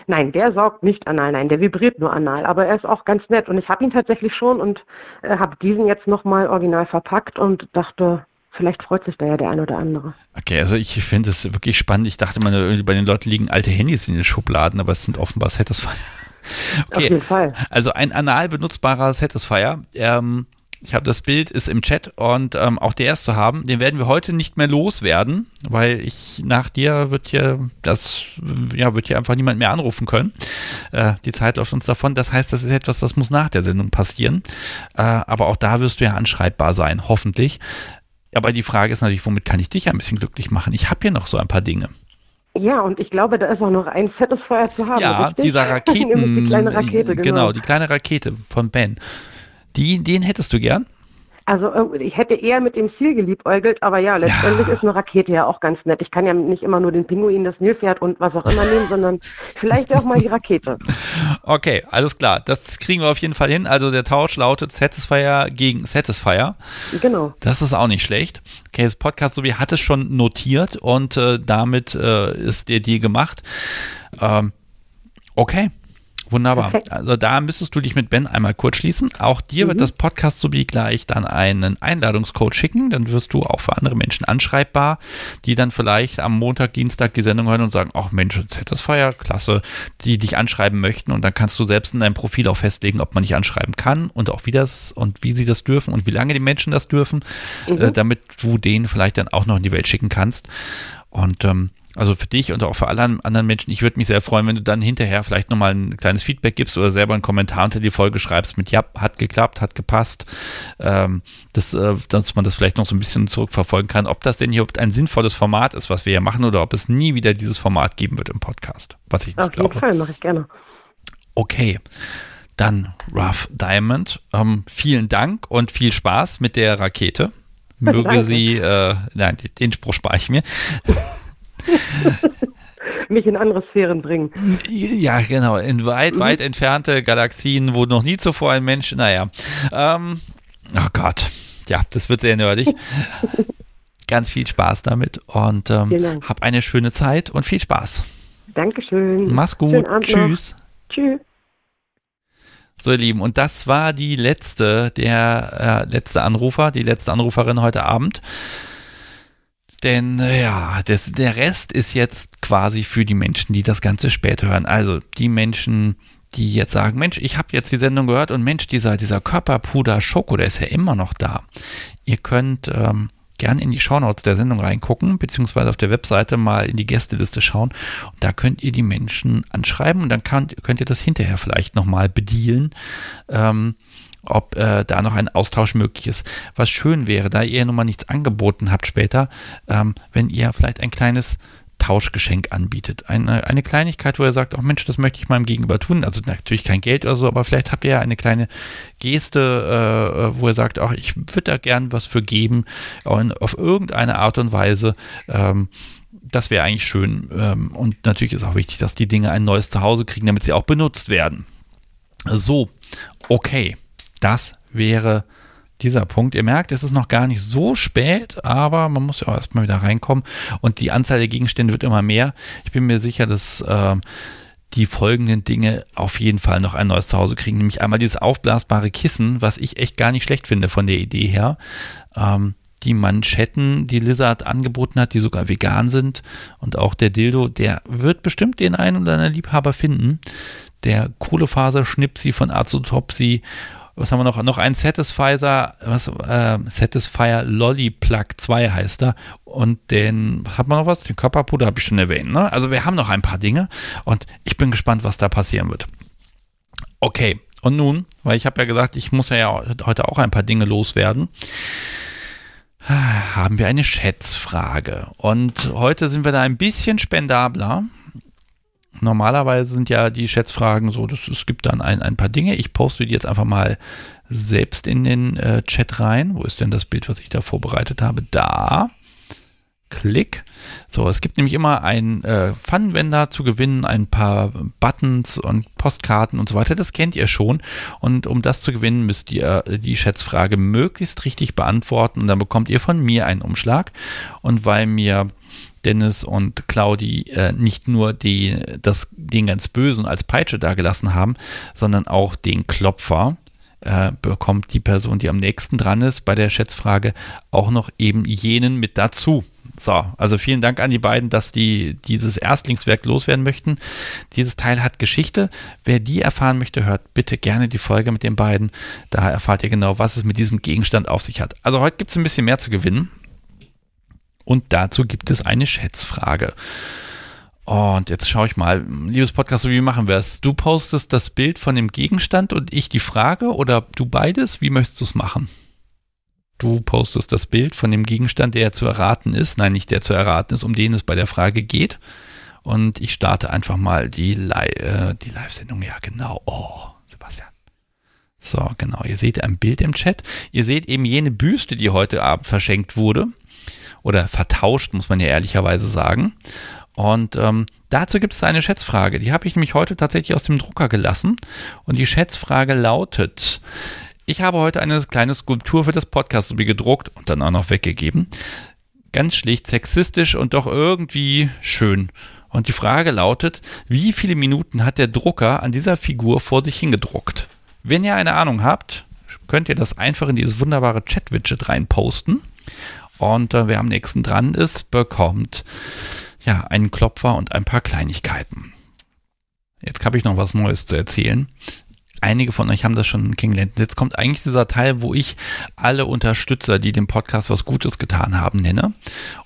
Nein, der saugt nicht anal, nein, der vibriert nur anal, aber er ist auch ganz nett und ich habe ihn tatsächlich schon und äh, habe diesen jetzt nochmal original verpackt und dachte, vielleicht freut sich da ja der eine oder andere. Okay, also ich finde es wirklich spannend. Ich dachte mal, bei den Leuten liegen alte Handys in den Schubladen, aber es sind offenbar Satisfier. Okay, Auf jeden Fall. Also ein anal benutzbarer Satisfier. Ähm, ich habe das Bild, ist im Chat und ähm, auch der ist zu haben. Den werden wir heute nicht mehr loswerden, weil ich nach dir wird hier das, ja, wird hier einfach niemand mehr anrufen können. Äh, die Zeit läuft uns davon. Das heißt, das ist etwas, das muss nach der Sendung passieren. Äh, aber auch da wirst du ja anschreibbar sein, hoffentlich. Aber die Frage ist natürlich, womit kann ich dich ein bisschen glücklich machen? Ich habe hier noch so ein paar Dinge. Ja, und ich glaube, da ist auch noch ein fettes Feuer zu haben. Ja, richtig? dieser Raketen. die kleine Rakete, genau. genau. die kleine Rakete von Ben. Die, den hättest du gern? Also äh, ich hätte eher mit dem Ziel geliebäugelt, aber ja, letztendlich ja. ist eine Rakete ja auch ganz nett. Ich kann ja nicht immer nur den Pinguin, das Nilpferd und was auch immer nehmen, sondern vielleicht auch mal die Rakete. Okay, alles klar. Das kriegen wir auf jeden Fall hin. Also der Tausch lautet Satisfier gegen Satisfier. Genau. Das ist auch nicht schlecht. Okay, das Podcast so wie hat es schon notiert und äh, damit äh, ist der Deal gemacht. Ähm, okay. Wunderbar. Okay. Also da müsstest du dich mit Ben einmal kurz schließen. Auch dir mhm. wird das Podcast sowie gleich dann einen Einladungscode schicken. Dann wirst du auch für andere Menschen anschreibbar, die dann vielleicht am Montag, Dienstag die Sendung hören und sagen, ach Mensch, das Feier, klasse, die dich anschreiben möchten. Und dann kannst du selbst in deinem Profil auch festlegen, ob man dich anschreiben kann und auch wie das und wie sie das dürfen und wie lange die Menschen das dürfen, mhm. äh, damit du denen vielleicht dann auch noch in die Welt schicken kannst. Und ähm, also für dich und auch für alle anderen Menschen, ich würde mich sehr freuen, wenn du dann hinterher vielleicht nochmal ein kleines Feedback gibst oder selber einen Kommentar unter die Folge schreibst mit Ja, hat geklappt, hat gepasst, ähm, das, äh, dass man das vielleicht noch so ein bisschen zurückverfolgen kann, ob das denn hier ein sinnvolles Format ist, was wir hier machen, oder ob es nie wieder dieses Format geben wird im Podcast. Was ich nicht Auf jeden Fall, mache ich gerne. Okay. Dann Rough Diamond. Ähm, vielen Dank und viel Spaß mit der Rakete. Möge sie, äh, nein, den Spruch spare ich mir. mich in andere Sphären bringen. Ja, genau. In weit, mhm. weit entfernte Galaxien, wo noch nie zuvor ein Mensch, naja. Ähm, oh Gott. Ja, das wird sehr nerdig. Ganz viel Spaß damit und ähm, hab eine schöne Zeit und viel Spaß. Dankeschön. Mach's gut. Tschüss. Noch. Tschüss. So, ihr Lieben, und das war die letzte, der äh, letzte Anrufer, die letzte Anruferin heute Abend. Denn ja, das, der Rest ist jetzt quasi für die Menschen, die das Ganze später hören. Also die Menschen, die jetzt sagen, Mensch, ich habe jetzt die Sendung gehört und Mensch, dieser, dieser Körperpuder Schoko, der ist ja immer noch da. Ihr könnt ähm, gern in die Shownotes der Sendung reingucken, beziehungsweise auf der Webseite mal in die Gästeliste schauen. Und da könnt ihr die Menschen anschreiben und dann kann, könnt ihr das hinterher vielleicht nochmal bedienen. Ähm, ob äh, da noch ein Austausch möglich ist. Was schön wäre, da ihr nun mal nichts angeboten habt später, ähm, wenn ihr vielleicht ein kleines Tauschgeschenk anbietet. Eine, eine Kleinigkeit, wo ihr sagt, oh Mensch, das möchte ich meinem Gegenüber tun. Also natürlich kein Geld oder so, aber vielleicht habt ihr ja eine kleine Geste, äh, wo ihr sagt, ach, ich würde da gern was für geben, auf irgendeine Art und Weise. Ähm, das wäre eigentlich schön. Ähm, und natürlich ist auch wichtig, dass die Dinge ein neues Zuhause kriegen, damit sie auch benutzt werden. So, okay das wäre dieser Punkt. Ihr merkt, es ist noch gar nicht so spät, aber man muss ja auch erstmal wieder reinkommen und die Anzahl der Gegenstände wird immer mehr. Ich bin mir sicher, dass äh, die folgenden Dinge auf jeden Fall noch ein neues Zuhause kriegen, nämlich einmal dieses aufblasbare Kissen, was ich echt gar nicht schlecht finde von der Idee her. Ähm, die Manschetten, die Lizard angeboten hat, die sogar vegan sind und auch der Dildo, der wird bestimmt den einen oder anderen Liebhaber finden. Der Kohlefaserschnipsi von Azotopsy was haben wir noch? Noch ein Satisfier, was, äh, Satisfier Lolly Plug 2 heißt er. Und den, hat man noch was? Den Körperpuder habe ich schon erwähnt, ne? Also wir haben noch ein paar Dinge und ich bin gespannt, was da passieren wird. Okay, und nun, weil ich habe ja gesagt, ich muss ja heute auch ein paar Dinge loswerden, haben wir eine Schätzfrage. Und heute sind wir da ein bisschen spendabler normalerweise sind ja die Schätzfragen so, dass, es gibt dann ein, ein paar Dinge. Ich poste die jetzt einfach mal selbst in den äh, Chat rein. Wo ist denn das Bild, was ich da vorbereitet habe? Da. Klick. So, es gibt nämlich immer einen äh, Pfannenwender zu gewinnen, ein paar Buttons und Postkarten und so weiter. Das kennt ihr schon. Und um das zu gewinnen, müsst ihr äh, die Schätzfrage möglichst richtig beantworten. Und dann bekommt ihr von mir einen Umschlag. Und weil mir Dennis und Claudi äh, nicht nur die, das, den ganz Bösen als Peitsche dagelassen haben, sondern auch den Klopfer, äh, bekommt die Person, die am nächsten dran ist, bei der Schätzfrage auch noch eben jenen mit dazu. So, also vielen Dank an die beiden, dass die dieses Erstlingswerk loswerden möchten. Dieses Teil hat Geschichte. Wer die erfahren möchte, hört bitte gerne die Folge mit den beiden. Da erfahrt ihr genau, was es mit diesem Gegenstand auf sich hat. Also heute gibt es ein bisschen mehr zu gewinnen. Und dazu gibt es eine Schätzfrage. Und jetzt schaue ich mal, liebes Podcast, wie machen wir es? Du postest das Bild von dem Gegenstand und ich die Frage oder du beides? Wie möchtest du es machen? Du postest das Bild von dem Gegenstand, der zu erraten ist. Nein, nicht der zu erraten ist, um den es bei der Frage geht. Und ich starte einfach mal die, Li äh, die Live-Sendung. Ja, genau. Oh, Sebastian. So, genau. Ihr seht ein Bild im Chat. Ihr seht eben jene Büste, die heute Abend verschenkt wurde. Oder vertauscht, muss man ja ehrlicherweise sagen. Und ähm, dazu gibt es eine Schätzfrage. Die habe ich nämlich heute tatsächlich aus dem Drucker gelassen. Und die Schätzfrage lautet, ich habe heute eine kleine Skulptur für das Podcast gedruckt und dann auch noch weggegeben. Ganz schlicht sexistisch und doch irgendwie schön. Und die Frage lautet, wie viele Minuten hat der Drucker an dieser Figur vor sich hingedruckt? Wenn ihr eine Ahnung habt, könnt ihr das einfach in dieses wunderbare Chat-Widget reinposten. Und äh, wer am nächsten dran ist, bekommt ja einen Klopfer und ein paar Kleinigkeiten. Jetzt habe ich noch was Neues zu erzählen einige von euch haben das schon kennengelernt. Jetzt kommt eigentlich dieser Teil, wo ich alle Unterstützer, die dem Podcast was Gutes getan haben, nenne.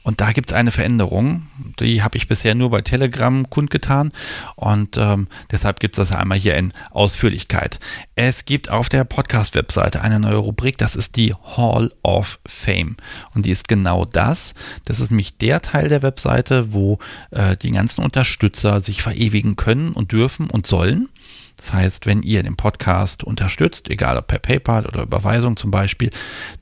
Und da gibt es eine Veränderung. Die habe ich bisher nur bei Telegram kundgetan. Und ähm, deshalb gibt es das einmal hier in Ausführlichkeit. Es gibt auf der Podcast-Webseite eine neue Rubrik. Das ist die Hall of Fame. Und die ist genau das. Das ist nämlich der Teil der Webseite, wo äh, die ganzen Unterstützer sich verewigen können und dürfen und sollen. Das heißt, wenn ihr den Podcast unterstützt, egal ob per PayPal oder Überweisung zum Beispiel,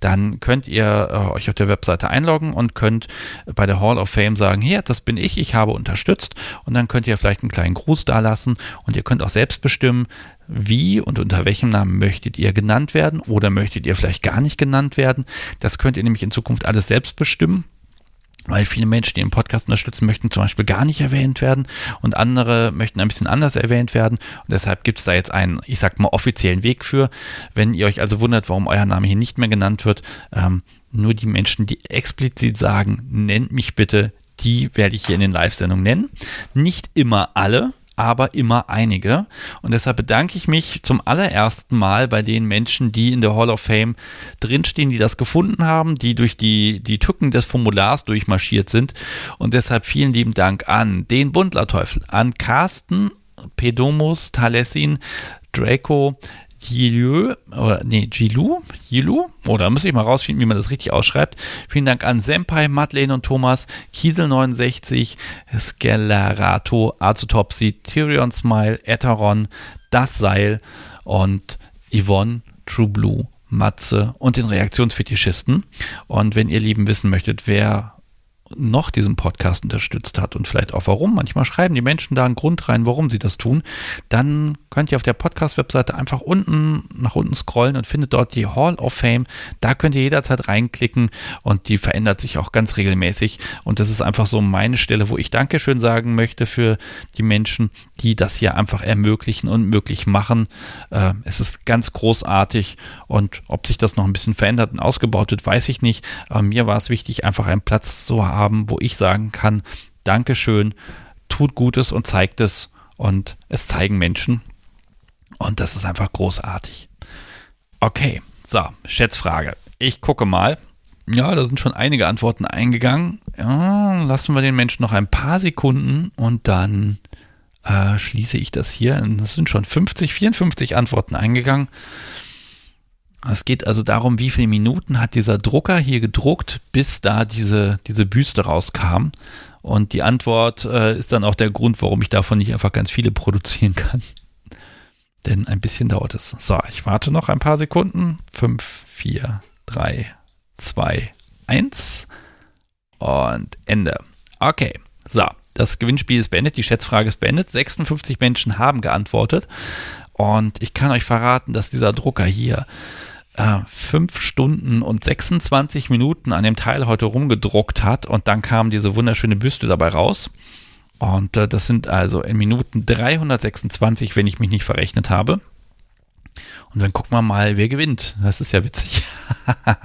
dann könnt ihr äh, euch auf der Webseite einloggen und könnt bei der Hall of Fame sagen, hier, das bin ich, ich habe unterstützt und dann könnt ihr vielleicht einen kleinen Gruß dalassen und ihr könnt auch selbst bestimmen, wie und unter welchem Namen möchtet ihr genannt werden oder möchtet ihr vielleicht gar nicht genannt werden. Das könnt ihr nämlich in Zukunft alles selbst bestimmen weil viele Menschen, die den Podcast unterstützen, möchten zum Beispiel gar nicht erwähnt werden und andere möchten ein bisschen anders erwähnt werden. Und deshalb gibt es da jetzt einen, ich sag mal, offiziellen Weg für. Wenn ihr euch also wundert, warum euer Name hier nicht mehr genannt wird, ähm, nur die Menschen, die explizit sagen, nennt mich bitte, die werde ich hier in den Live-Sendungen nennen. Nicht immer alle, aber immer einige. Und deshalb bedanke ich mich zum allerersten Mal bei den Menschen, die in der Hall of Fame drinstehen, die das gefunden haben, die durch die, die Tücken des Formulars durchmarschiert sind. Und deshalb vielen lieben Dank an den Bundlerteufel, an Carsten, Pedomus, Talessin, Draco, Gilou, oder nee, Gilou, Gilou, oder muss ich mal rausfinden, wie man das richtig ausschreibt. Vielen Dank an Senpai, Madeleine und Thomas, Kiesel69, Skelerato, Azotopsy, Tyrion Smile, Eteron, Das Seil und Yvonne, True Blue, Matze und den Reaktionsfetischisten. Und wenn ihr lieben wissen möchtet, wer noch diesen Podcast unterstützt hat und vielleicht auch warum. Manchmal schreiben die Menschen da einen Grund rein, warum sie das tun. Dann könnt ihr auf der Podcast-Webseite einfach unten nach unten scrollen und findet dort die Hall of Fame. Da könnt ihr jederzeit reinklicken und die verändert sich auch ganz regelmäßig. Und das ist einfach so meine Stelle, wo ich Dankeschön sagen möchte für die Menschen, die das hier einfach ermöglichen und möglich machen. Äh, es ist ganz großartig und ob sich das noch ein bisschen verändert und ausgebaut wird, weiß ich nicht. Aber mir war es wichtig, einfach einen Platz zu haben, wo ich sagen kann, Dankeschön, tut Gutes und zeigt es und es zeigen Menschen. Und das ist einfach großartig. Okay, so, Schätzfrage. Ich gucke mal. Ja, da sind schon einige Antworten eingegangen. Ja, lassen wir den Menschen noch ein paar Sekunden und dann äh, schließe ich das hier. Das sind schon 50, 54 Antworten eingegangen. Es geht also darum, wie viele Minuten hat dieser Drucker hier gedruckt, bis da diese, diese Büste rauskam. Und die Antwort äh, ist dann auch der Grund, warum ich davon nicht einfach ganz viele produzieren kann. Denn ein bisschen dauert es. So, ich warte noch ein paar Sekunden. 5, 4, 3, 2, 1 und Ende. Okay, so, das Gewinnspiel ist beendet, die Schätzfrage ist beendet. 56 Menschen haben geantwortet. Und ich kann euch verraten, dass dieser Drucker hier äh, fünf Stunden und 26 Minuten an dem Teil heute rumgedruckt hat und dann kam diese wunderschöne Büste dabei raus. Und äh, das sind also in Minuten 326, wenn ich mich nicht verrechnet habe. Und dann gucken wir mal, wer gewinnt. Das ist ja witzig.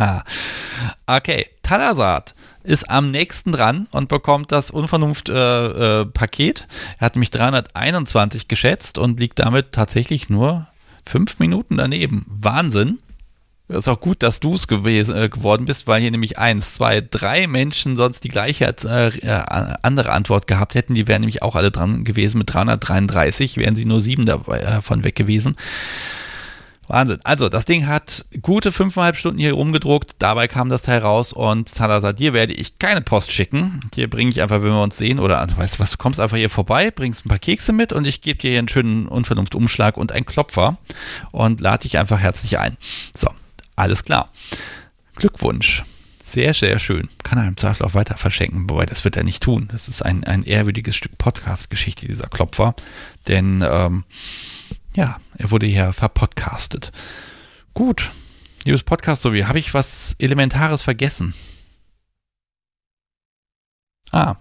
okay, Talasat ist am nächsten dran und bekommt das Unvernunft-Paket. Äh, äh, er hat nämlich 321 geschätzt und liegt damit tatsächlich nur fünf Minuten daneben. Wahnsinn. Ist auch gut, dass du es äh, geworden bist, weil hier nämlich eins, zwei, drei Menschen sonst die gleiche äh, äh, andere Antwort gehabt hätten. Die wären nämlich auch alle dran gewesen. Mit 333 wären sie nur sieben davon weg gewesen. Wahnsinn. Also, das Ding hat gute fünfeinhalb Stunden hier rumgedruckt. Dabei kam das Teil raus und Salazar, dir werde ich keine Post schicken. Hier bringe ich einfach, wenn wir uns sehen, oder weißt du was, du kommst einfach hier vorbei, bringst ein paar Kekse mit und ich gebe dir hier einen schönen Unvernunftumschlag und einen Klopfer und lade dich einfach herzlich ein. So, alles klar. Glückwunsch. Sehr, sehr schön. Kann er im Zweifel auch weiter verschenken, wobei das wird er nicht tun. Das ist ein, ein ehrwürdiges Stück Podcast-Geschichte, dieser Klopfer. Denn, ähm, ja, er wurde hier verpodcastet. Gut, liebes Podcast, so wie habe ich was Elementares vergessen? Ah,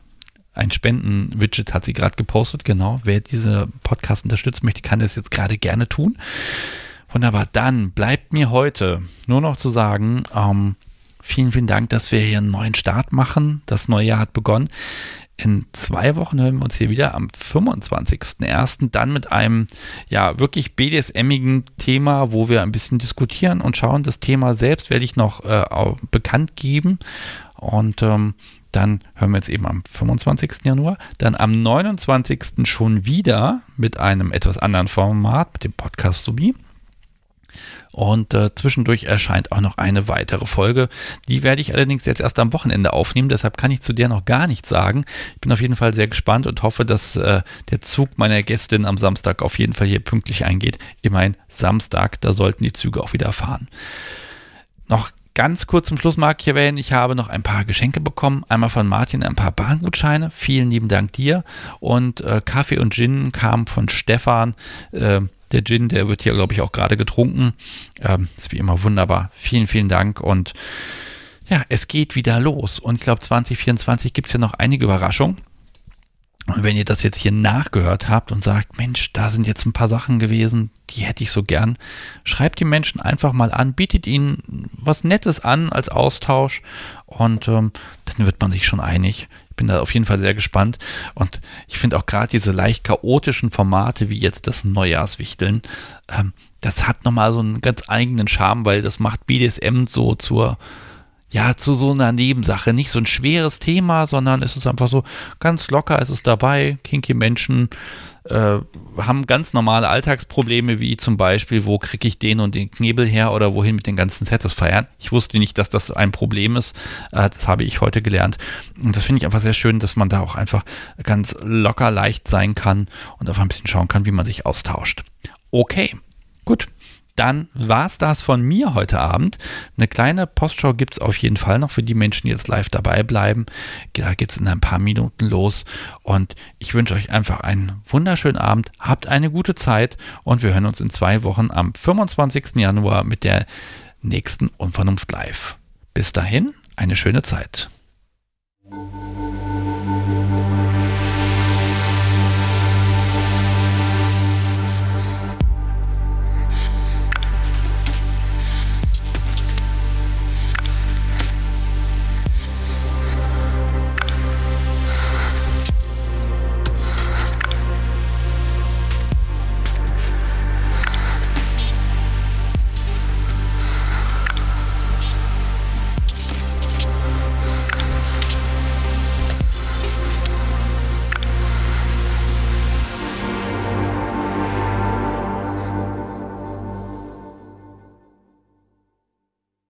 ein Spenden-Widget hat sie gerade gepostet, genau. Wer diese Podcast unterstützen möchte, kann das jetzt gerade gerne tun. Wunderbar, dann bleibt mir heute nur noch zu sagen, ähm, vielen, vielen Dank, dass wir hier einen neuen Start machen. Das neue Jahr hat begonnen. In zwei Wochen hören wir uns hier wieder am 25.01. Dann mit einem ja wirklich BDSMigen Thema, wo wir ein bisschen diskutieren und schauen. Das Thema selbst werde ich noch äh, bekannt geben. Und ähm, dann hören wir jetzt eben am 25. Januar. Dann am 29. schon wieder mit einem etwas anderen Format, mit dem Podcast Subi. Und äh, zwischendurch erscheint auch noch eine weitere Folge. Die werde ich allerdings jetzt erst am Wochenende aufnehmen, deshalb kann ich zu der noch gar nichts sagen. Ich bin auf jeden Fall sehr gespannt und hoffe, dass äh, der Zug meiner Gästin am Samstag auf jeden Fall hier pünktlich eingeht. Immerhin Samstag, da sollten die Züge auch wieder fahren. Noch ganz kurz zum Schluss mag ich erwähnen, ich habe noch ein paar Geschenke bekommen. Einmal von Martin ein paar Bahngutscheine. Vielen lieben Dank dir. Und äh, Kaffee und Gin kam von Stefan. Äh, der Gin, der wird hier, glaube ich, auch gerade getrunken. Ähm, ist wie immer wunderbar. Vielen, vielen Dank. Und ja, es geht wieder los. Und ich glaube, 2024 gibt es ja noch einige Überraschungen. Und wenn ihr das jetzt hier nachgehört habt und sagt, Mensch, da sind jetzt ein paar Sachen gewesen, die hätte ich so gern, schreibt die Menschen einfach mal an, bietet ihnen was Nettes an als Austausch und ähm, dann wird man sich schon einig bin da auf jeden Fall sehr gespannt. Und ich finde auch gerade diese leicht chaotischen Formate wie jetzt das Neujahrswichteln, ähm, das hat nochmal so einen ganz eigenen Charme, weil das macht BDSM so zur, ja, zu so einer Nebensache. Nicht so ein schweres Thema, sondern es ist einfach so ganz locker, es ist dabei, kinky Menschen äh, haben ganz normale Alltagsprobleme, wie zum Beispiel, wo kriege ich den und den Knebel her oder wohin mit den ganzen Satisfiern. Ich wusste nicht, dass das ein Problem ist. Äh, das habe ich heute gelernt. Und das finde ich einfach sehr schön, dass man da auch einfach ganz locker leicht sein kann und einfach ein bisschen schauen kann, wie man sich austauscht. Okay, gut dann war es das von mir heute Abend. Eine kleine Postshow gibt es auf jeden Fall noch für die Menschen, die jetzt live dabei bleiben. Da geht es in ein paar Minuten los. Und ich wünsche euch einfach einen wunderschönen Abend. Habt eine gute Zeit und wir hören uns in zwei Wochen am 25. Januar mit der nächsten Unvernunft Live. Bis dahin, eine schöne Zeit.